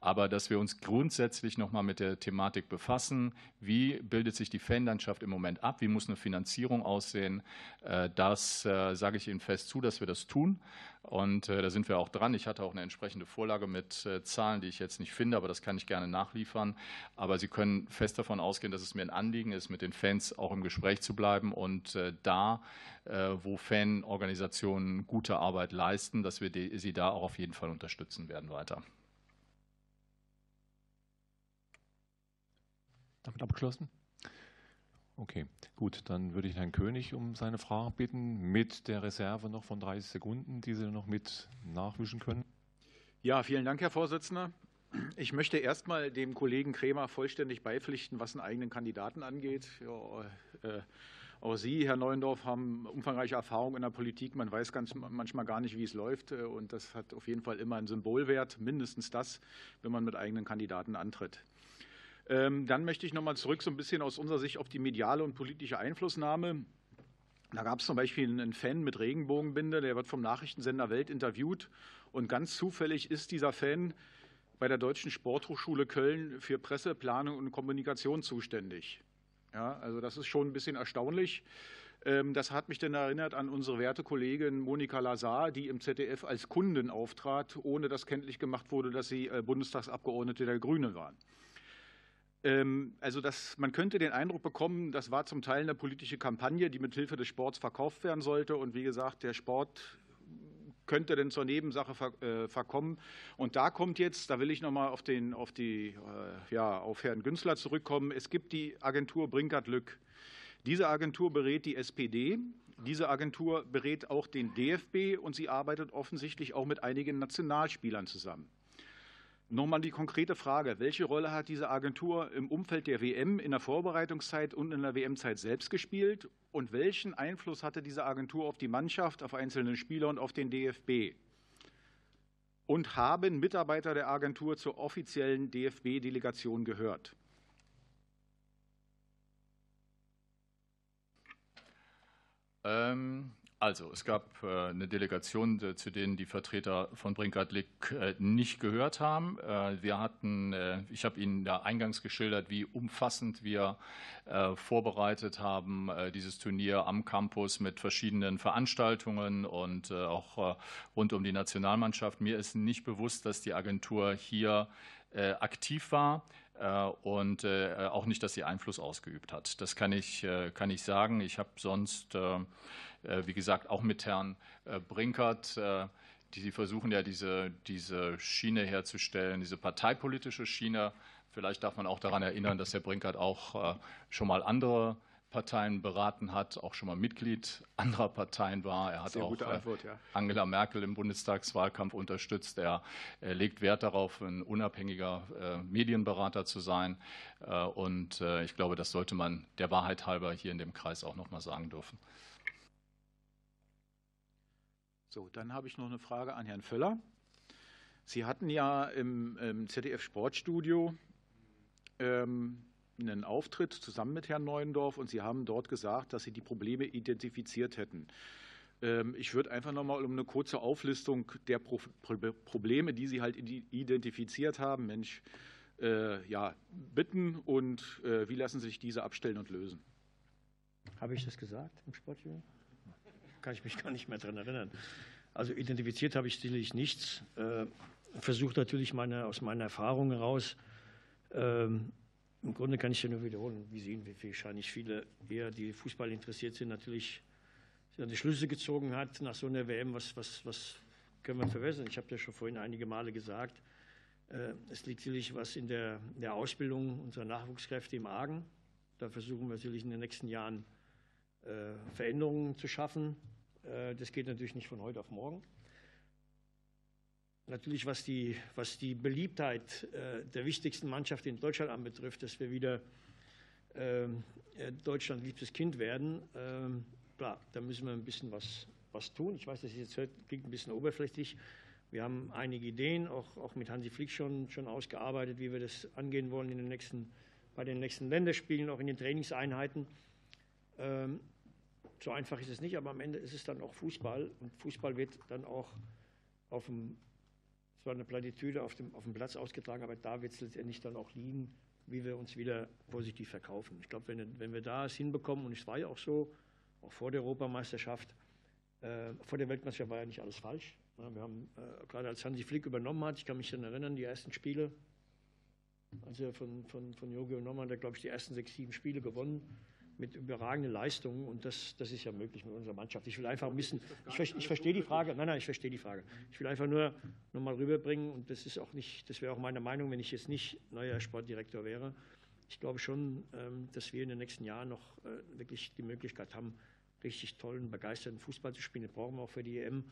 aber dass wir uns grundsätzlich noch mal mit der Thematik befassen, wie bildet sich die Fanlandschaft im Moment ab, wie muss eine Finanzierung aussehen, äh, das äh, sage ich Ihnen fest zu, dass wir das tun. Und äh, da sind wir auch dran. Ich hatte auch eine entsprechende Vorlage mit Zahlen, die ich jetzt nicht finde, aber das kann ich gerne nachliefern. Aber Sie können fest davon ausgehen, dass es mir ein Anliegen ist, mit den Fans auch im Gespräch zu bleiben und da, wo Fanorganisationen gute Arbeit leisten, dass wir sie da auch auf jeden Fall unterstützen werden weiter. Damit abgeschlossen? Okay, gut, dann würde ich Herrn König um seine Frage bitten, mit der Reserve noch von 30 Sekunden, die Sie noch mit nachwischen können. Ja, vielen Dank, Herr Vorsitzender. Ich möchte erst mal dem Kollegen Kremer vollständig beipflichten, was einen eigenen Kandidaten angeht. Ja, äh, auch Sie, Herr Neuendorf, haben umfangreiche Erfahrung in der Politik. Man weiß ganz manchmal gar nicht, wie es läuft. Äh, und das hat auf jeden Fall immer einen Symbolwert, mindestens das, wenn man mit eigenen Kandidaten antritt. Ähm, dann möchte ich noch mal zurück so ein bisschen aus unserer Sicht auf die mediale und politische Einflussnahme. Da gab es zum Beispiel einen Fan mit Regenbogenbinde, der wird vom Nachrichtensender Welt interviewt. Und ganz zufällig ist dieser Fan bei der Deutschen Sporthochschule Köln für Presse, Planung und Kommunikation zuständig. Ja, also das ist schon ein bisschen erstaunlich. Ähm, das hat mich dann erinnert an unsere werte Kollegin Monika Lazar, die im ZDF als Kundin auftrat, ohne dass kenntlich gemacht wurde, dass sie äh, Bundestagsabgeordnete der Grünen waren. Ähm, also das, man könnte den Eindruck bekommen, das war zum Teil eine politische Kampagne, die mit Hilfe des Sports verkauft werden sollte. Und wie gesagt, der Sport könnte denn zur Nebensache äh, verkommen. Und da kommt jetzt, da will ich nochmal auf, auf, äh, ja, auf Herrn Günzler zurückkommen. Es gibt die Agentur Brinkert-Lück. Diese Agentur berät die SPD. Diese Agentur berät auch den DFB und sie arbeitet offensichtlich auch mit einigen Nationalspielern zusammen. Nochmal die konkrete Frage, welche Rolle hat diese Agentur im Umfeld der WM in der Vorbereitungszeit und in der WM-Zeit selbst gespielt und welchen Einfluss hatte diese Agentur auf die Mannschaft, auf einzelne Spieler und auf den DFB? Und haben Mitarbeiter der Agentur zur offiziellen DFB-Delegation gehört? Ähm, also, es gab äh, eine Delegation, äh, zu denen die Vertreter von Brinkert-Lick äh, nicht gehört haben. Wir hatten, ich habe Ihnen da eingangs geschildert, wie umfassend wir vorbereitet haben, dieses Turnier am Campus mit verschiedenen Veranstaltungen und auch rund um die Nationalmannschaft. Mir ist nicht bewusst, dass die Agentur hier aktiv war und auch nicht, dass sie Einfluss ausgeübt hat. Das kann ich, kann ich sagen. Ich habe sonst wie gesagt, auch mit Herrn äh, Brinkert. Äh, die, Sie versuchen ja diese, diese Schiene herzustellen, diese parteipolitische Schiene. Vielleicht darf man auch daran erinnern, dass Herr Brinkert auch schon mal andere Parteien beraten hat, auch schon mal Mitglied anderer Parteien war. Er hat Sehr auch Antwort, ja. Angela Merkel im Bundestagswahlkampf unterstützt. Er, er legt Wert darauf, ein unabhängiger äh, Medienberater zu sein. Äh, und äh, ich glaube, das sollte man der Wahrheit halber hier in dem Kreis auch noch mal sagen dürfen. So, dann habe ich noch eine Frage an Herrn Völler. Sie hatten ja im, im ZDF Sportstudio ähm, einen Auftritt zusammen mit Herrn Neuendorf und Sie haben dort gesagt, dass Sie die Probleme identifiziert hätten. Ähm, ich würde einfach noch mal um eine kurze Auflistung der Pro Pro Probleme, die Sie halt identifiziert haben, Mensch, äh, ja, bitten und äh, wie lassen sich diese abstellen und lösen? Habe ich das gesagt im Sportstudio? Kann ich mich gar nicht mehr daran erinnern. Also identifiziert habe ich sicherlich nichts. Äh, Versuche natürlich meine, aus meiner Erfahrung heraus, ähm, im Grunde kann ich ja nur wiederholen, wie sehen wir wahrscheinlich viele eher, die Fußball interessiert sind, natürlich die Schlüsse gezogen hat nach so einer WM, was, was, was können wir verbessern. Ich habe ja schon vorhin einige Male gesagt, äh, es liegt sicherlich was in der, der Ausbildung unserer Nachwuchskräfte im Argen. Da versuchen wir natürlich in den nächsten Jahren äh, Veränderungen zu schaffen. Äh, das geht natürlich nicht von heute auf morgen. Natürlich, was die, was die Beliebtheit äh, der wichtigsten Mannschaft in Deutschland anbetrifft, dass wir wieder ähm, Deutschland liebstes Kind werden, ähm, klar, da müssen wir ein bisschen was, was tun. Ich weiß, das jetzt klingt ein bisschen oberflächlich. Wir haben einige Ideen, auch, auch mit Hansi Flick schon, schon ausgearbeitet, wie wir das angehen wollen in den nächsten, bei den nächsten Länderspielen, auch in den Trainingseinheiten. So einfach ist es nicht, aber am Ende ist es dann auch Fußball und Fußball wird dann auch auf dem, zwar eine Platitüde auf dem, auf dem Platz ausgetragen, aber da wird es letztendlich dann auch liegen, wie wir uns wieder positiv verkaufen. Ich glaube, wenn, wenn wir da es hinbekommen, und es war ja auch so, auch vor der Europameisterschaft, äh, vor der Weltmeisterschaft war ja nicht alles falsch. Ja, wir haben, äh, gerade als Hansi Flick übernommen hat, ich kann mich dann erinnern, die ersten Spiele, als er von, von, von Jogi übernommen hat, hat er, glaube ich, die ersten sechs, sieben Spiele gewonnen mit überragenden Leistungen und das, das ist ja möglich mit unserer Mannschaft. Ich will einfach ein bisschen, ich, ich verstehe die Frage, nein, nein, ich verstehe die Frage. Ich will einfach nur nochmal rüberbringen und das ist auch nicht, das wäre auch meine Meinung, wenn ich jetzt nicht neuer Sportdirektor wäre, ich glaube schon, ähm, dass wir in den nächsten Jahren noch äh, wirklich die Möglichkeit haben, richtig tollen, begeisterten Fußball zu spielen. Das brauchen wir auch für die EM.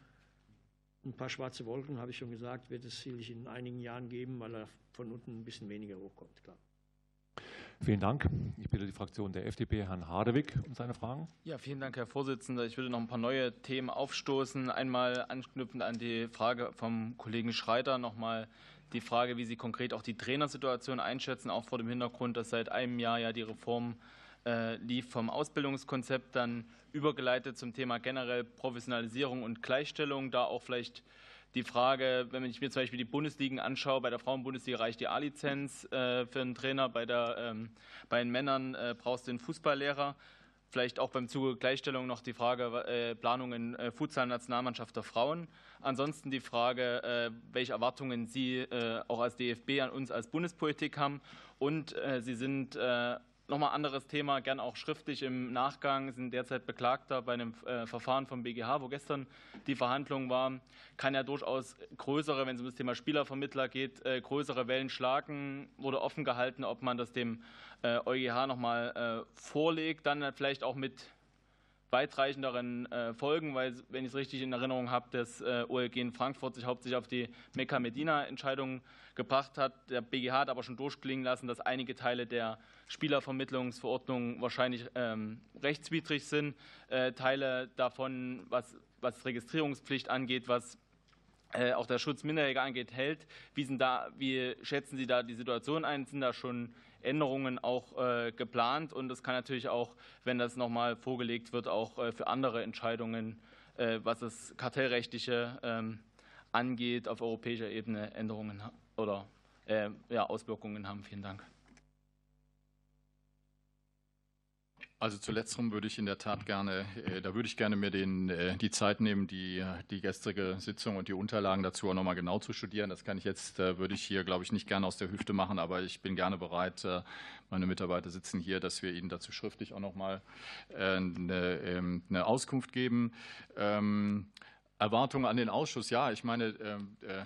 Ein paar schwarze Wolken, habe ich schon gesagt, wird es sicherlich in einigen Jahren geben, weil er von unten ein bisschen weniger hochkommt. Klar. Vielen Dank. Ich bitte die Fraktion der FDP, Herrn Hardewig, um seine Fragen. Ja, vielen Dank, Herr Vorsitzender. Ich würde noch ein paar neue Themen aufstoßen. Einmal anknüpfend an die Frage vom Kollegen Schreiter nochmal die Frage, wie Sie konkret auch die Trainersituation einschätzen, auch vor dem Hintergrund, dass seit einem Jahr ja die Reform äh, lief vom Ausbildungskonzept, dann übergeleitet zum Thema generell Professionalisierung und Gleichstellung, da auch vielleicht die Frage, wenn ich mir zum Beispiel die Bundesligen anschaue, bei der Frauenbundesliga reicht die A-Lizenz äh, für einen Trainer, bei, der, ähm, bei den Männern äh, brauchst du einen Fußballlehrer. Vielleicht auch beim Zuge Gleichstellung noch die Frage äh, Planungen äh, Futsal-Nationalmannschaft der Frauen. Ansonsten die Frage, welche Erwartungen Sie auch als DFB an uns als Bundespolitik haben. Und Sie sind Nochmal anderes Thema, gern auch schriftlich im Nachgang, sind derzeit Beklagter bei einem äh, Verfahren vom BGH, wo gestern die Verhandlung war. Kann ja durchaus größere, wenn es um das Thema Spielervermittler geht, äh, größere Wellen schlagen. Wurde offen gehalten, ob man das dem äh, EuGH nochmal vorlegt, dann vielleicht auch mit weitreichenderen äh, Folgen, weil, wenn ich es richtig in Erinnerung habe, das äh, OLG in Frankfurt sich hauptsächlich auf die Mekka-Medina-Entscheidung gebracht hat. Der BGH hat aber schon durchklingen lassen, dass einige Teile der Spielervermittlungsverordnung wahrscheinlich ähm, rechtswidrig sind. Äh, Teile davon, was, was Registrierungspflicht angeht, was auch der Schutz Minderjähriger angeht, hält. Wie, sind da, wie schätzen Sie da die Situation ein? Sind da schon Änderungen auch äh, geplant. Und es kann natürlich auch, wenn das nochmal vorgelegt wird, auch äh, für andere Entscheidungen, äh, was das Kartellrechtliche ähm, angeht, auf europäischer Ebene Änderungen oder Auswirkungen haben. Vielen Dank. Also zu letzterem würde ich in der Tat gerne, äh, da würde ich gerne mir den, äh, die Zeit nehmen, die, die gestrige Sitzung und die Unterlagen dazu auch nochmal genau zu studieren. Das kann ich jetzt, äh, würde ich hier, glaube ich, nicht gerne aus der Hüfte machen, aber ich bin gerne bereit, meine Mitarbeiter sitzen hier, dass wir Ihnen dazu schriftlich auch nochmal eine, ähm, eine Auskunft geben. Ähm, Erwartungen an den Ausschuss, ja, ich meine, ähm, äh,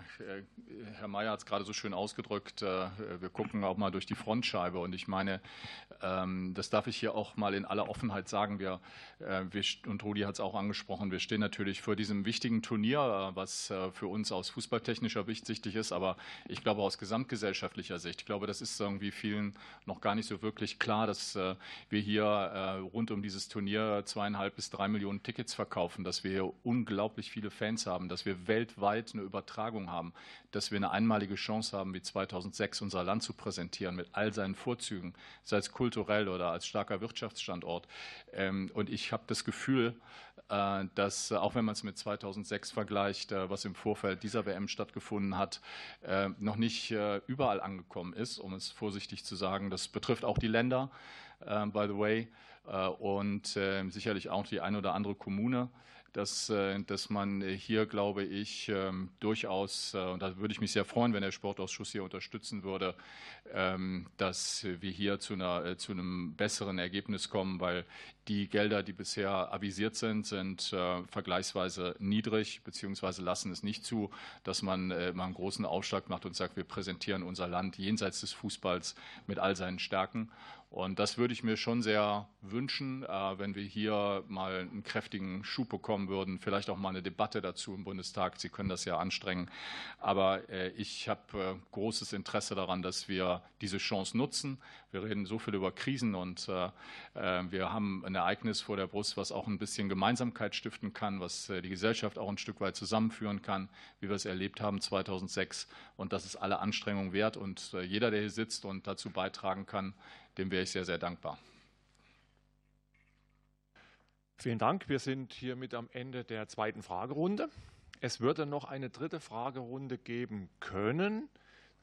Herr Mayer hat es gerade so schön ausgedrückt, äh, wir gucken auch mal durch die Frontscheibe. Und ich meine, ähm, das darf ich hier auch mal in aller Offenheit sagen, wir, äh, und Rudi hat es auch angesprochen, wir stehen natürlich vor diesem wichtigen Turnier, was für uns aus fußballtechnischer Sicht wichtig ist, aber ich glaube aus gesamtgesellschaftlicher Sicht, ich glaube, das ist irgendwie vielen noch gar nicht so wirklich klar, dass wir hier rund um dieses Turnier zweieinhalb bis drei Millionen Tickets verkaufen, dass wir hier unglaublich viele Fans haben, dass wir weltweit eine Übertragung haben, dass wir eine einmalige Chance haben, wie 2006 unser Land zu präsentieren mit all seinen Vorzügen, sei es kulturell oder als starker Wirtschaftsstandort. Ähm, und ich habe das Gefühl, äh, dass auch wenn man es mit 2006 vergleicht, äh, was im Vorfeld dieser WM stattgefunden hat, äh, noch nicht überall angekommen ist, um es vorsichtig zu sagen. Das betrifft auch die Länder, by the way, und sicherlich auch die eine oder andere Kommune dass, äh, dass man hier, glaube ich, ähm, durchaus, äh, und da würde ich mich sehr freuen, wenn der Sportausschuss hier unterstützen würde, ähm, dass wir hier zu, einer, äh, zu einem besseren Ergebnis kommen, weil die Gelder, die bisher avisiert sind, sind vergleichsweise niedrig, beziehungsweise lassen es nicht zu, dass man mal einen großen Aufschlag macht und sagt, wir präsentieren unser Land jenseits des Fußballs mit all seinen Stärken. Und das würde ich mir schon sehr wünschen, äh, wenn wir hier mal einen kräftigen Schub bekommen würden, vielleicht auch mal eine Debatte dazu im Bundestag. Sie können das ja anstrengen. Aber äh, ich habe äh, großes Interesse daran, dass wir diese Chance nutzen. Wir reden so viel über Krisen und wir haben ein Ereignis vor der Brust, was auch ein bisschen Gemeinsamkeit stiften kann, was die Gesellschaft auch ein Stück weit zusammenführen kann, wie wir es erlebt haben 2006. Und das ist alle Anstrengungen wert. Und jeder, der hier sitzt und dazu beitragen kann, dem wäre ich sehr, sehr dankbar. Vielen Dank. Wir sind hiermit am Ende der zweiten Fragerunde. Es würde noch eine dritte Fragerunde geben können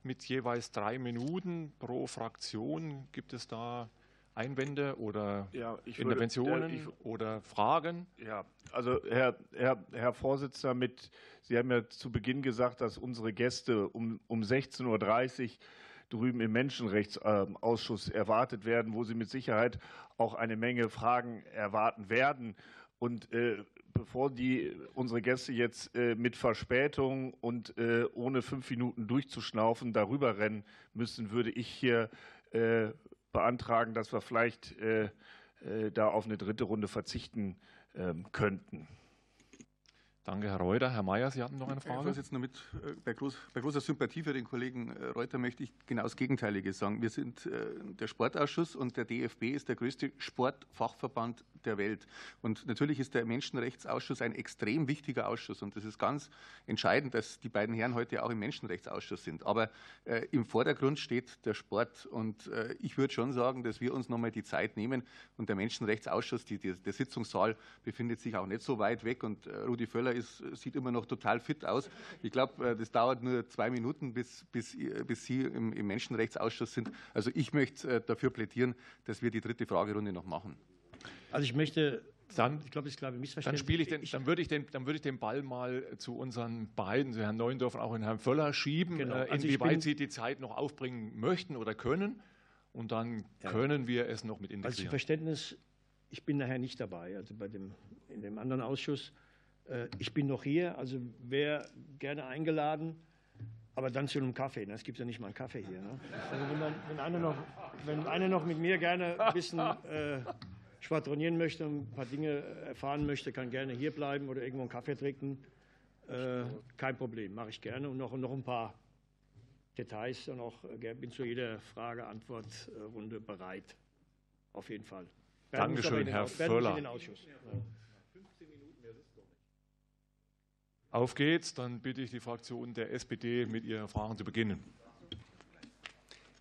mit jeweils drei Minuten pro Fraktion. Gibt es da Einwände oder ja, Interventionen würde, ich, oder Fragen? Ja, also Herr, Herr, Herr Vorsitzender, mit, Sie haben ja zu Beginn gesagt, dass unsere Gäste um, um 16.30 Uhr drüben im Menschenrechtsausschuss erwartet werden, wo Sie mit Sicherheit auch eine Menge Fragen erwarten werden. Und äh, bevor die unsere Gäste jetzt äh, mit Verspätung und äh, ohne fünf Minuten durchzuschnaufen darüber rennen müssen, würde ich hier beantragen, dass wir vielleicht da auf eine dritte Runde verzichten ähm, könnten. Danke, Herr Reuter. Herr Mayer, Sie hatten noch eine Frage. Herr Vorsitzender, mit, äh, bei, groß, bei, großer Sympathie für den Kollegen äh, Reuter möchte ich genau das Gegenteilige sagen. Wir sind äh, der Sportausschuss und der DFB ist der größte Sportfachverband der Welt. Und natürlich ist der Menschenrechtsausschuss ein extrem wichtiger Ausschuss. Und es ist ganz entscheidend, dass die beiden Herren heute auch im Menschenrechtsausschuss sind. Aber im Vordergrund steht der Sport. Und ich würde schon sagen, dass wir uns nochmal die Zeit nehmen. Und der Menschenrechtsausschuss, die, die, der Sitzungssaal befindet sich auch nicht so weit weg. Und Rudi Völler ist, sieht immer noch total fit aus. Ich glaube, äh, das dauert nur zwei Minuten, bis, bis, bis Sie im, im, Menschenrechtsausschuss sind. Also ich möchte äh, dafür plädieren, dass wir die dritte Fragerunde noch machen. Also ich möchte dann, ich glaube, ich glaube, Dann spiele ich den, dann würde ich den, dann würde ich den Ball mal zu unseren beiden, zu Herrn Neuendorf und auch in Herrn Völler schieben, genau. Äh, also inwieweit Sie die Zeit noch aufbringen möchten oder können. Und dann ja. können wir es noch mit integrieren. Also zum Verständnis, ich bin nachher nicht dabei, also bei dem, in dem anderen Ausschuss. Äh, ich bin noch hier, also wer gerne eingeladen, aber dann zu einem Kaffee. Ne? Es gibt ja nicht mal einen Kaffee hier. Ne? Also wenn, man, wenn, einer noch, wenn einer noch mit mir gerne ein bisschen äh, schwadronieren möchte und ein paar Dinge erfahren möchte, kann gerne hier bleiben oder irgendwo einen Kaffee trinken. Äh, kein Problem, mache ich gerne. Und noch, noch ein paar Details und auch äh, bin zu jeder Frage-Antwort-Runde bereit. Auf jeden Fall. Dankeschön, Herr Völler. Auf dann bitte ich die Fraktion der SPD mit ihren Fragen zu beginnen.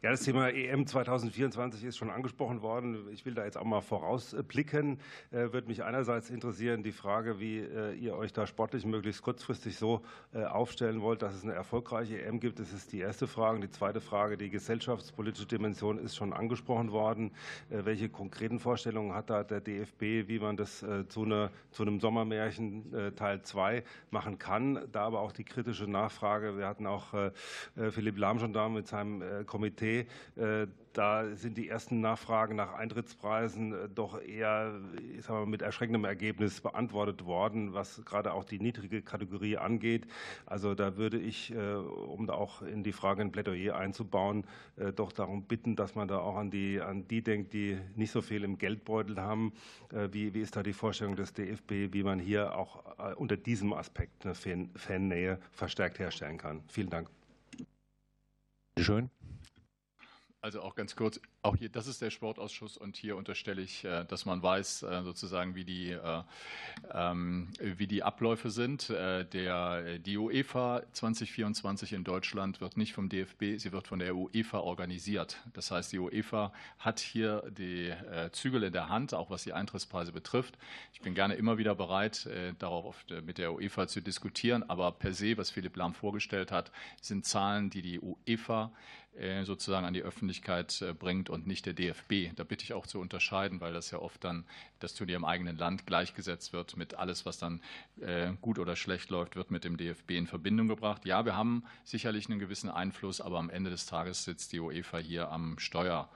Ja, das Thema EM 2024 ist schon angesprochen worden. Ich will da jetzt auch mal vorausblicken. Äh, würde mich einerseits interessieren, die Frage, wie äh, ihr euch da sportlich möglichst kurzfristig so äh, aufstellen wollt, dass es eine erfolgreiche EM gibt. Das ist die erste Frage. Die zweite Frage, die gesellschaftspolitische Dimension ist schon angesprochen worden. Äh, welche konkreten Vorstellungen hat da der DFB, wie man das zu, eine, zu, einem Sommermärchen Teil 2 machen kann? Da aber auch die kritische Nachfrage. Wir hatten auch Philipp Lahm schon da mit seinem Komitee äh, da sind die ersten Nachfragen nach Eintrittspreisen äh, doch eher ich sag mal, mit erschreckendem Ergebnis beantwortet worden, was gerade auch die niedrige Kategorie angeht. Also da würde ich, äh, um da auch in die Frage ein Plädoyer einzubauen, doch darum bitten, dass man da auch an die, an die denkt, die nicht so viel im Geldbeutel haben. Wie, wie ist da die Vorstellung des DFB, wie man hier auch unter diesem Aspekt eine Fannähe verstärkt herstellen kann? Vielen Dank. Schön. Also auch ganz kurz, auch hier, das ist der Sportausschuss und hier unterstelle ich, äh, dass man weiß äh, sozusagen, wie die, äh, ähm, wie die Abläufe sind. Der, die UEFA 2024 in Deutschland wird nicht vom DFB, sie wird von der UEFA organisiert. Das heißt, die UEFA hat hier die Zügel in der Hand, auch was die Eintrittspreise betrifft. Ich bin gerne immer wieder bereit, darauf mit der UEFA zu diskutieren, aber per se, was Philipp Lahm vorgestellt hat, sind Zahlen, die die UEFA sozusagen an die Öffentlichkeit äh, bringt und nicht der DFB. Da bitte ich auch zu unterscheiden, weil das ja oft dann das Turnier im eigenen Land gleichgesetzt wird mit alles, was dann äh, gut oder schlecht läuft, wird mit dem DFB in Verbindung gebracht. Ja, wir haben sicherlich einen gewissen Einfluss, aber am Ende des Tages sitzt die UEFA hier am Steuer.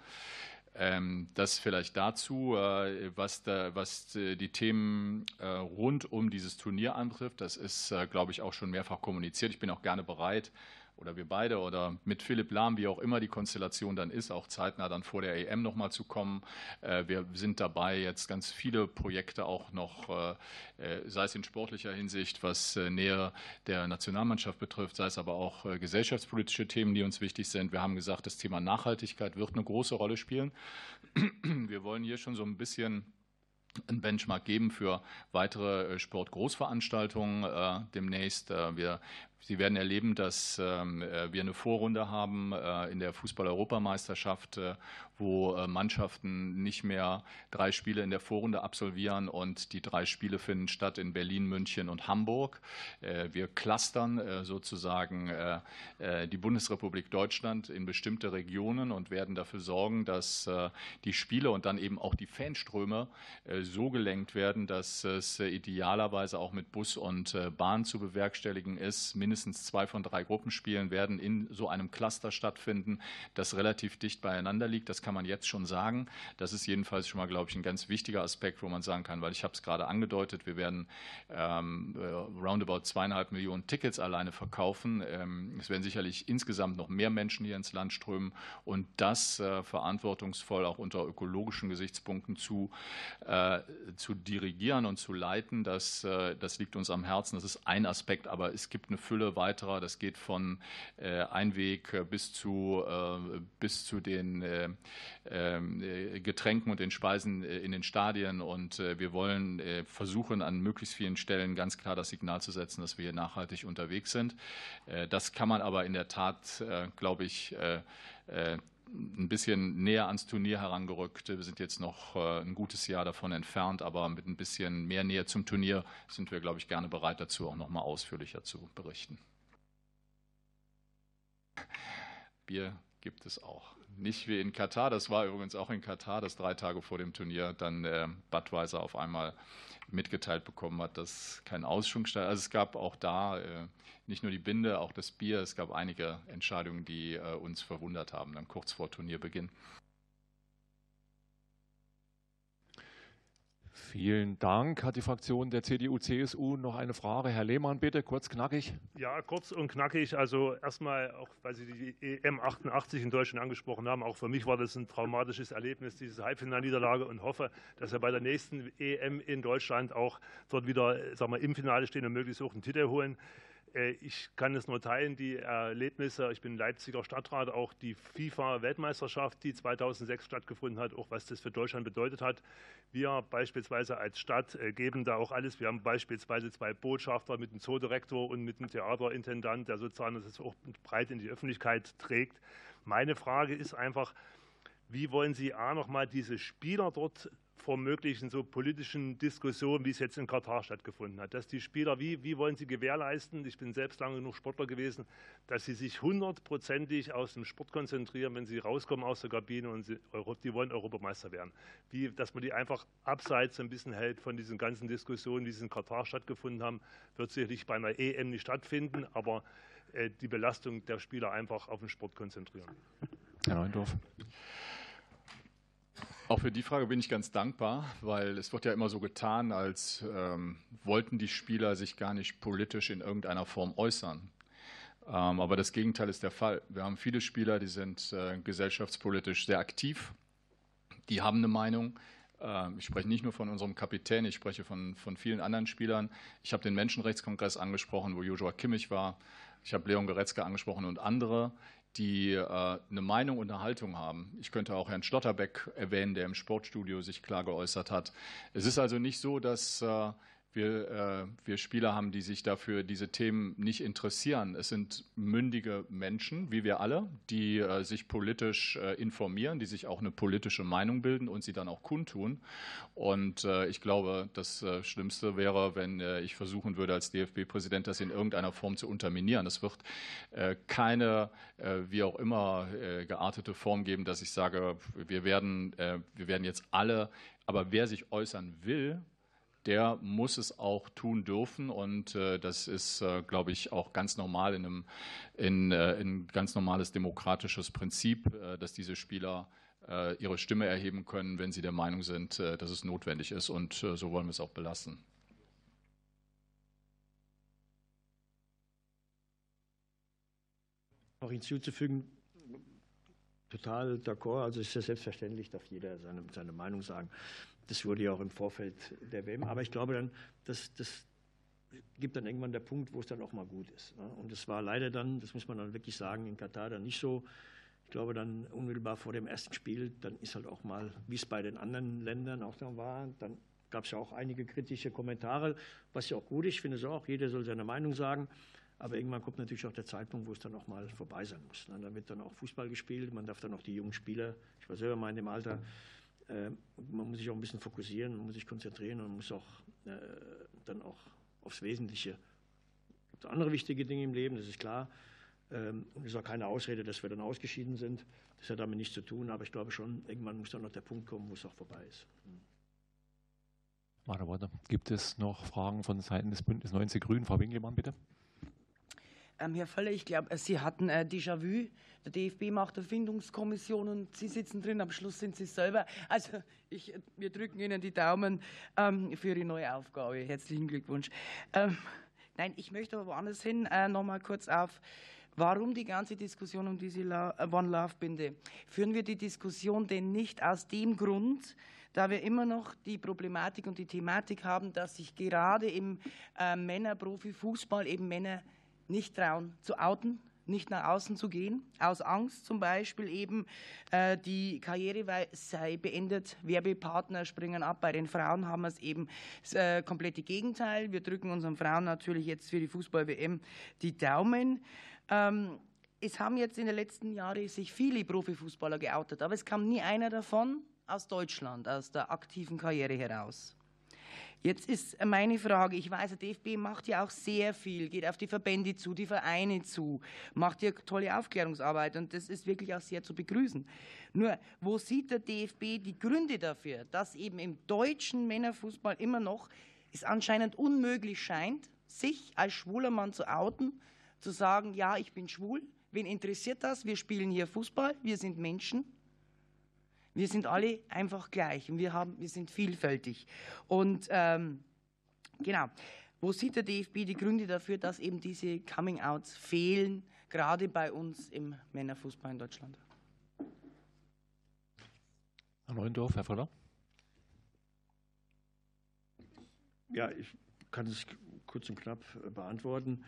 Ähm, das vielleicht dazu, was, da, was die Themen rund um dieses Turnier antrifft. Das ist, glaube ich, auch schon mehrfach kommuniziert. Ich bin auch gerne bereit, oder wir beide oder mit Philipp Lahm, wie auch immer die Konstellation dann ist, auch zeitnah dann vor der EM nochmal zu kommen. Äh, wir sind dabei, jetzt ganz viele Projekte auch noch, äh, äh, sei es in sportlicher Hinsicht, was näher der Nationalmannschaft betrifft, sei es aber auch gesellschaftspolitische Themen, die uns wichtig sind. Wir haben gesagt, das Thema Nachhaltigkeit wird eine große Rolle spielen. Wir wollen hier schon so ein bisschen ein Benchmark geben für weitere Sportgroßveranstaltungen äh, demnächst. Äh, wir Sie werden erleben, dass ähm, äh, wir eine Vorrunde haben äh, in der Fußball-Europameisterschaft, äh, wo Mannschaften nicht mehr drei Spiele in der Vorrunde absolvieren und die drei Spiele finden statt in Berlin, München und Hamburg. Wir clustern sozusagen die Bundesrepublik Deutschland in bestimmte Regionen und werden dafür sorgen, dass die Spiele und dann eben auch die Fanströme so gelenkt werden, dass es idealerweise auch mit Bus und Bahn zu bewerkstelligen ist mindestens zwei von drei Gruppenspielen werden in so einem Cluster stattfinden, das relativ dicht beieinander liegt. Das kann man jetzt schon sagen. Das ist jedenfalls schon mal, glaube ich, ein ganz wichtiger Aspekt, wo man sagen kann, weil ich habe es gerade angedeutet, wir werden ähm, äh, roundabout zweieinhalb Millionen Tickets alleine verkaufen. Ähm, es werden sicherlich insgesamt noch mehr Menschen hier ins Land strömen und das äh, verantwortungsvoll auch unter ökologischen Gesichtspunkten zu, äh, zu dirigieren und zu leiten, das, äh, das liegt uns am Herzen. Das ist ein Aspekt, aber es gibt eine Fülle weiterer. Das geht von äh, Einweg bis zu, äh, bis zu den äh, Getränken und den Speisen in den Stadien und wir wollen versuchen, an möglichst vielen Stellen ganz klar das Signal zu setzen, dass wir hier nachhaltig unterwegs sind. Das kann man aber in der Tat, glaube ich, ein bisschen näher ans Turnier herangerückt. Wir sind jetzt noch äh, ein gutes Jahr davon entfernt, aber mit ein bisschen mehr Nähe zum Turnier sind wir, glaube ich, gerne bereit dazu, auch noch mal ausführlicher zu berichten. Bier gibt es auch. Nicht wie in Katar, das war übrigens auch in Katar, dass drei Tage vor dem Turnier dann äh, Budweiser auf einmal mitgeteilt bekommen hat, dass kein Ausschwung statt. Also es gab auch da äh, nicht nur die Binde, auch das Bier. Es gab einige Entscheidungen, die äh, uns verwundert haben, dann kurz vor Turnierbeginn. Vielen Dank. Hat die Fraktion der CDU-CSU noch eine Frage? Herr Lehmann, bitte, kurz knackig. Ja, kurz und knackig. Also erstmal, auch weil Sie die EM 88 in Deutschland angesprochen haben, auch für mich war das ein traumatisches Erlebnis, diese Halbfinalniederlage und hoffe, dass wir bei der nächsten EM in Deutschland auch dort wieder sagen wir, im Finale stehen und möglichst auch einen Titel holen. Äh, ich kann es nur teilen, die Erlebnisse. Ich bin Leipziger Stadtrat, auch die FIFA-Weltmeisterschaft, die 2006 stattgefunden hat, auch was das für Deutschland bedeutet hat. Wir beispielsweise als Stadt äh, geben da auch alles. Wir haben beispielsweise zwei Botschafter mit dem Zoodirektor und mit dem Theaterintendant, der sozusagen das auch breit in die Öffentlichkeit trägt. Meine Frage ist einfach, wie wollen Sie A nochmal diese Spieler dort vor möglichen so politischen Diskussionen, wie es jetzt in Katar stattgefunden hat. Dass die Spieler, wie, wie wollen sie gewährleisten, ich bin selbst lange genug Sportler gewesen, dass sie sich hundertprozentig aus dem Sport konzentrieren, wenn sie rauskommen aus der Kabine und sie, die wollen Europameister werden. Wie, dass man die einfach abseits ein bisschen hält von diesen ganzen Diskussionen, die in Katar stattgefunden haben, wird sicherlich bei einer EM nicht stattfinden, aber äh, die Belastung der Spieler einfach auf den Sport konzentrieren. Herr Neundorf. Auch für die Frage bin ich ganz dankbar, weil es wird ja immer so getan, als ähm, wollten die Spieler sich gar nicht politisch in irgendeiner Form äußern. Ähm, aber das Gegenteil ist der Fall. Wir haben viele Spieler, die sind äh, gesellschaftspolitisch sehr aktiv, die haben eine Meinung. Ähm, ich spreche nicht nur von unserem Kapitän, ich spreche von, von vielen anderen Spielern. Ich habe den Menschenrechtskongress angesprochen, wo Joshua Kimmich war. Ich habe Leon Goretzka angesprochen und andere, die äh, eine Meinung und eine Haltung haben. Ich könnte auch Herrn Schlotterbeck erwähnen, der im Sportstudio sich klar geäußert hat. Es ist also nicht so, dass äh, wir, äh, wir Spieler haben, die sich dafür diese Themen nicht interessieren. Es sind mündige Menschen, wie wir alle, die äh, sich politisch äh, informieren, die sich auch eine politische Meinung bilden und sie dann auch kundtun. Und äh, ich glaube, das äh, Schlimmste wäre, wenn äh, ich versuchen würde, als DFB-Präsident das in irgendeiner Form zu unterminieren. Es wird keine, wie auch immer, geartete Form geben, dass ich sage, wir werden, wir werden jetzt alle, aber wer sich äußern will, der muss es auch tun dürfen. Und äh, das ist, äh, glaube ich, auch ganz normal in einem in, äh, in ganz normales demokratisches Prinzip, äh, dass diese Spieler äh, ihre Stimme erheben können, wenn sie der Meinung sind, äh, dass es notwendig ist. Und so wollen wir es auch belassen. Noch hinzuzufügen, total d'accord. Also ist ja selbstverständlich, darf jeder seine, seine Meinung sagen. Das wurde ja auch im Vorfeld der WM. Aber ich glaube dann, dass das gibt dann irgendwann der Punkt, wo es dann auch mal gut ist. Ne? Und es war leider dann, das muss man dann wirklich sagen, in Katar dann nicht so. Ich glaube dann unmittelbar vor dem ersten Spiel, dann ist halt auch mal, wie es bei den anderen Ländern auch dann war, dann gab es ja auch einige kritische Kommentare, was ja auch gut ist. Ich finde es auch, jeder soll seine Meinung sagen. Aber irgendwann kommt natürlich auch der Zeitpunkt, wo es dann auch mal vorbei sein muss. Ne? Dann wird dann auch Fußball gespielt, man darf dann auch die jungen Spieler, ich war selber mal in dem Alter, man muss sich auch ein bisschen fokussieren, man muss sich konzentrieren und muss auch äh, dann auch aufs Wesentliche. Es gibt andere wichtige Dinge im Leben, das ist klar. Ähm, und es ist auch keine Ausrede, dass wir dann ausgeschieden sind. Das hat damit nichts zu tun, aber ich glaube schon, irgendwann muss dann noch der Punkt kommen, wo es auch vorbei ist. Weiter, weiter. Gibt es noch Fragen von Seiten des Bündnis 90 Grünen? Frau Winkelmann, bitte. Ähm, Herr Völler, ich glaube, Sie hatten äh, Déjà-vu. Der DFB macht eine Findungskommission und Sie sitzen drin. Am Schluss sind Sie selber. Also ich, wir drücken Ihnen die Daumen ähm, für Ihre neue Aufgabe. Herzlichen Glückwunsch. Ähm, nein, ich möchte aber woanders hin äh, noch mal kurz auf. Warum die ganze Diskussion um diese äh, One Love Binde? Führen wir die Diskussion denn nicht aus dem Grund, da wir immer noch die Problematik und die Thematik haben, dass sich gerade im äh, Männerprofifußball eben Männer nicht trauen zu outen, nicht nach außen zu gehen, aus Angst zum Beispiel eben, äh, die Karriere sei beendet, Werbepartner springen ab. Bei den Frauen haben wir es eben das äh, komplette Gegenteil. Wir drücken unseren Frauen natürlich jetzt für die Fußball-WM die Daumen. Ähm, es haben jetzt in den letzten Jahren sich viele Profifußballer geoutet, aber es kam nie einer davon aus Deutschland, aus der aktiven Karriere heraus. Jetzt ist meine Frage, ich weiß, der DFB macht ja auch sehr viel, geht auf die Verbände zu, die Vereine zu, macht ja tolle Aufklärungsarbeit und das ist wirklich auch sehr zu begrüßen. Nur, wo sieht der DFB die Gründe dafür, dass eben im deutschen Männerfußball immer noch es anscheinend unmöglich scheint, sich als schwuler Mann zu outen, zu sagen, ja, ich bin schwul, wen interessiert das? Wir spielen hier Fußball, wir sind Menschen wir sind alle einfach gleich und wir, haben, wir sind vielfältig. Und ähm, genau, wo sieht der DFB die Gründe dafür, dass eben diese Coming-outs fehlen, gerade bei uns im Männerfußball in Deutschland? Herr Neuendorf, Herr Voller. Ja, ich kann es kurz und knapp äh, beantworten.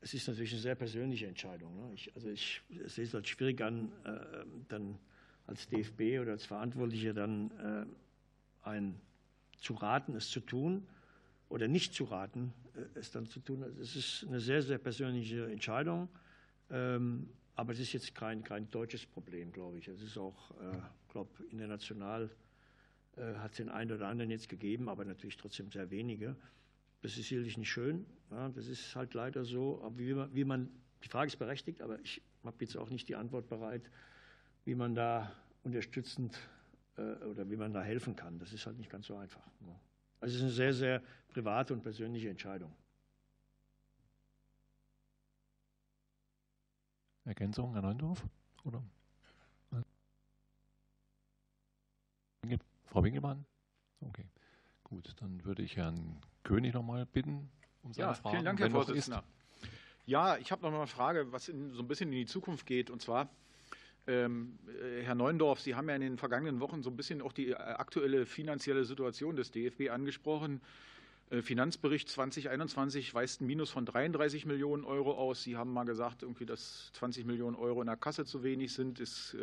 Es ist natürlich eine sehr persönliche Entscheidung. Ne? Ich, also ich sehe es als schwierig an, äh, dann als DFB oder als Verantwortlicher dann äh, ein zu raten, es zu tun oder nicht zu raten, äh, es dann zu tun. Also es ist eine sehr, sehr persönliche Entscheidung, ähm, aber es ist jetzt kein, kein deutsches Problem, glaube ich. Es ist auch, äh, glaube international hat es den einen oder anderen jetzt gegeben, aber natürlich trotzdem sehr wenige. Das ist sicherlich nicht schön. Das ist halt leider so. Aber wie man, wie man, die Frage ist berechtigt, aber ich habe jetzt auch nicht die Antwort bereit, wie man da unterstützend äh, oder wie man da helfen kann. Das ist halt nicht ganz so einfach. Also es ist eine sehr, sehr private und persönliche Entscheidung. Ergänzung, Herr Neundorf? Oder? Frau Winkelmann? Okay, gut. Dann würde ich Herrn König noch mal bitten um seine ja, Fragen. Vielen Dank, Herr Vorsitzender. Ja, ich habe noch mal eine Frage, was in, so ein bisschen in die Zukunft geht. Und zwar, Herr Neundorf, Sie haben ja in den vergangenen Wochen so ein bisschen auch die äh, aktuelle finanzielle Situation des DFB angesprochen. Äh, Finanzbericht 2021 weist ein Minus von 33 Millionen Euro aus. Sie haben mal gesagt, irgendwie, dass 20 Millionen Euro in der Kasse zu wenig sind. Es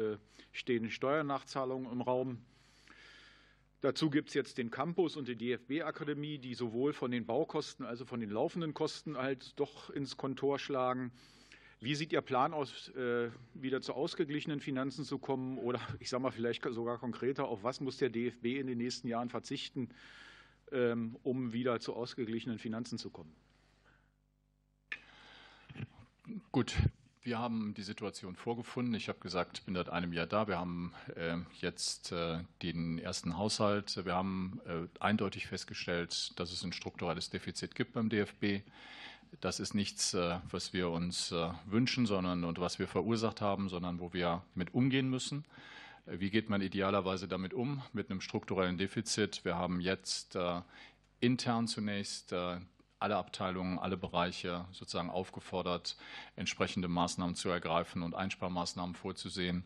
stehen Steuernachzahlungen im Raum. Dazu gibt es jetzt den Campus und die DFB-Akademie, die sowohl von den Baukosten, also von den laufenden Kosten halt doch ins Kontor schlagen. Wie sieht Ihr Plan aus, äh, wieder zu ausgeglichenen Finanzen zu kommen? Oder ich sage mal vielleicht sogar konkreter, auf was muss der DFB in den nächsten Jahren verzichten, ähm, um wieder zu ausgeglichenen Finanzen zu kommen? Gut, wir haben die Situation vorgefunden. Ich habe gesagt, ich bin seit einem Jahr da. Wir haben äh, jetzt äh, den ersten Haushalt. Wir haben eindeutig festgestellt, dass es ein strukturelles Defizit gibt beim DFB. Das ist nichts, äh, was wir uns äh, wünschen, sondern und was wir verursacht haben, sondern wo wir mit umgehen müssen. Äh, wie geht man idealerweise damit um? Mit einem strukturellen Defizit. Wir haben jetzt intern zunächst alle Abteilungen, alle Bereiche sozusagen aufgefordert, entsprechende Maßnahmen zu ergreifen und Einsparmaßnahmen vorzusehen,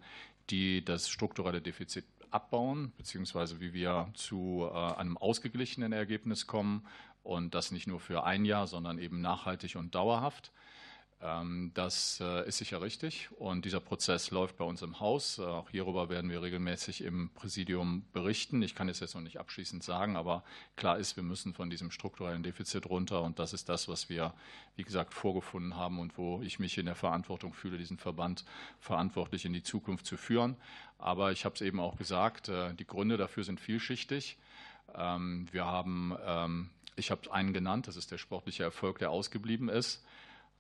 die das strukturelle Defizit abbauen, beziehungsweise wie wir zu einem ausgeglichenen Ergebnis kommen und das nicht nur für ein Jahr, sondern eben nachhaltig und dauerhaft. Ähm, das äh, ist sicher richtig und dieser Prozess läuft bei uns im Haus. Äh, auch hierüber werden wir regelmäßig im Präsidium berichten. Ich kann es jetzt noch nicht abschließend sagen, aber klar ist, wir müssen von diesem strukturellen Defizit runter und das ist das, was wir, wie gesagt, vorgefunden haben und wo ich mich in der Verantwortung fühle, diesen Verband verantwortlich in die Zukunft zu führen. Aber ich habe es eben auch gesagt, äh, die Gründe dafür sind vielschichtig. Ähm, wir haben ich habe einen genannt, das ist der sportliche Erfolg, der ausgeblieben ist.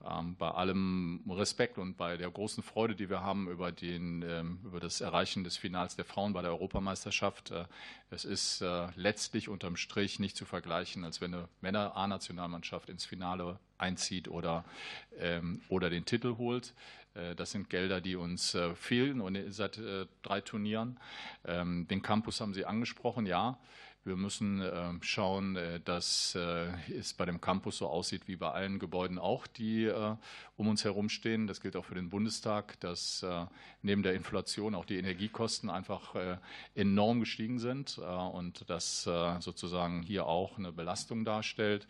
ähm, bei allem Respekt und bei der großen Freude, die wir haben über, den, ähm, über das Erreichen des Finals der Frauen bei der Europameisterschaft, äh, es ist äh, letztlich unterm Strich nicht zu vergleichen, als wenn eine Männer-A-Nationalmannschaft ins Finale einzieht oder, ähm, oder den Titel holt. Äh, das sind Gelder, die uns fehlen und seit drei Turnieren. Den Campus haben Sie angesprochen, ja. Wir müssen ähm, schauen, äh, dass äh, es bei dem Campus so aussieht wie bei allen Gebäuden auch, die äh, um uns herum stehen. Das gilt auch für den Bundestag, dass neben der Inflation auch die Energiekosten einfach enorm gestiegen sind und das sozusagen hier auch eine Belastung darstellt.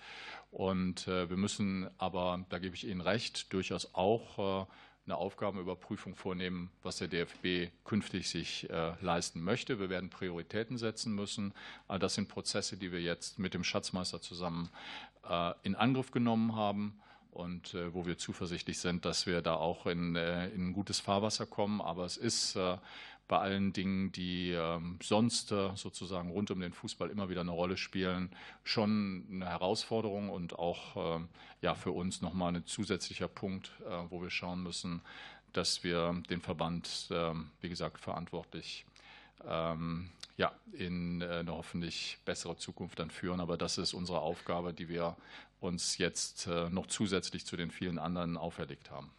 Und wir müssen aber, da gebe ich Ihnen recht, durchaus auch eine Aufgabenüberprüfung vornehmen, was der DFB künftig sich äh, leisten möchte. Wir werden Prioritäten setzen müssen. Das sind Prozesse, die wir jetzt mit dem Schatzmeister zusammen äh, in Angriff genommen haben und äh, wo wir zuversichtlich sind, dass wir da auch in, in gutes Fahrwasser kommen. Aber es ist bei allen Dingen, die ähm, sonst äh, sozusagen rund um den Fußball immer wieder eine Rolle spielen, schon eine Herausforderung und auch ähm, ja, für uns nochmal ein zusätzlicher Punkt, äh, wo wir schauen müssen, dass wir den Verband, ähm, wie gesagt, verantwortlich ja, in äh, eine hoffentlich bessere Zukunft dann führen. Aber das ist unsere Aufgabe, die wir uns jetzt noch zusätzlich zu den vielen anderen auferlegt haben.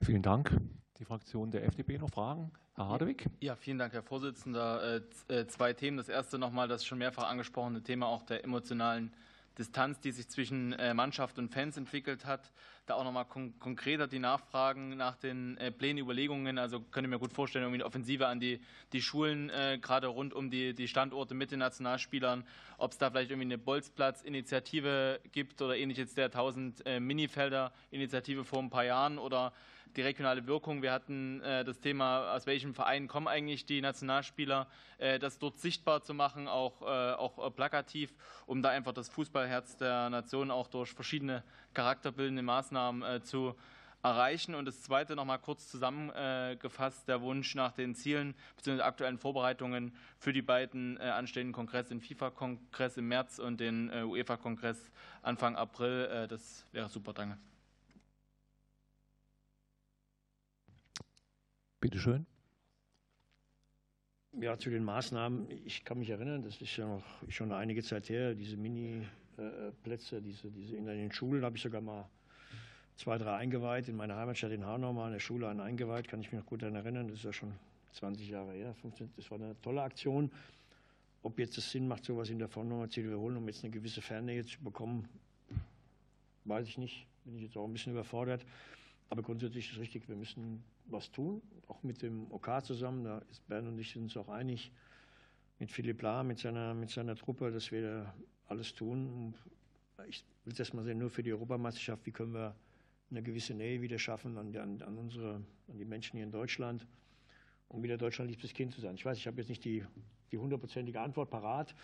Vielen Dank die Fraktion der FDP noch Fragen? Herr Hardewig? Ja, vielen Dank, Herr Vorsitzender. Äh, äh, zwei Themen. Das erste nochmal das schon mehrfach angesprochene Thema auch der emotionalen Distanz, die sich zwischen äh, Mannschaft und Fans entwickelt hat. Da auch nochmal kon konkreter die Nachfragen nach den Plänen, Überlegungen. Also könnte mir gut vorstellen, irgendwie eine Offensive an die, die Schulen, gerade rund um die, die Standorte mit den Nationalspielern. Ob es da vielleicht irgendwie eine Bolzplatz-Initiative gibt oder ähnlich jetzt der 1000 äh, Minifelder-Initiative vor ein paar Jahren oder die regionale Wirkung. Wir hatten äh, das Thema, aus welchem Verein kommen eigentlich die Nationalspieler, äh, das dort sichtbar zu machen, auch, äh, auch plakativ, um da einfach das Fußballherz der Nation auch durch verschiedene charakterbildende Maßnahmen zu erreichen. Und das Zweite noch mal kurz zusammengefasst, der Wunsch nach den Zielen bzw. aktuellen Vorbereitungen für die beiden anstehenden Kongresse, den FIFA-Kongress im März und den UEFA-Kongress Anfang April. das wäre super, danke. Bitte schön. Ja, zu den Maßnahmen. Ich kann mich erinnern, das ist ja noch schon einige Zeit her, diese Mini-Plätze, diese, diese in den Schulen habe ich sogar mal zwei, drei eingeweiht. In meiner Heimatstadt in Hanau mal in der Schule einen eingeweiht, kann ich mich noch gut daran erinnern. Das ist ja schon 20 Jahre her. Das war eine tolle Aktion. Ob jetzt es Sinn macht, sowas in der Form nochmal zu wiederholen, um jetzt eine gewisse Fernnähe zu bekommen, weiß ich nicht. Bin ich jetzt auch ein bisschen überfordert. Aber grundsätzlich ist es richtig, wir müssen was tun, auch mit dem OK zusammen. Da ist Bernd und ich uns auch einig, mit Philipp Lahm, mit seiner, mit seiner Truppe, dass wir da alles tun. Ich will es erstmal sehen, nur für die Europameisterschaft, wie können wir eine gewisse Nähe wieder schaffen an, an, an, unsere, an die Menschen hier in Deutschland, um wieder Deutschland liebstes Kind zu sein. Ich weiß, ich habe jetzt nicht die, die hundertprozentige Antwort parat,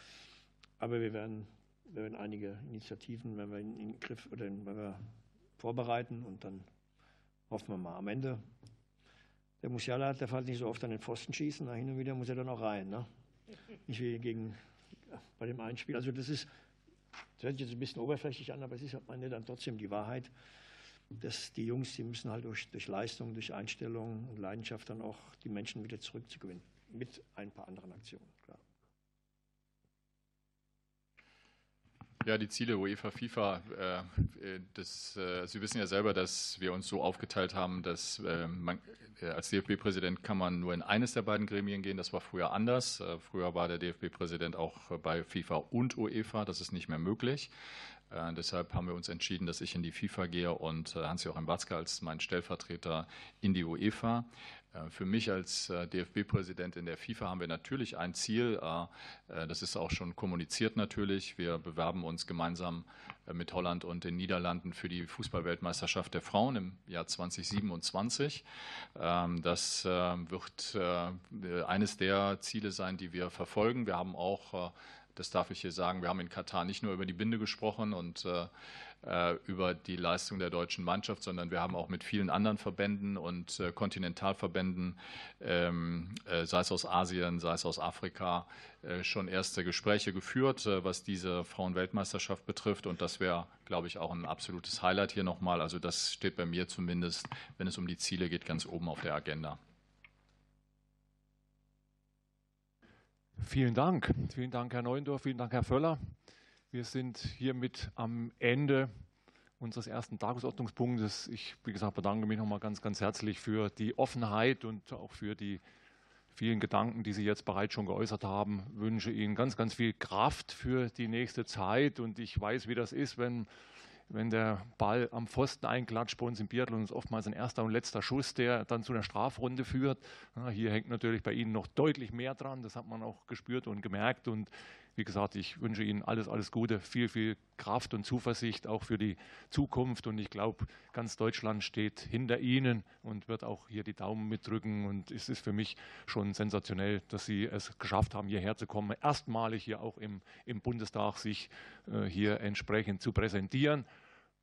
aber wir werden, wir werden einige Initiativen, wenn wir in, in Griff oder in, wenn wir vorbereiten und dann hoffen wir mal. Am Ende der Musiala darf halt nicht so oft an den Pfosten schießen, da hin und wieder muss er dann auch rein. Ne? Nicht wie gegen bei dem einen Spiel. Also das ist, das hört sich jetzt ein bisschen oberflächlich an, aber es ist am Ende dann trotzdem die Wahrheit, dass die Jungs, die müssen halt durch, durch Leistung, durch Einstellung und Leidenschaft dann auch die Menschen wieder zurückzugewinnen. Mit ein paar anderen Aktionen, klar. Ja, die Ziele UEFA, FIFA, äh, das, äh, Sie wissen ja selber, dass wir uns so aufgeteilt haben, dass äh, man, als DFB-Präsident kann man nur in eines der beiden Gremien gehen. Das war früher anders. Früher war der DFB-Präsident auch bei FIFA und UEFA. Das ist nicht mehr möglich. Äh, deshalb haben wir uns entschieden, dass ich in die FIFA gehe und äh, Hans-Joachim Watzke als mein Stellvertreter in die UEFA. Äh, für mich als äh, DFB-Präsident in der FIFA haben wir natürlich ein Ziel. Äh, das ist auch schon kommuniziert natürlich. Wir bewerben uns gemeinsam mit Holland und den Niederlanden für die Fußballweltmeisterschaft der Frauen im Jahr 2027. Ähm, das wird eines der Ziele sein, die wir verfolgen. Wir haben auch das darf ich hier sagen. Wir haben in Katar nicht nur über die Binde gesprochen und über die Leistung der deutschen Mannschaft, sondern wir haben auch mit vielen anderen Verbänden und äh, Kontinentalverbänden, ähm, äh, sei es aus Asien, sei es aus Afrika, schon erste Gespräche geführt, was diese Frauenweltmeisterschaft betrifft. Und das wäre, glaube ich, auch ein absolutes Highlight hier nochmal. Also das steht bei mir zumindest, wenn es um die Ziele geht, ganz oben auf der Agenda. Vielen Dank. Vielen Dank, Herr Neuendorf. Vielen Dank, Herr Völler. Wir sind hiermit am Ende unseres ersten Tagesordnungspunktes. Ich, wie gesagt, bedanke mich nochmal ganz, ganz herzlich für die Offenheit und auch für die vielen Gedanken, die Sie jetzt bereits schon geäußert haben. Ich wünsche Ihnen ganz, ganz viel Kraft für die nächste Zeit. Und ich weiß, wie das ist, wenn, wenn der Ball am Pfosten einklatscht. Bei uns im Biathlon ist oftmals ein erster und letzter Schuss, der dann zu einer Strafrunde führt. Hier hängt natürlich bei Ihnen noch deutlich mehr dran. Das hat man auch gespürt und gemerkt. Und wie gesagt, ich wünsche Ihnen alles, alles Gute, viel, viel Kraft und Zuversicht auch für die Zukunft. Und ich glaube, ganz Deutschland steht hinter Ihnen und wird auch hier die Daumen mitdrücken. Und es ist für mich schon sensationell, dass Sie es geschafft haben, hierher zu kommen. Erstmalig hier auch im, im Bundestag sich äh, hier entsprechend zu präsentieren.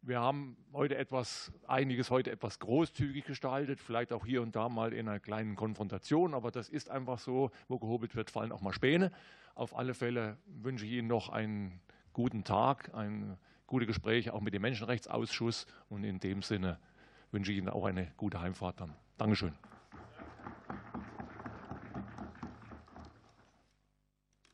Wir haben heute etwas, einiges heute etwas großzügig gestaltet, vielleicht auch hier und da mal in einer kleinen Konfrontation, aber das ist einfach so, wo gehobelt wird, fallen auch mal Späne. Auf alle Fälle wünsche ich Ihnen noch einen guten Tag, ein gute Gespräche auch mit dem Menschenrechtsausschuss und in dem Sinne wünsche ich Ihnen auch eine gute Heimfahrt dann. Dankeschön.